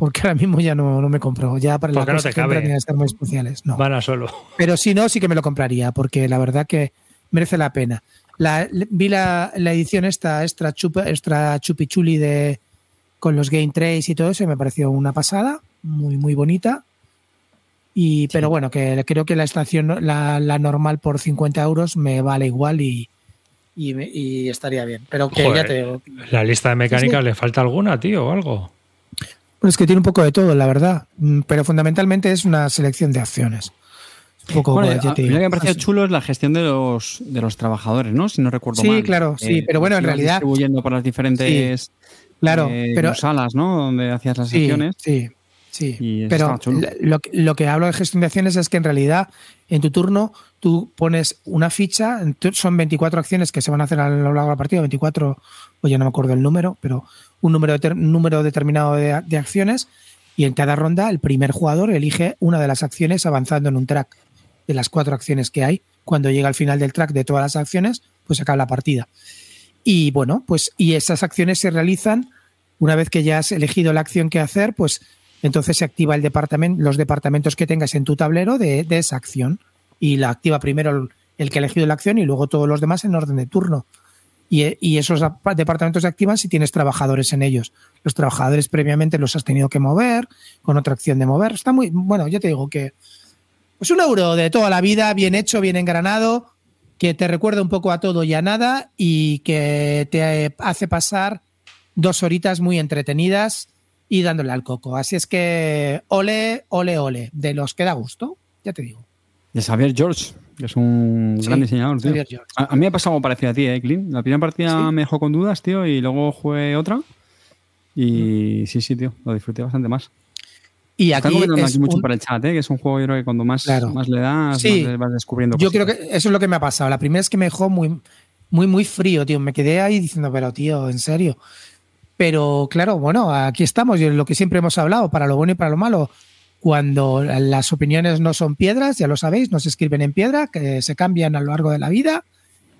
Speaker 5: porque ahora mismo ya no, no me compro. Ya para las
Speaker 1: cosas no
Speaker 5: que estar muy especiales. No.
Speaker 1: Van a solo.
Speaker 5: Pero si no, sí que me lo compraría, porque la verdad que merece la pena. La, vi la, la, edición esta extra, chupa, extra chupichuli de, con los game trace y todo eso y me pareció una pasada, muy, muy bonita. Y, sí. Pero bueno, que creo que la estación, la, la, normal por 50 euros me vale igual y, y, y estaría bien. Pero que
Speaker 1: Joder,
Speaker 5: ya te digo.
Speaker 1: La lista de mecánicas, ¿Sí? ¿le falta alguna, tío, o algo?
Speaker 5: Es que tiene un poco de todo, la verdad. Mm, Pero fundamentalmente es una selección de acciones.
Speaker 2: Un poco, bueno, a, mí lo que me pareció chulo es la gestión de los, de los trabajadores, ¿no? Si no recuerdo
Speaker 5: sí,
Speaker 2: mal.
Speaker 5: Sí, claro, sí, eh, pero bueno, en realidad.
Speaker 2: Distribuyendo por las diferentes
Speaker 5: sí, claro,
Speaker 2: eh,
Speaker 5: pero,
Speaker 2: salas, ¿no? Donde hacías las
Speaker 5: sí,
Speaker 2: sesiones.
Speaker 5: Sí, sí. Pero lo, lo, que hablo de gestión de acciones es que en realidad en tu turno tú pones una ficha, son 24 acciones que se van a hacer a lo largo de la partida, 24, o ya no me acuerdo el número, pero un número, de, número determinado de, de acciones y en cada ronda el primer jugador elige una de las acciones avanzando en un track de las cuatro acciones que hay. Cuando llega al final del track de todas las acciones, pues acaba la partida. Y bueno, pues y esas acciones se realizan una vez que ya has elegido la acción que hacer, pues entonces se activa el departamento, los departamentos que tengas en tu tablero de, de esa acción. Y la activa primero el, que ha elegido la acción y luego todos los demás en orden de turno. Y, esos departamentos se activan si tienes trabajadores en ellos. Los trabajadores previamente los has tenido que mover con otra acción de mover. Está muy, bueno, yo te digo que pues un euro de toda la vida, bien hecho, bien engranado, que te recuerda un poco a todo y a nada y que te hace pasar dos horitas muy entretenidas y dándole al coco. Así es que ole, ole, ole, de los que da gusto, ya te digo.
Speaker 2: De Xavier George, que es un sí, gran diseñador, tío. A, a, mí me ha pasado algo parecido a ti, ¿eh, Clint? La primera partida ¿Sí? me dejó con dudas, tío, y luego jugué otra. Y sí, sí, tío, lo disfruté bastante más.
Speaker 5: Y aquí
Speaker 2: Están aquí mucho un... para el chat, ¿eh? que es un juego yo creo que cuando más, claro. más le das,
Speaker 5: sí.
Speaker 2: más le vas descubriendo
Speaker 5: Yo
Speaker 2: cosas.
Speaker 5: creo que eso es lo que me ha pasado. La primera es que me dejó muy, muy, muy frío, tío. Me quedé ahí diciendo, pero tío, en serio. Pero claro, bueno, aquí estamos, y lo que siempre hemos hablado, para lo bueno y para lo malo. Cuando las opiniones no son piedras, ya lo sabéis, no se escriben en piedra, que se cambian a lo largo de la vida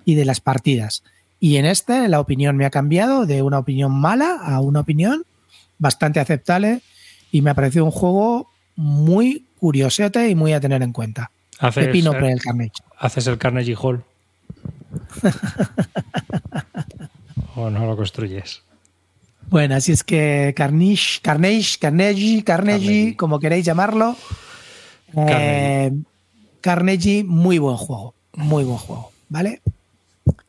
Speaker 5: y de las partidas. Y en este la opinión me ha cambiado de una opinión mala a una opinión bastante aceptable y me ha parecido un juego muy curiosete y muy a tener en cuenta.
Speaker 1: Haces
Speaker 5: Pepino el, el Carnage.
Speaker 1: Haces el Carnegie Hall. o no lo construyes.
Speaker 5: Bueno, así es que Carnage, Carnage, Carnegie, Carnegie, Carnegie. como queréis llamarlo. Carnegie. Eh, Carnegie, muy buen juego. Muy buen juego, ¿vale?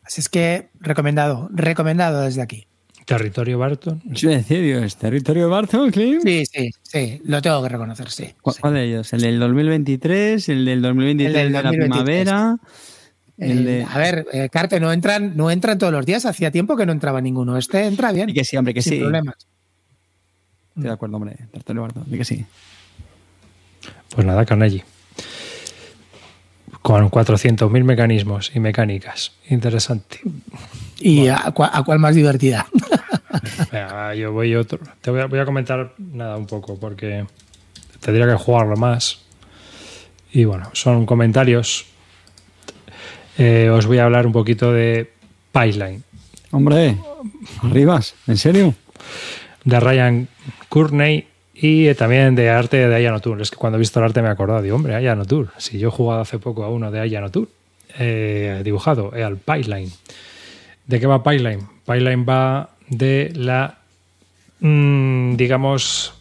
Speaker 5: Así es que recomendado, recomendado desde aquí.
Speaker 1: ¿Territorio Barton?
Speaker 2: Sí, ¿es territorio Barton, Clint?
Speaker 5: Sí, sí, sí, lo tengo que reconocer, sí.
Speaker 2: ¿Cuál,
Speaker 5: sí.
Speaker 2: ¿cuál de ellos? ¿El del 2023? ¿El del 2023 el del 2023. de la primavera?
Speaker 5: El de... A ver, eh, Carte, no entran, no entran todos los días. Hacía tiempo que no entraba ninguno. Este entra bien.
Speaker 2: Y que sí, hombre, que
Speaker 5: sin
Speaker 2: sí.
Speaker 5: problemas.
Speaker 2: Estoy de acuerdo, hombre. Barton, y que sí.
Speaker 1: Pues nada, Carnegie. Con 400.000 mecanismos y mecánicas. Interesante.
Speaker 5: ¿Y bueno. a, cu a, cuál más divertida?
Speaker 1: Venga, yo voy otro. Te voy a, voy a, comentar nada un poco porque tendría que jugarlo más. Y bueno, son comentarios. Eh, os voy a hablar un poquito de Pipeline.
Speaker 2: Hombre, arribas, ¿en serio?
Speaker 1: De Ryan Courtney y también de arte de Ayano Tour. Es que cuando he visto el arte me he acordado, digo, hombre, Ayano Tour. Si yo he jugado hace poco a uno de Ayano Tour, eh, dibujado, eh, al Pipeline. ¿De qué va Pipeline? Pipeline va de la, mmm, digamos,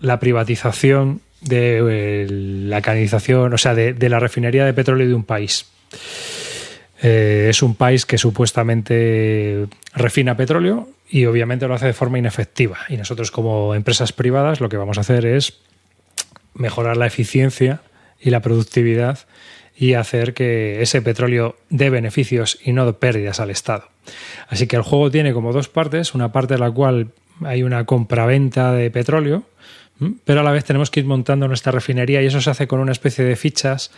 Speaker 1: la privatización de eh, la canalización, o sea, de, de, la refinería de petróleo de un país. Eh, es un país que supuestamente refina petróleo y obviamente lo hace de forma inefectiva. Y nosotros como empresas privadas lo que vamos a hacer es mejorar la eficiencia y la productividad y hacer que ese petróleo dé beneficios y no pérdidas al Estado. Así que el juego tiene como dos partes, una parte en la cual hay una compraventa de petróleo, pero a la vez tenemos que ir montando nuestra refinería y eso se hace con una especie de fichas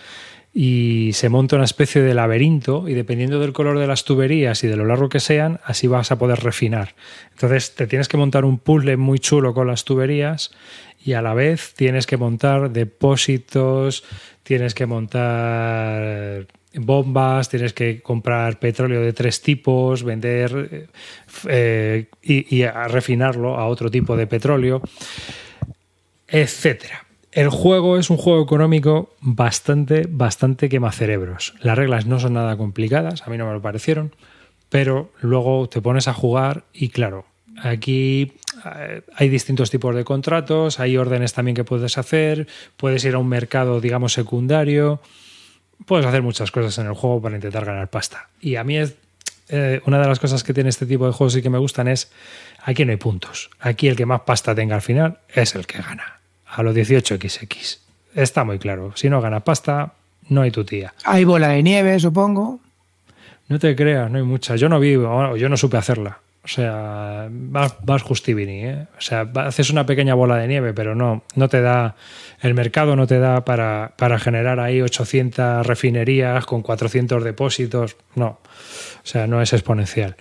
Speaker 1: y se monta una especie de laberinto y dependiendo del color de las tuberías y de lo largo que sean, así vas a poder refinar. Entonces te tienes que montar un puzzle muy chulo con las tuberías y a la vez tienes que montar depósitos, tienes que montar bombas, tienes que comprar petróleo de tres tipos, vender eh, y, y refinarlo a otro tipo de petróleo, etcétera. El juego es un juego económico bastante, bastante quemacerebros. Las reglas no son nada complicadas, a mí no me lo parecieron, pero luego te pones a jugar y claro, aquí eh, hay distintos tipos de contratos, hay órdenes también que puedes hacer, puedes ir a un mercado, digamos, secundario, puedes hacer muchas cosas en el juego para intentar ganar pasta. Y a mí es eh, una de las cosas que tiene este tipo de juegos y que me gustan es aquí no hay puntos. Aquí el que más pasta tenga al final es el que gana a los 18XX. Está muy claro. Si no gana pasta, no hay tu tía.
Speaker 5: Hay bola de nieve, supongo.
Speaker 1: No te creas, no hay mucha. Yo no vivo, yo no supe hacerla. O sea, vas, vas justivini, ¿eh? O sea, haces una pequeña bola de nieve, pero no, no te da, el mercado no te da para, para generar ahí 800 refinerías con 400 depósitos. No, o sea, no es exponencial.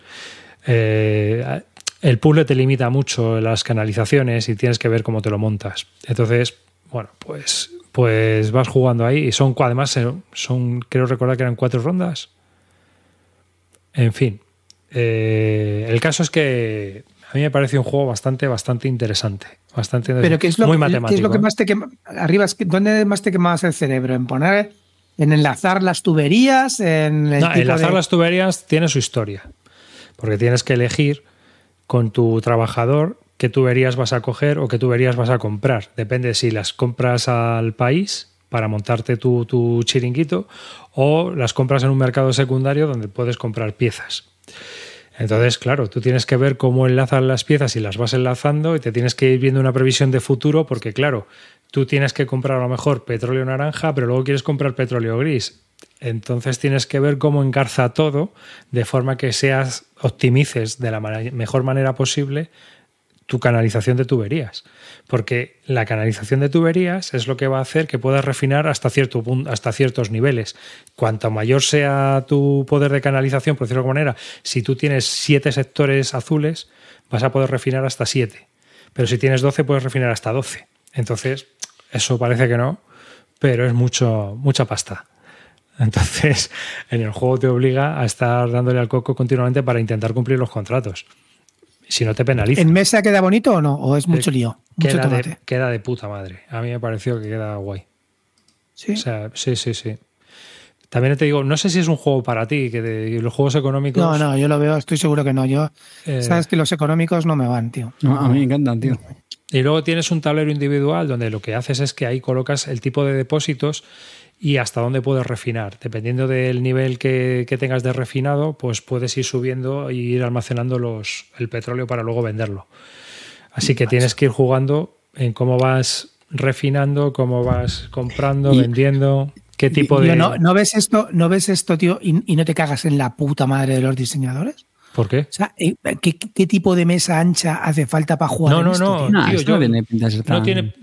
Speaker 1: Eh, el puzzle te limita mucho las canalizaciones y tienes que ver cómo te lo montas. Entonces, bueno, pues, pues vas jugando ahí y son, además, eh, son, creo recordar que eran cuatro rondas. En fin, eh, el caso es que a mí me parece un juego bastante, bastante interesante. Bastante
Speaker 5: Pero ¿qué es lo, muy matemático. ¿qué es lo que ¿eh? más te quema? Arriba, ¿dónde más te quemas el cerebro? ¿En poner, en enlazar las tuberías? En
Speaker 1: no, enlazar las tuberías tiene su historia. Porque tienes que elegir con tu trabajador qué tuberías vas a coger o qué tuberías vas a comprar. Depende si las compras al país para montarte tu, tu chiringuito o las compras en un mercado secundario donde puedes comprar piezas. Entonces, claro, tú tienes que ver cómo enlazan las piezas y las vas enlazando y te tienes que ir viendo una previsión de futuro porque, claro, tú tienes que comprar a lo mejor petróleo naranja, pero luego quieres comprar petróleo gris. Entonces tienes que ver cómo engarza todo de forma que seas optimices de la mejor manera posible tu canalización de tuberías. Porque la canalización de tuberías es lo que va a hacer que puedas refinar hasta, cierto punto, hasta ciertos niveles. Cuanto mayor sea tu poder de canalización, por decirlo de alguna manera, si tú tienes siete sectores azules, vas a poder refinar hasta siete. Pero si tienes 12, puedes refinar hasta 12. Entonces, eso parece que no, pero es mucho, mucha pasta. Entonces, en el juego te obliga a estar dándole al coco continuamente para intentar cumplir los contratos. Si no te penaliza.
Speaker 5: ¿En mesa queda bonito o no? ¿O es mucho lío?
Speaker 1: queda, de, queda de puta madre. A mí me pareció que queda guay.
Speaker 5: ¿Sí?
Speaker 1: O sea, sí, sí, sí. También te digo, no sé si es un juego para ti, que los juegos económicos.
Speaker 5: No, no, yo lo veo, estoy seguro que no. Yo, eh, sabes que los económicos no me van, tío.
Speaker 2: a mí me encantan, tío.
Speaker 1: Y luego tienes un tablero individual donde lo que haces es que ahí colocas el tipo de depósitos y hasta dónde puedes refinar. Dependiendo del nivel que, tengas de refinado, pues puedes ir subiendo e ir almacenando los, el petróleo para luego venderlo. Así que tienes que ir jugando en cómo vas refinando, cómo vas comprando, vendiendo, qué tipo de.
Speaker 5: No, ¿no, ves esto, ¿No ves esto, tío, y, no te cagas en la puta madre de los diseñadores?
Speaker 1: ¿Por qué?
Speaker 5: O sea, eh, ¿qué, tipo de mesa ancha hace falta para jugar?
Speaker 1: No, no,
Speaker 5: esto,
Speaker 1: no, tío, yo, no, tiene,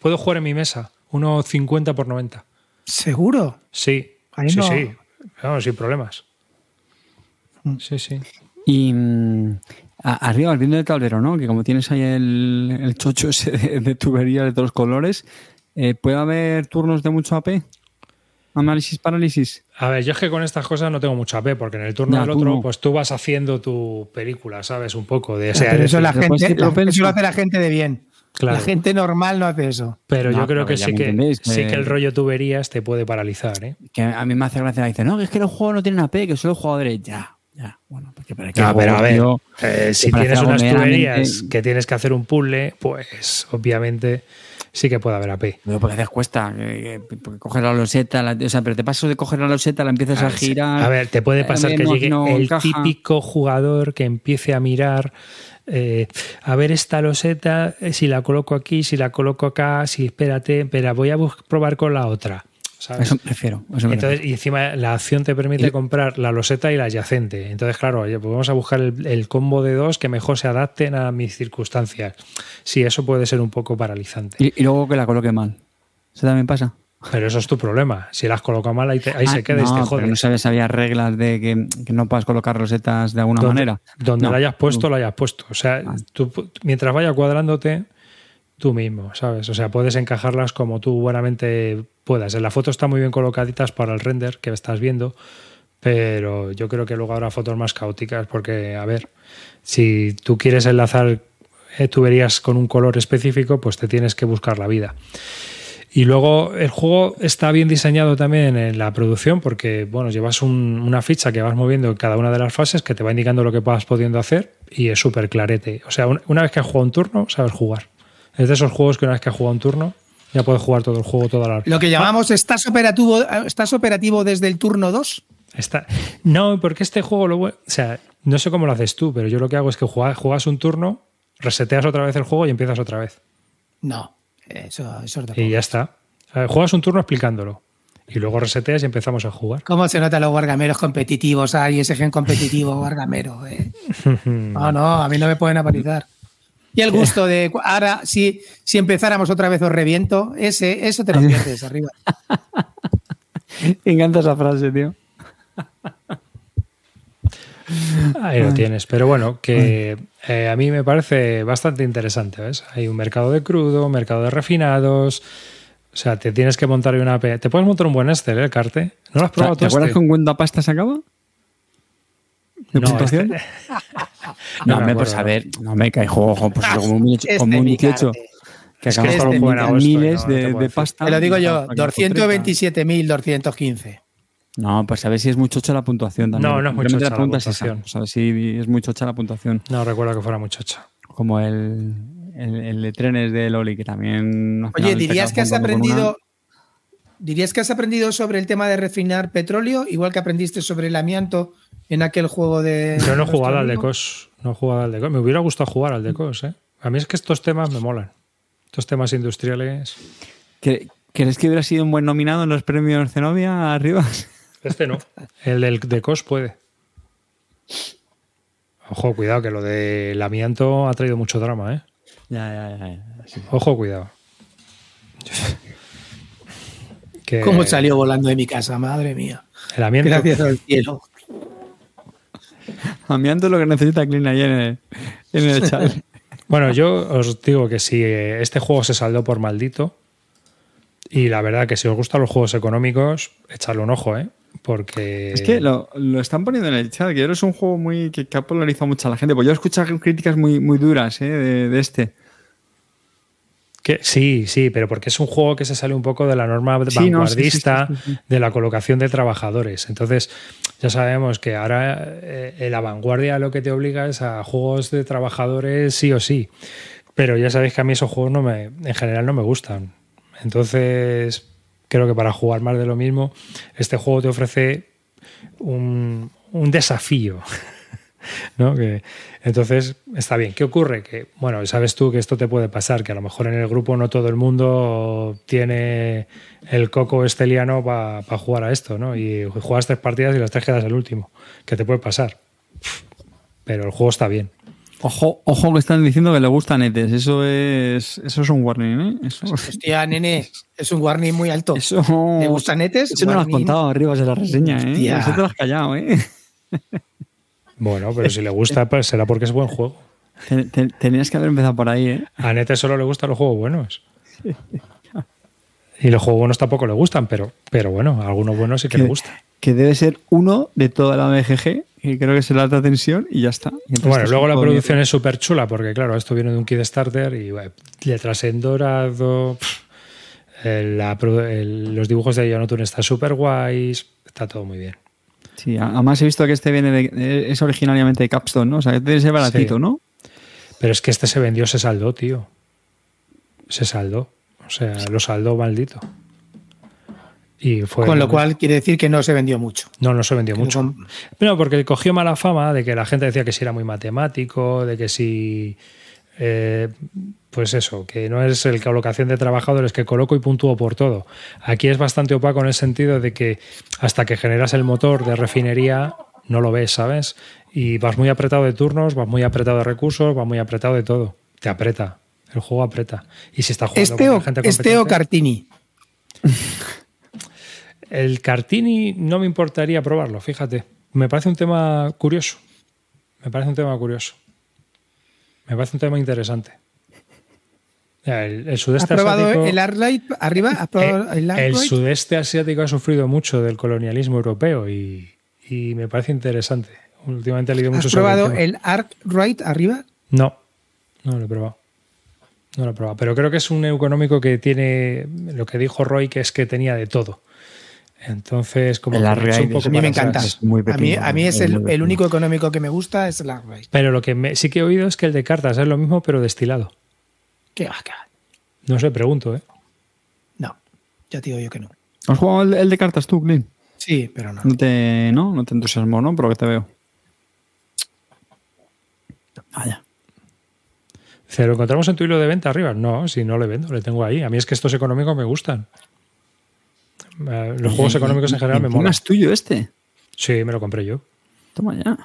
Speaker 1: puedo jugar en mi mesa, unos 50 por 90.
Speaker 5: ¿Seguro?
Speaker 1: Sí, sí, sí. sin problemas. Mm. Sí, sí.
Speaker 2: Y mm, arriba, viendo el tablero, ¿no? Que como tienes ahí el, chocho ese de, tubería de todos los colores, eh, ¿puede haber turnos de mucho AP? Análisis, parálisis.
Speaker 1: A ver, yo es que con estas cosas no tengo mucho AP, porque en el turno del otro, pues tú vas haciendo tu película, ¿sabes? Un poco de ese.
Speaker 5: eso, la gente, lo hace la gente de bien. La gente normal no hace eso.
Speaker 1: Pero yo creo que sí que, sí que el rollo tuberías te puede paralizar. ¿eh?
Speaker 2: Que a mí me hace gracia. Dice, no, que es que los juegos no tienen AP, que solo jugadores. Ya, ya. Bueno, porque
Speaker 1: para qué. pero a ver, eh, si tienes unas tuberías que tienes que hacer un puzzle, pues obviamente sí que puede haber AP.
Speaker 2: Pero porque haces cuesta, que, que- porque coges la loseta, la- o sea, pero te paso de coger la loseta, la empiezas a girar.
Speaker 1: A ver, te puede
Speaker 2: eh,
Speaker 1: pasar que
Speaker 2: no-
Speaker 1: llegue
Speaker 2: no
Speaker 1: el típico jugador que empiece a mirar, eh, a ver esta loseta, eh, si la coloco aquí, si la coloco acá, si espérate, espera, voy a probar con la otra. ¿sabes?
Speaker 2: Eso me refiero. Eso me
Speaker 1: Entonces, y encima la acción te permite
Speaker 2: Y-
Speaker 1: comprar la loseta y la adyacente. Entonces, claro, pues vamos a buscar el, el combo de dos que mejor se adapten a mis circunstancias. Sí, eso puede ser un poco paralizante.
Speaker 2: Y, y luego que la coloque mal. ¿Eso también pasa?
Speaker 1: Pero eso es tu problema. Si la has colocado mal, ahí, te- ahí
Speaker 2: Ah,
Speaker 1: se queda y
Speaker 2: no, pero no sabes, había reglas de que, que no puedas colocar losetas de alguna
Speaker 1: donde,
Speaker 2: manera.
Speaker 1: Donde
Speaker 2: No.
Speaker 1: la hayas puesto, la hayas puesto. O sea,
Speaker 2: Ah.
Speaker 1: tú, mientras vaya cuadrándote, tú mismo, ¿sabes? O sea, puedes encajarlas como tú buenamente puedas. En la foto están muy bien colocaditas para el render que estás viendo, pero yo creo que luego habrá fotos más caóticas porque, a ver, si tú quieres enlazar eh, tuberías con un color específico, pues te tienes que buscar la vida. Y luego el juego está bien diseñado también en la producción porque, bueno, llevas un- una ficha que vas moviendo en cada una de las fases que te va indicando lo que vas pudiendo hacer y es súper clarete. O sea, un- una vez que has jugado un turno, sabes jugar. Es de esos juegos que una vez que has jugado un turno, ya puedes jugar todo el juego toda la
Speaker 5: Lo que llamamos estás operativo, estás operativo desde el turno 2.
Speaker 1: Está... No, porque este juego, lo... o sea, no sé cómo lo haces tú, pero yo lo que hago es que juegas, juegas un turno, reseteas otra vez el juego y empiezas otra vez.
Speaker 5: No, eso, eso es de
Speaker 1: Y ya está. O sea, juegas un turno explicándolo. Y luego reseteas y empezamos a jugar.
Speaker 5: ¿Cómo se notan los guargameros competitivos? Hay ese gen competitivo guargamero. eh. No, no, a mí no me pueden apalizar. Y el gusto de ahora, si, si empezáramos otra vez os reviento, ese, eso te lo pierdes arriba.
Speaker 2: Me encanta esa frase, tío.
Speaker 1: Ahí lo tienes. Pero bueno, que eh, a mí me parece bastante interesante. ¿ves? Hay un mercado de crudo, un mercado de refinados. O sea, te tienes que montar una. Te puedes montar un buen Excel, ¿eh, Carte? ¿No lo has probado
Speaker 2: ¿Te
Speaker 1: tú?
Speaker 2: acuerdas
Speaker 1: este?
Speaker 2: que un cuenta pasta se acaba? ¿De
Speaker 1: No,
Speaker 2: puntuación?
Speaker 1: este-
Speaker 2: No,
Speaker 1: me
Speaker 2: hombre, pues ver, no me cae juego, ojo, pues como un,
Speaker 5: Este
Speaker 2: como un 18
Speaker 5: Micarte.
Speaker 2: que
Speaker 1: Es que
Speaker 2: acabas
Speaker 1: esto
Speaker 2: con miles
Speaker 1: no, no te
Speaker 2: de, de pasta.
Speaker 5: Te lo digo yo,
Speaker 2: acabas con 30.
Speaker 5: 227.215.
Speaker 2: No, pues a ver si es muy chocha la puntuación también.
Speaker 1: No, no es muy chocha la
Speaker 2: esa,
Speaker 1: puntuación.
Speaker 2: pues a ver si es muy chocha la puntuación.
Speaker 1: No recuerdo que fuera muchacha.
Speaker 2: Como el, el, el de trenes de Loli, que también...
Speaker 5: Oye, ¿dirías que has aprendido dirías que has aprendido sobre el tema de refinar petróleo, igual que aprendiste sobre el amianto en aquel juego de
Speaker 1: Yo no he jugado al de
Speaker 5: nuestro amigo?
Speaker 1: COS. No he jugado al de COS. Me hubiera gustado jugar al de COS, ¿eh? A mí es que estos temas me molan. Estos temas industriales.
Speaker 2: una. ¿Cre- ¿Crees que hubiera sido un buen nominado en los premios Zenobia arriba?
Speaker 1: Este no. El del de COS puede. Ojo, cuidado, que lo del amianto ha traído mucho drama, ¿eh?
Speaker 2: ya, ya, ya. ya, sí.
Speaker 1: Ojo, cuidado. Que
Speaker 5: ¿Cómo salió volando de mi casa? Madre mía.
Speaker 1: El amianto.
Speaker 5: Gracias al cielo.
Speaker 2: Amianto es lo que necesita Clean ahí en el, en el chat.
Speaker 1: Bueno, yo os digo que si eh, este juego se saldó por maldito, y la verdad que si os gustan los juegos económicos, echadle un ojo, ¿eh? Porque.
Speaker 2: Es que lo, lo están poniendo en el chat, que ahora es un juego muy que, que ha polarizado mucho a la gente. Pues yo he escuchado críticas muy, muy duras ¿eh? de, de este.
Speaker 1: Que, sí, sí, pero porque es un juego que se sale un poco de la norma
Speaker 2: Sí,
Speaker 1: vanguardista
Speaker 2: sí, sí,
Speaker 1: de la colocación de trabajadores. Entonces, ya sabemos que ahora eh, la vanguardia lo que te obliga es a juegos de trabajadores sí o sí. Pero ya sabéis que a mí esos juegos no me, en general no me gustan. Entonces, creo que para jugar más de lo mismo, este juego te ofrece un, un desafío. ¿no? Que, entonces, está bien. ¿Qué ocurre? Que, bueno, sabes tú que esto te puede pasar, que a lo mejor en el grupo no todo el mundo tiene el coco esteliano para jugar a esto, ¿no? Y juegas tres partidas y las tres quedas el último. Que te puede pasar. Pero el juego está bien.
Speaker 2: Ojo, ojo que están diciendo que le gustan netes. Eso es, eso es un warning, ¿eh? Eso,
Speaker 5: Hostia, nene, es un warning muy alto.
Speaker 2: eso,
Speaker 5: ¿Te gustan netes?
Speaker 2: Eso no lo has
Speaker 5: Warning.
Speaker 2: contado arriba de la reseña, ¿eh?
Speaker 5: Hostia.
Speaker 2: Eso te lo has callado, ¿eh?
Speaker 1: Bueno, pero si le gusta, pues será porque es buen juego.
Speaker 2: Ten- ten- Tenías que haber empezado por ahí, ¿eh?
Speaker 1: A Nete solo le gustan los juegos buenos. Y los juegos buenos tampoco le gustan, pero, pero bueno, a algunos buenos sí que le gustan.
Speaker 2: que debe ser uno de toda la BGG, que creo que es el alta tensión, y ya está. Y
Speaker 1: Bueno, luego la producción
Speaker 2: bien.
Speaker 1: es súper chula porque, claro, esto viene de un Kickstarter y bueno, letras en dorado, pf, el- la pro- el- los dibujos de Jonathan están súper guays, está todo muy bien.
Speaker 2: Sí, además he visto que este viene de, es originariamente de Capstone, ¿no? O sea, que debe ser baratito,
Speaker 1: Sí.
Speaker 2: ¿no?
Speaker 1: Pero es que este se vendió, se saldó, tío. Se saldó. O sea, lo saldó maldito. Y fue,
Speaker 5: Con lo cual quiere decir que no se vendió mucho.
Speaker 1: No, no se vendió
Speaker 5: Que
Speaker 1: mucho.
Speaker 5: no-
Speaker 1: No, porque cogió mala fama de que la gente decía que si era muy matemático, de que si. eh, pues eso, que no es el colocación de trabajadores que coloco y puntúo por todo. Aquí es bastante opaco en el sentido de que hasta que generas el motor de refinería no lo ves, ¿sabes? Y vas muy apretado de turnos, vas muy apretado de recursos, vas muy apretado de todo. Te aprieta. El juego aprieta. Y si está jugando
Speaker 5: Este
Speaker 1: con
Speaker 5: o,
Speaker 1: gente
Speaker 5: este o Cartini.
Speaker 1: el Cartini no me importaría probarlo, fíjate. Me parece un tema curioso. Me parece un tema curioso. Me parece un tema interesante. El, el
Speaker 5: ¿Has
Speaker 1: sudeste
Speaker 5: probado
Speaker 1: asiático.
Speaker 5: el Arclight arriba? ¿Has probado
Speaker 1: eh,
Speaker 5: el
Speaker 1: el sudeste asiático ha sufrido mucho del colonialismo europeo y, y me parece interesante. Últimamente he leído mucho
Speaker 5: ¿Has
Speaker 1: sobre
Speaker 5: probado el Arclight arriba?
Speaker 1: No, no lo he probado. No lo he probado. Pero creo que es un económico que tiene lo que dijo Roy, que es que tenía de todo. Entonces, como
Speaker 2: El
Speaker 1: que un poco
Speaker 5: A mí me encanta.
Speaker 2: Es muy
Speaker 5: a, mí, a mí es
Speaker 2: es
Speaker 5: el, único económico que me gusta, es el Arclight.
Speaker 1: Pero lo que me- sí que he oído es que el de cartas es lo mismo, pero destilado.
Speaker 5: ¿Qué va, qué va?
Speaker 1: No sé, pregunto, ¿eh?
Speaker 5: No, ya te digo yo que no.
Speaker 2: ¿Has jugado el, el de cartas tú, Clint?
Speaker 5: Sí, pero no.
Speaker 2: No te, no, no te entusiasmó, ¿no? Por lo que te veo. Vaya.
Speaker 1: Dice, ¿lo encontramos en tu hilo de venta arriba? No, si no le vendo, le tengo ahí. A mí es que estos económicos me gustan. Eh, Los juegos económicos en general me molan.
Speaker 2: es tuyo este?
Speaker 1: Sí, me lo compré yo.
Speaker 2: Toma ya.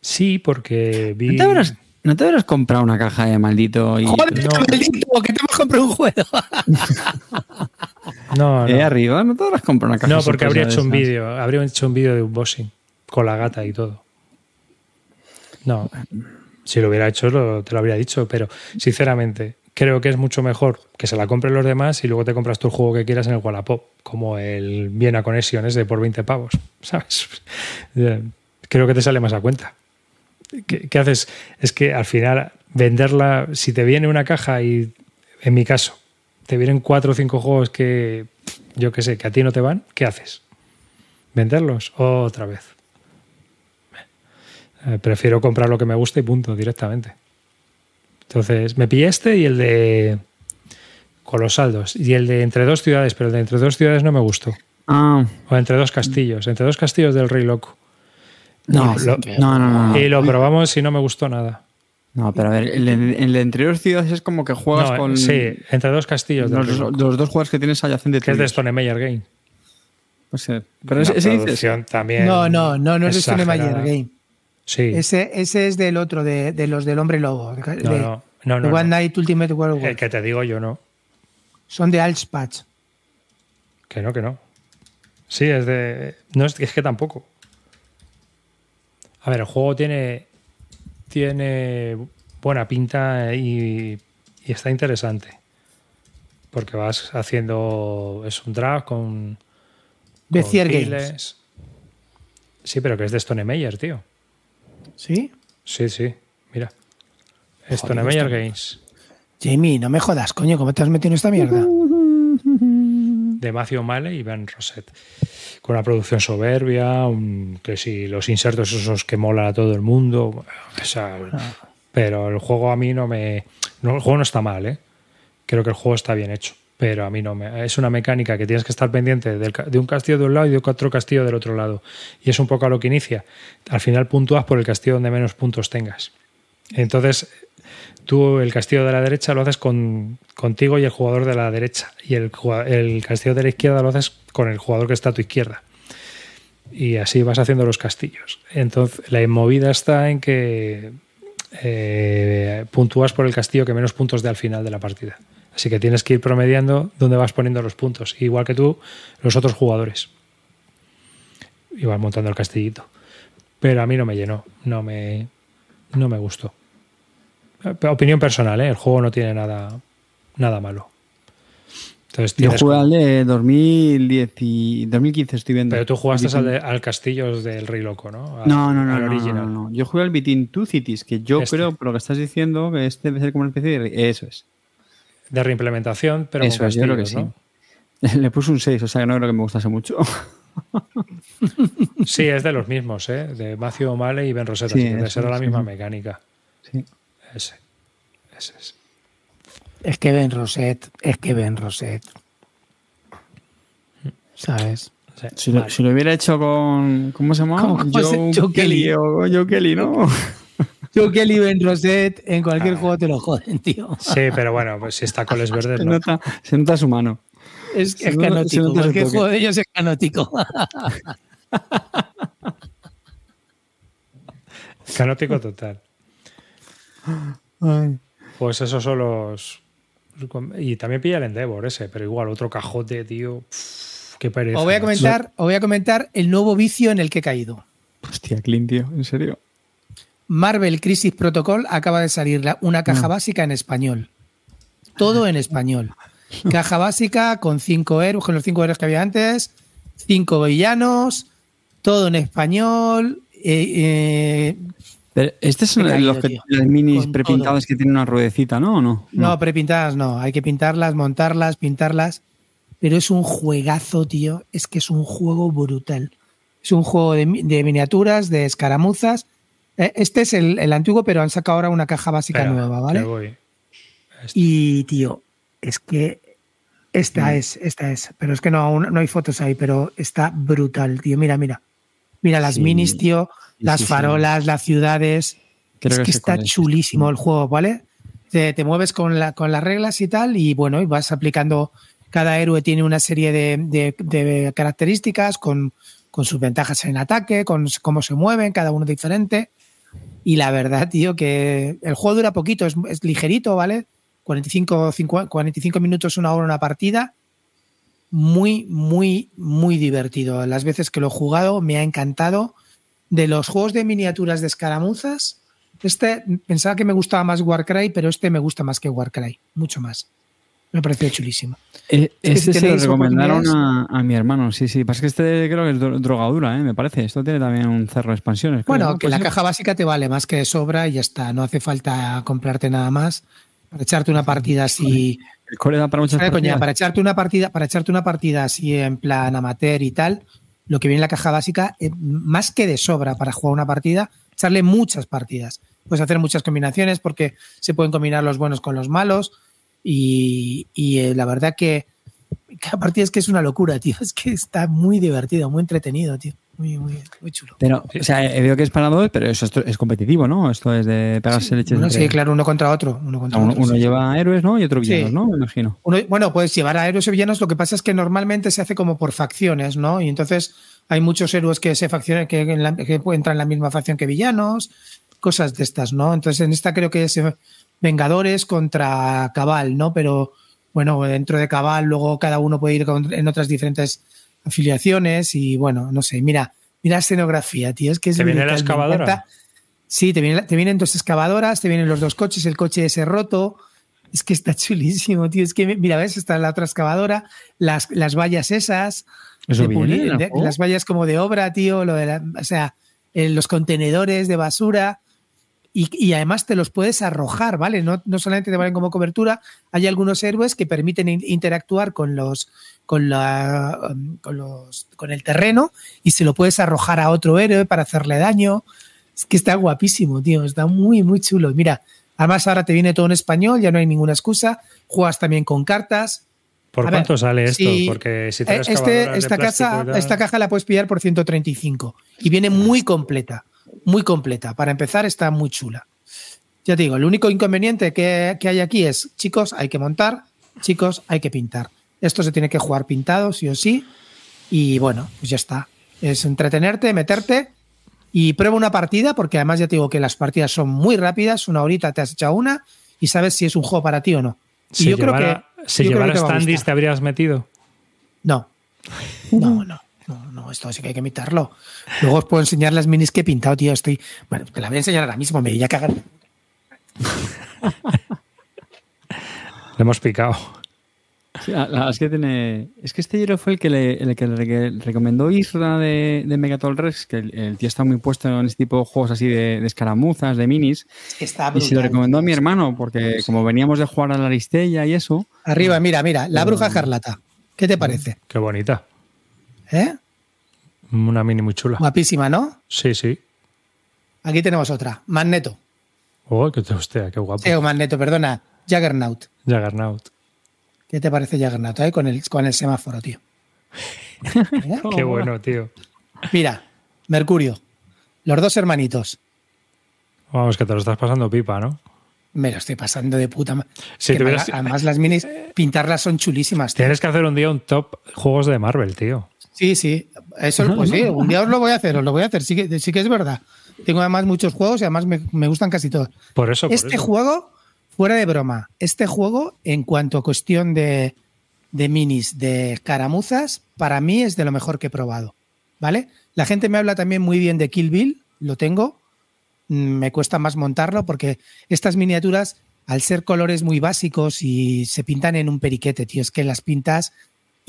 Speaker 1: Sí, porque vi.
Speaker 2: ¿No te habrás, no te habrás comprado una caja de maldito y...
Speaker 5: ¡Joder,
Speaker 1: No.
Speaker 5: maldito! ¡Que te hemos comprado un juego!
Speaker 1: No,
Speaker 2: Eh,
Speaker 1: no.
Speaker 2: arriba? ¿No te habrás comprado una caja
Speaker 1: No, porque habría hecho un
Speaker 2: de
Speaker 1: vídeo. Habría hecho un vídeo de unboxing con la gata y todo. No. Si lo hubiera hecho, lo- te lo habría dicho, pero sinceramente, creo que es mucho mejor que se la compren los demás y luego te compras tu el juego que quieras en el Wallapop, como el Viena Connection ese por 20 pavos, ¿sabes? Creo que te sale más a cuenta. ¿Qué, qué haces? Es que al final venderla, si te viene una caja y, en mi caso, te vienen cuatro o cinco juegos que, yo qué sé, que a ti no te van, ¿qué haces? ¿Venderlos? Otra vez. Eh, prefiero comprar lo que me gusta y punto, directamente. Entonces, me pillé este y el de. con los saldos. Y el de entre dos ciudades, pero el de entre dos ciudades no me gustó.
Speaker 2: Ah,
Speaker 1: O entre dos castillos. Entre dos castillos del Rey Loco.
Speaker 2: no,
Speaker 1: Lo-
Speaker 2: no, no, no.
Speaker 1: Y lo probamos y no me gustó nada.
Speaker 2: No, pero a ver, el, de- el de Interior Ciudades es como que juegas
Speaker 1: No,
Speaker 2: con
Speaker 1: Sí, entre dos castillos del
Speaker 2: los,
Speaker 1: Rey Loco.
Speaker 2: los dos juegos que tienes adyacente
Speaker 1: Que es de. Stonemeyer Game.
Speaker 2: Puede ser. Pero
Speaker 1: Una
Speaker 2: ese, ese dices.
Speaker 1: también.
Speaker 5: No, no, no, no es de Stone
Speaker 1: exagerada.
Speaker 5: Mayer Game.
Speaker 1: Sí.
Speaker 5: Ese, ese es del otro, de, de los del Hombre Lobo. De,
Speaker 1: no, no, no, no,
Speaker 5: One
Speaker 1: no.
Speaker 5: Night Ultimate Werewolf.
Speaker 1: El que te digo yo no.
Speaker 5: Son de Alspatch.
Speaker 1: Que no, que no. Sí, es de. No, es, es que tampoco. A ver, el juego tiene. Tiene buena pinta y, y está interesante. Porque vas haciendo. Es un drag con. Con
Speaker 5: Games.
Speaker 1: Sí, pero que es de Stone Meyer, tío.
Speaker 5: ¿Sí?
Speaker 1: Sí, sí. Mira. Stone Meyer Games.
Speaker 5: Jamie, no me jodas, coño, ¿cómo te has metido en esta mierda?
Speaker 1: de Matthew O'Malley y Ben Rosette. Con una producción soberbia, un- que si los insertos esos que molan a todo el mundo. o sea, pero el juego a mí no me. No, el juego no está mal, ¿eh? Creo que el juego está bien hecho. Pero a mí no me. Es una mecánica que tienes que estar pendiente de un castillo de un lado y de otro castillo del otro lado. Y es un poco a lo que inicia. Al final puntúas por el castillo donde menos puntos tengas. Entonces, tú el castillo de la derecha lo haces con, contigo y el jugador de la derecha. Y el, el castillo de la izquierda lo haces con el jugador que está a tu izquierda. Y así vas haciendo los castillos. Entonces, la movida está en que eh, puntúas por el castillo que menos puntos dé al final de la partida. Así que tienes que ir promediando dónde vas poniendo los puntos. Igual que tú, los otros jugadores. Y vas montando el castillito. Pero a mí no me llenó. No me, no me gustó. Opinión personal, ¿eh? el juego no tiene nada, nada malo. Entonces
Speaker 2: Yo jugué al de 2010 y 2015 estoy viendo.
Speaker 1: Pero tú jugaste al, de- al Castillo del Rey Loco, ¿no? Al-
Speaker 2: No, no, no,
Speaker 1: al
Speaker 2: no,
Speaker 1: original.
Speaker 2: no, no. Yo jugué al Between Two Cities, que yo
Speaker 1: Este.
Speaker 2: creo, por lo que estás diciendo, que este debe ser como una especie de... Eso es.
Speaker 1: De reimplementación, pero
Speaker 2: Eso
Speaker 1: con
Speaker 2: es, yo creo que sí. Le puse un 6, o sea que no creo que me gustase mucho.
Speaker 1: Sí, es de los mismos, ¿eh? De Matthew O'Malley y Ben Rosetta.
Speaker 2: Sí, eso,
Speaker 1: será la misma mecánica.
Speaker 2: Sí.
Speaker 1: Ese. Ese es.
Speaker 5: Es que Ben Roset, es que Ben Roset. ¿Sabes?
Speaker 1: Sí,
Speaker 2: Si lo,
Speaker 1: vale.
Speaker 2: si lo hubiera hecho con. ¿Cómo se llama?
Speaker 5: ¿Cómo- cómo se-
Speaker 2: Joe,
Speaker 5: Joe
Speaker 2: Kelly.
Speaker 5: Kelly?
Speaker 2: o Joe Kelly, ¿no?
Speaker 5: Yo Kelly Ben Roset en cualquier juego te lo joden, tío.
Speaker 1: Sí, pero bueno, pues si está Coles Verdes,
Speaker 2: se,
Speaker 1: no.
Speaker 2: nota, se nota su mano.
Speaker 5: Es,
Speaker 2: Se
Speaker 5: es
Speaker 2: se
Speaker 5: canótico.
Speaker 2: su
Speaker 5: Cualquier juego de ellos es canótico.
Speaker 1: Canótico total. Pues esos son los. Y también pilla el Endeavor ese, pero igual otro cajote, tío. Pff, qué pereza.
Speaker 5: Os voy a comentar, os voy a comentar el nuevo vicio en el que he caído.
Speaker 2: Hostia, Clint, tío, en serio.
Speaker 5: Marvel Crisis Protocol acaba de salir la- una caja básica en español. Todo en español. Caja básica con cinco héroes, con los cinco héroes que había antes, cinco villanos, todo en español. eh, eh,
Speaker 2: Pero estos son
Speaker 5: caído,
Speaker 2: los que,
Speaker 5: tío.
Speaker 2: las minis prepintadas que tienen una ruedecita, ¿no? ¿O no?
Speaker 5: no, prepintadas no, hay que pintarlas, montarlas, pintarlas. Pero es un juegazo, tío. Es que es un juego brutal. Es un juego de miniaturas, de escaramuzas. Eh, Este es el, el antiguo, pero han sacado ahora una caja básica
Speaker 1: Espera,
Speaker 5: nueva, ¿vale?
Speaker 1: voy.
Speaker 5: Y, tío, es que esta es, esta es. Pero es que no, aún no hay fotos ahí, pero está brutal, tío. Mira, mira. Mira las
Speaker 2: Sí.
Speaker 5: minis, tío.
Speaker 2: Sí,
Speaker 5: Las
Speaker 2: sí, sí.
Speaker 5: farolas, las ciudades.
Speaker 2: Creo
Speaker 5: es
Speaker 2: que
Speaker 5: que está chulísimo el juego, ¿vale? Te, te mueves con, la, con las reglas y tal, y bueno, y vas aplicando. Cada héroe tiene una serie de, de- de características con, con sus ventajas en ataque, con cómo se mueven, cada uno diferente. Y la verdad, tío, que el juego dura poquito, es, es ligerito, ¿vale? 45, 50 45 minutos, una hora, una partida. Muy, muy, muy divertido. Las veces que lo he jugado me ha encantado. De los juegos de miniaturas de escaramuzas, este pensaba que me gustaba más Warcry, pero este me gusta más que Warcry, mucho más. Me pareció chulísimo.
Speaker 2: Eh,
Speaker 5: que
Speaker 2: este
Speaker 5: si
Speaker 2: se lo recomendaron a, a mi hermano, sí, sí. Pasa que este creo que es dro- drogadura, ¿eh? me parece. Esto tiene también un cerro de expansiones. creo,
Speaker 5: Bueno,
Speaker 2: ¿no?
Speaker 5: que
Speaker 2: Pues
Speaker 5: la
Speaker 2: sí.
Speaker 5: caja básica te vale más que de sobra y ya está. No hace falta comprarte nada más. Para echarte una partida así.
Speaker 2: El core da para muchas
Speaker 5: coña, para echarte una partida, para echarte una partida así en plan amateur y tal, lo que viene en la caja básica, eh, más que de sobra para jugar una partida, echarle muchas partidas. Puedes hacer muchas combinaciones porque se pueden combinar los buenos con los malos. Y, y, eh, la verdad que cada partida es que es una locura, tío. Es que está muy divertido, muy entretenido, tío. Muy, muy, muy chulo.
Speaker 2: Pero, o sea, he veo que es para dos, pero eso esto es competitivo, ¿no? Esto es de pegarse leches.
Speaker 5: Bueno,
Speaker 2: entre-
Speaker 5: sí, claro, uno contra otro. Uno,
Speaker 2: O
Speaker 5: contra
Speaker 2: uno,
Speaker 5: otro,
Speaker 2: uno
Speaker 5: sí.
Speaker 2: lleva héroes, ¿no? Y otro villanos,
Speaker 5: Sí.
Speaker 2: ¿no? Me imagino.
Speaker 5: Uno- bueno, puedes llevar a héroes y villanos, lo que pasa es que normalmente se hace como por facciones, ¿no? Y entonces hay muchos héroes que se faccionan, que, en la- que entran en la misma facción que villanos, cosas de estas, ¿no? Entonces en esta creo que es eh, Vengadores contra Cabal, ¿no? Pero bueno, dentro de Cabal luego cada uno puede ir con- en otras diferentes afiliaciones y bueno, no sé, mira, mira la escenografía, tío, es que es
Speaker 1: ¿Te viene la excavadora?
Speaker 5: Sí, te, viene- te vienen dos excavadoras, te vienen los dos coches, el coche ese roto. Es que está chulísimo, tío. Es que, mira, ves, está la otra excavadora, las, las vallas esas, de pulir, de- las vallas como de obra, tío, lo de la- o sea, eh, los contenedores de basura. Y, y además te los puedes arrojar, ¿vale? No, no solamente te valen como cobertura, hay algunos héroes que permiten in- interactuar con los, con, la, um, con, los, con el terreno y se lo puedes arrojar a otro héroe para hacerle daño. Es que está guapísimo, tío. Está muy, muy chulo. Mira, además ahora te viene todo en español, ya no hay ninguna excusa. Juegas también con cartas.
Speaker 1: ¿Por
Speaker 5: A ver,
Speaker 1: cuánto sale esto?
Speaker 5: si-
Speaker 1: Porque si te
Speaker 5: Eh, Este, esta, casa, esta caja la puedes pillar por 135 y viene muy completa, muy completa. Para empezar está muy chula. Ya te digo, el único inconveniente que, que hay aquí es, chicos, hay que montar, chicos, hay que pintar. Esto se tiene que jugar pintado, sí o sí. Y bueno, pues ya está. Es entretenerte, meterte y prueba una partida, porque además ya te digo que las partidas son muy rápidas, una horita te has echado una y sabes si es un juego para ti o no. Y
Speaker 1: Si
Speaker 5: yo creo que...
Speaker 1: si
Speaker 5: yo creo
Speaker 1: llevara
Speaker 5: que gustar.
Speaker 1: ¿te habrías metido?
Speaker 5: No. No, no, no, esto sí que hay que imitarlo. Luego os puedo enseñar las minis que he pintado, tío. Estoy. Bueno, te la voy a enseñar ahora mismo, me voy a cagar.
Speaker 1: Le hemos picado.
Speaker 2: Sí, la, la- es que tiene. Es que este hielo fue el que le, el que le recomendó Isra de, de Megatol Rex, que el, el tío está muy puesto en este tipo de juegos así de, de escaramuzas, de minis.
Speaker 5: Está
Speaker 2: Y se lo
Speaker 5: brutal.
Speaker 2: recomendó a mi hermano, porque como veníamos de jugar a la Aristella y eso,
Speaker 5: Arriba, mira, mira, la bruja escarlata. ¿Qué te parece?
Speaker 1: Qué bonita.
Speaker 5: ¿Eh?
Speaker 1: Una mini muy chula.
Speaker 5: Guapísima, ¿no?
Speaker 1: Sí, sí.
Speaker 5: Aquí tenemos otra. Magneto.
Speaker 1: Oh, qué, hostia, qué guapo.
Speaker 5: Eh, Magneto, perdona. Juggernaut.
Speaker 1: Juggernaut.
Speaker 5: ¿Qué te parece Juggernaut? eh? Con, el, con el semáforo, tío.
Speaker 1: Qué bueno, tío.
Speaker 5: Mira, Mercurio. Los dos hermanitos.
Speaker 1: Vamos, que te lo estás pasando pipa, ¿no?
Speaker 5: Me lo estoy pasando de puta madre.
Speaker 1: Si
Speaker 5: Además, las minis, pintarlas son chulísimas. tío.
Speaker 1: Tienes que hacer un día un top juegos de Marvel, tío.
Speaker 5: Sí, sí. Eso, pues sí, un día os lo voy a hacer, os lo voy a hacer. Sí que, sí que es verdad. Tengo además muchos juegos y además me, me gustan casi todos.
Speaker 1: Por eso, por
Speaker 5: Este
Speaker 1: eso.
Speaker 5: juego, fuera de broma, este juego, en cuanto a cuestión de, de minis, de caramuzas, para mí es de lo mejor que he probado. ¿Vale? La gente me habla también muy bien de Kill Bill, lo tengo. Mm, Me cuesta más montarlo porque estas miniaturas, al ser colores muy básicos y se pintan en un periquete, tío, es que las pintas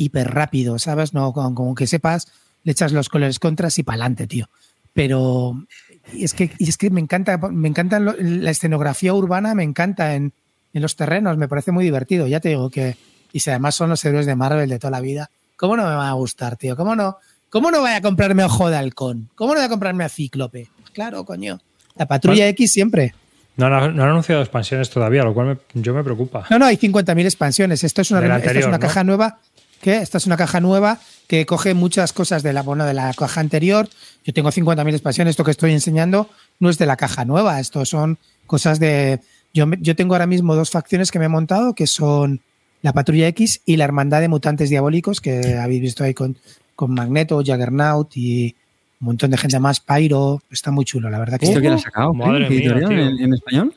Speaker 5: hiper rápido, ¿sabes? No, como que sepas, le echas los colores contras y para adelante, tío. Pero es que, y es que me encanta, me encanta la escenografía urbana, me encanta en, en los terrenos, me parece muy divertido. Ya te digo que, y si además son los héroes de Marvel de toda la vida, ¿cómo no me va a gustar, tío? ¿Cómo no? ¿Cómo no voy a comprarme Ojo de Halcón? ¿Cómo no voy a comprarme a Cíclope? Claro, coño. La patrulla X siempre.
Speaker 1: No, han- no han anunciado expansiones todavía, lo cual me- yo me preocupa.
Speaker 5: No, no, hay 50.000 expansiones. Esto es una, es
Speaker 1: ¿no?
Speaker 5: caja nueva. ¿Qué? Esta es una caja nueva que coge muchas cosas de la, bueno, de la caja anterior. Yo tengo 50.000 expansiones. Esto que estoy enseñando no es de la caja nueva. Esto son cosas de. Yo, yo tengo ahora mismo dos facciones que me he montado que son la Patrulla X y la Hermandad de Mutantes Diabólicos que habéis visto ahí con, con Magneto, Juggernaut y un montón de gente más. Pyro. Está muy chulo, la verdad que
Speaker 2: ¿Esto
Speaker 5: sí.
Speaker 2: lo ha sacado?
Speaker 1: Madre
Speaker 2: ¿Qué
Speaker 1: mía,
Speaker 2: editorial?
Speaker 1: tío.
Speaker 2: ¿En, en español?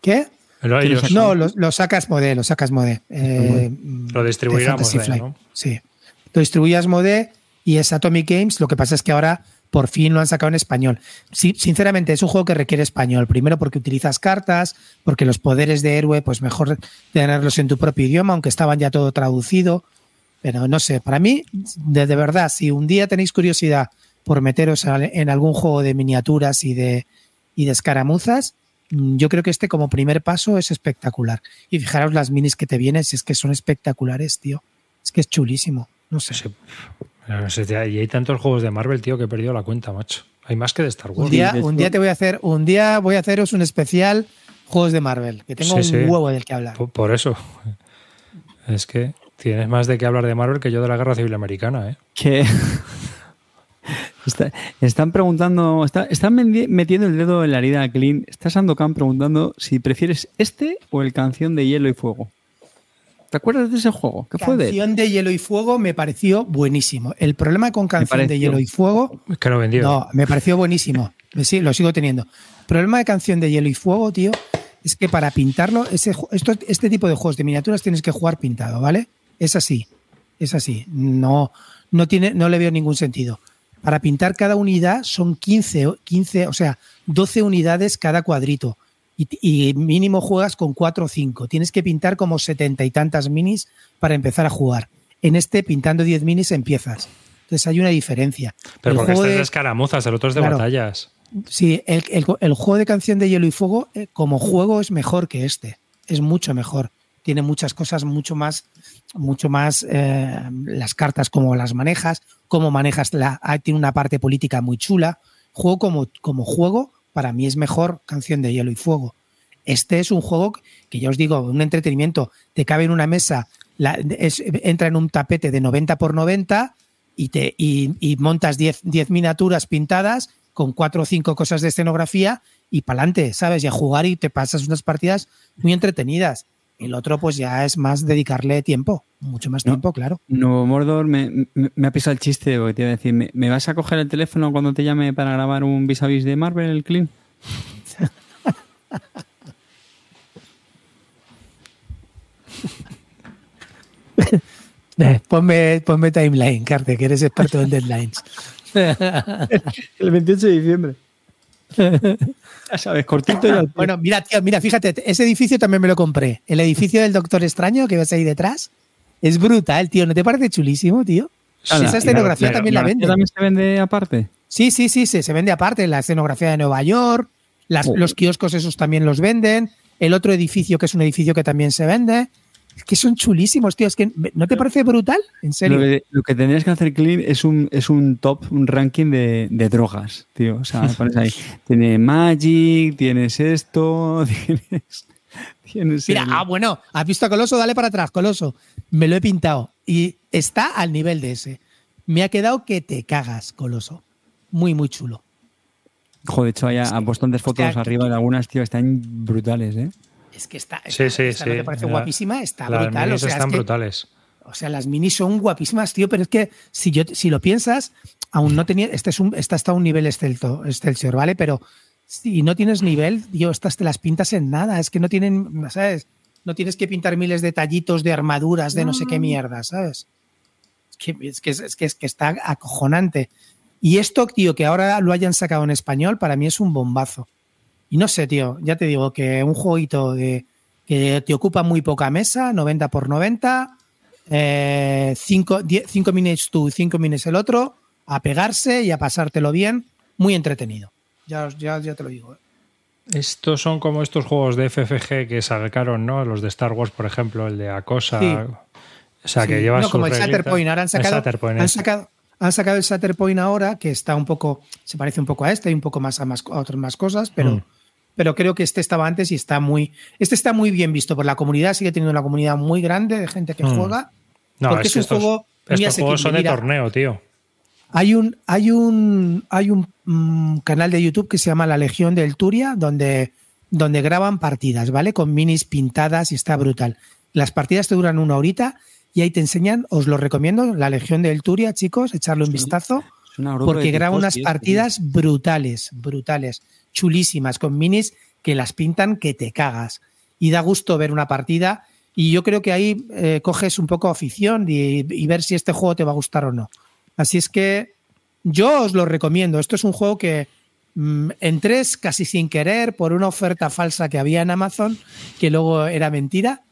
Speaker 5: ¿Qué?
Speaker 1: Pero
Speaker 2: ¿Quién
Speaker 1: ellos-
Speaker 2: los
Speaker 5: No, lo, lo sacas Mode, lo sacas Mode. Eh,
Speaker 1: Lo
Speaker 5: Flight.
Speaker 1: ¿no?
Speaker 5: Sí. Lo distribuyas Mode y es Atomic Games. Lo que pasa es que ahora por fin lo han sacado en español. Sí, sinceramente, es un juego que requiere español. Primero porque utilizas cartas, porque los poderes de héroe, pues mejor tenerlos en tu propio idioma, aunque estaban ya todo traducido. Pero no sé, para mí, de, de verdad, si un día tenéis curiosidad por meteros en algún juego de miniaturas y de, y de escaramuzas, yo creo que este como primer paso es espectacular. Y fijaros las minis que te vienen, si es que son espectaculares, tío. Es que es chulísimo. No sé.
Speaker 1: Sí. Pero no sé, tía, y hay tantos juegos de Marvel, tío, que he perdido la cuenta, macho. Hay más que de Star Wars.
Speaker 5: Un día, un día te voy a hacer, un día voy a haceros un especial juegos de Marvel, que tengo
Speaker 1: Sí,
Speaker 5: un
Speaker 1: sí.
Speaker 5: huevo del que hablar.
Speaker 1: Por, por eso. Es que tienes más de qué hablar de Marvel que yo de la Guerra Civil Americana, ¿eh?
Speaker 2: Que Está- están preguntando, está- están metiendo el dedo en la herida a Clean. Está Sandokan preguntando si prefieres este o el canción de Hielo y Fuego. ¿Te acuerdas de ese juego? ¿Qué fue de?
Speaker 5: Canción de Hielo y Fuego me pareció buenísimo. El problema con Canción de. Hielo y Fuego,
Speaker 1: Es que lo he vendido.
Speaker 5: no, me pareció buenísimo. Sí, lo sigo teniendo. El problema de Canción de Hielo y Fuego, tío, es que para pintarlo, ese, ju- esto, este tipo de juegos de miniaturas tienes que jugar pintado, ¿vale? Es así, es así. No, no, tiene, no le veo ningún sentido. Para pintar cada unidad son 15, o- 15 o sea, 12 unidades cada cuadrito. Y, y mínimo juegas con 4 o 5. Tienes que pintar como setenta y tantas minis para empezar a jugar. En este, pintando 10 minis, empiezas. Entonces hay una diferencia.
Speaker 1: Pero
Speaker 5: El
Speaker 1: porque este es
Speaker 5: de-
Speaker 1: de escaramuzas, el otro es de
Speaker 5: Claro.
Speaker 1: batallas.
Speaker 5: Sí, el, el- el juego de canción de Hielo y Fuego eh, como juego es mejor que este. Es mucho mejor. Tiene muchas cosas mucho más, mucho más eh, las cartas como las manejas, cómo manejas la. ah, tiene una parte política muy chula. Juego como, como juego, para mí es mejor canción de Hielo y Fuego. Este es un juego que ya os digo, un entretenimiento. Te cabe en una mesa, entra en un tapete de 90 por 90 y, te, y montas 10, 10 miniaturas pintadas con cuatro o cinco cosas de escenografía y pa'lante, ¿sabes? Y a jugar y te pasas unas partidas muy entretenidas. El otro, pues ya es más dedicarle tiempo, mucho más
Speaker 2: No.
Speaker 5: tiempo, claro.
Speaker 2: Nuevo Mordor me, me- me ha pisado el chiste porque te iba a decir, ¿me, me vas a coger el teléfono cuando te llame para grabar un vis a vis de Marvel, el Clean?
Speaker 5: Eh, ponme, ponme timeline, Carte, que eres experto en deadlines.
Speaker 2: El 28 de diciembre. ya sabes, cortito y al.
Speaker 5: Bueno, mira, tío, mira, fíjate, ese edificio también me lo compré. El edificio del Doctor Extraño que ves ahí detrás es brutal, tío. ¿No te parece chulísimo, tío?
Speaker 2: Ala,
Speaker 5: Esa escenografía
Speaker 1: pero-
Speaker 5: también la
Speaker 2: ¿La
Speaker 5: venden.
Speaker 2: también se vende aparte?
Speaker 5: Sí, sí, sí, se, se vende aparte. La escenografía de Nueva York, las-
Speaker 2: Oh.
Speaker 5: los kioscos esos también los venden. El otro edificio, que es un edificio que también se vende. Es que son chulísimos, tío. Es que, ¿no te parece brutal? En serio.
Speaker 2: Lo que, lo que tendrías que hacer, Clean, es un, es un top, un ranking de, de drogas, tío. O sea, pones ahí. Tiene Magic, tienes esto, tienes Tienes
Speaker 5: Mira,
Speaker 2: el-
Speaker 5: ah, bueno, has visto a Coloso, dale para atrás, Coloso. Me lo he pintado y está al nivel de ese. Me ha quedado que te cagas, Coloso. Muy, muy chulo.
Speaker 2: Joder, de hecho, haya, han puesto antes fotos arriba de algunas, tío, están brutales, ¿eh?
Speaker 5: Es que está.
Speaker 1: Sí,
Speaker 5: está-
Speaker 1: sí,
Speaker 5: esta
Speaker 1: sí.
Speaker 5: ¿No te parece
Speaker 1: La-
Speaker 5: guapísima? Está
Speaker 1: Las
Speaker 5: brutal. O
Speaker 1: minis
Speaker 5: sea, es
Speaker 1: están
Speaker 5: que-
Speaker 1: brutales.
Speaker 5: O sea, las minis son guapísimas, tío, pero es que si yo si lo piensas, aún no tenía. Este es un, esta está a un nivel excelso, Excelsior, ¿vale? Pero si no tienes nivel, tío, estas te las pintas en nada. Es que no tienen, ¿sabes? No tienes que pintar miles de detallitos de armaduras, de no sé qué mierda, ¿sabes? Es que, es que, es que, es que está acojonante. Y esto, tío, que ahora lo hayan sacado en español, para mí es un bombazo. Y no sé, tío, ya te digo que un jueguito de, que te ocupa muy poca mesa, 90 por 90, 5 minutes tú y 5 minutes el otro, a pegarse y a pasártelo bien, muy entretenido. Ya, ya, ya te lo digo. ¿eh?
Speaker 1: Estos son como estos juegos de FFG que sacaron, ¿no? Los de Star Wars, por ejemplo, el de Acosa.
Speaker 5: Sí.
Speaker 1: O sea, que
Speaker 5: Sí,
Speaker 1: lleva
Speaker 5: no, como el. Shatterpoint, ahora han sacado, han
Speaker 1: ese.
Speaker 5: sacado, han sacado el Shatterpoint ahora, que está un poco, se parece un poco a este y un poco más a, más, a otras más cosas, pero,
Speaker 1: Mm.
Speaker 5: Pero creo que este estaba antes y está muy, este está muy bien visto por la comunidad, sigue teniendo una comunidad muy grande de gente que
Speaker 1: Mm.
Speaker 5: juega,
Speaker 1: No,
Speaker 5: porque
Speaker 1: es
Speaker 5: es,
Speaker 1: que
Speaker 5: un
Speaker 1: estos,
Speaker 5: juego muy
Speaker 1: estos juegos son de.
Speaker 5: Mira,
Speaker 1: torneo, tío.
Speaker 5: Hay un, hay un, hay un mm, canal de YouTube que se llama La Legión del Turia, donde, donde graban partidas, ¿vale? Con minis pintadas y está brutal. Las partidas te duran una horita y ahí te enseñan, os lo recomiendo, La Legión del Turia, chicos, echarle un
Speaker 2: Sí.
Speaker 5: vistazo,
Speaker 2: Es
Speaker 5: porque graba unas partidas brutales, brutales, chulísimas, con minis que las pintan que te cagas. Y da gusto ver una partida. Y yo creo que ahí eh, coges un poco afición y, ver si este juego te va a gustar o no. Así es que yo os lo recomiendo. Esto es un juego que mm, entré casi sin querer por una oferta falsa que había en Amazon, que luego era mentira.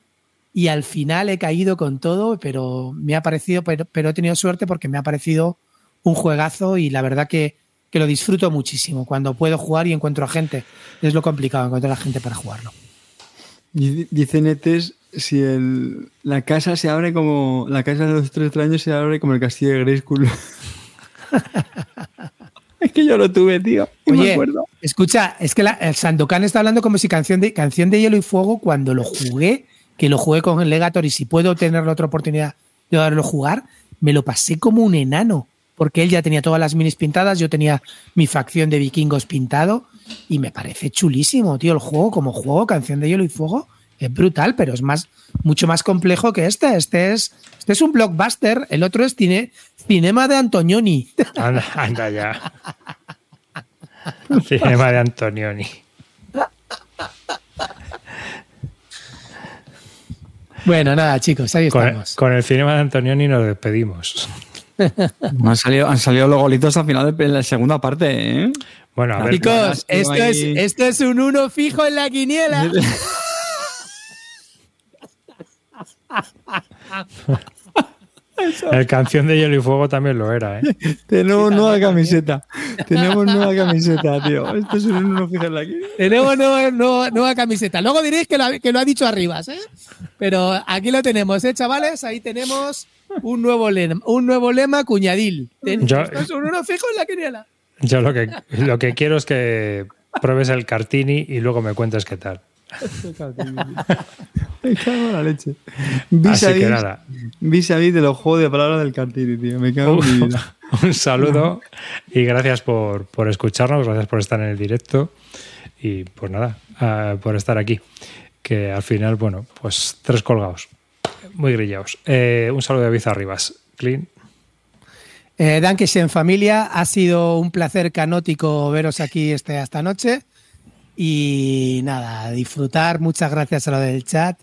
Speaker 5: Y al final he caído con todo, pero me ha parecido, pero, pero he tenido suerte porque me ha parecido un juegazo y la verdad que, que lo disfruto muchísimo. Cuando puedo jugar y encuentro a gente, es lo complicado encontrar a gente para jugarlo.
Speaker 2: Dice Netes si el, la casa se abre como. La casa de los tres extraños se abre como el castillo de Grayskull. es que yo lo tuve, tío. y me acuerdo.
Speaker 5: escucha, es que la- el Sandokan está hablando como si canción de, canción de Hielo y Fuego, cuando lo jugué, que lo jugué con el Legator y si puedo tener la otra oportunidad de verlo jugar, me lo pasé como un enano, porque él ya tenía todas las minis pintadas, yo tenía mi facción de vikingos pintado y me parece chulísimo, tío, el juego como juego, canción de Hielo y Fuego, es brutal, pero es más, mucho más complejo que este. Este es, este es un blockbuster, el otro es cine, cinema de Antonioni.
Speaker 1: Anda, anda ya. Cinema de Antonioni.
Speaker 5: Bueno, nada, chicos, ahí
Speaker 1: Con,
Speaker 5: estamos.
Speaker 1: con el cinema de Antonioni nos despedimos.
Speaker 2: Han salido, han salido los golitos al final de la segunda parte, ¿eh?
Speaker 1: Bueno, a ver.
Speaker 5: Chicos,
Speaker 2: Bueno,
Speaker 5: esto
Speaker 2: ahí-
Speaker 5: es, esto es un uno fijo en la quiniela.
Speaker 1: El canción de Hielo y Fuego también lo era, ¿eh?
Speaker 2: Tenemos nueva camiseta. Tenemos nueva camiseta, tío. Esto es un uno fijo aquí.
Speaker 5: Tenemos nueva, nueva- nueva camiseta. Luego diréis que lo, ha- que lo ha dicho Arribas, ¿eh? Pero aquí lo tenemos, ¿eh, chavales? Ahí tenemos un nuevo lema, un nuevo lema cuñadil.
Speaker 1: Yo-
Speaker 5: esto es un uno fijo en la quiniela.
Speaker 1: Yo lo que, lo que quiero es que pruebes el cartini y luego me cuentes qué tal.
Speaker 2: Me cago en la leche.
Speaker 1: Así
Speaker 2: Vis a
Speaker 1: que
Speaker 2: vis,
Speaker 1: nada,
Speaker 2: vis a vis de los juegos de palabras del Cartini, tío. Me cago en mi vida.
Speaker 1: un saludo y gracias por, por escucharnos, gracias por estar en el directo y pues nada, ah, por estar aquí. Que al final, bueno, pues tres colgados, muy grillados. Eh, un saludo de Biza Arribas. Clean.
Speaker 5: Eh, en familia, ha sido un placer canótico veros aquí este, esta noche. Y nada, disfrutar. Muchas gracias a lo del chat.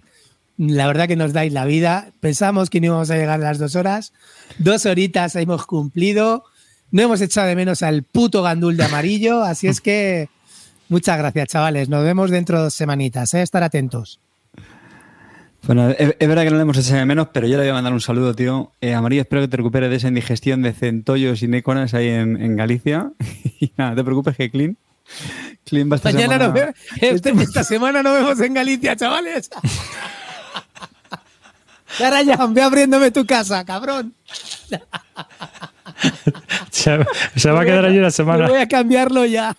Speaker 5: La verdad que nos dais la vida. Pensamos que no íbamos a llegar a las dos horas. Dos horitas hemos cumplido. No hemos echado de menos al puto gandul de amarillo. Así es que muchas gracias, chavales. Nos vemos dentro de dos semanitas. ¿eh? Estar atentos.
Speaker 2: Bueno, es, es verdad que no le hemos echado de menos, pero yo le voy a mandar un saludo, tío. Eh, Amarillo, espero que te recuperes de esa indigestión de centollos y néconas ahí en, en Galicia. y nada, no te preocupes que Clean, Clean va esta
Speaker 5: Mañana
Speaker 2: semana-
Speaker 5: nos vemos. Este- esta semana nos vemos en Galicia, chavales. Ahora ya, ve abriéndome tu casa, cabrón.
Speaker 1: Se, se va a quedar allí una semana.
Speaker 5: voy a cambiarlo ya.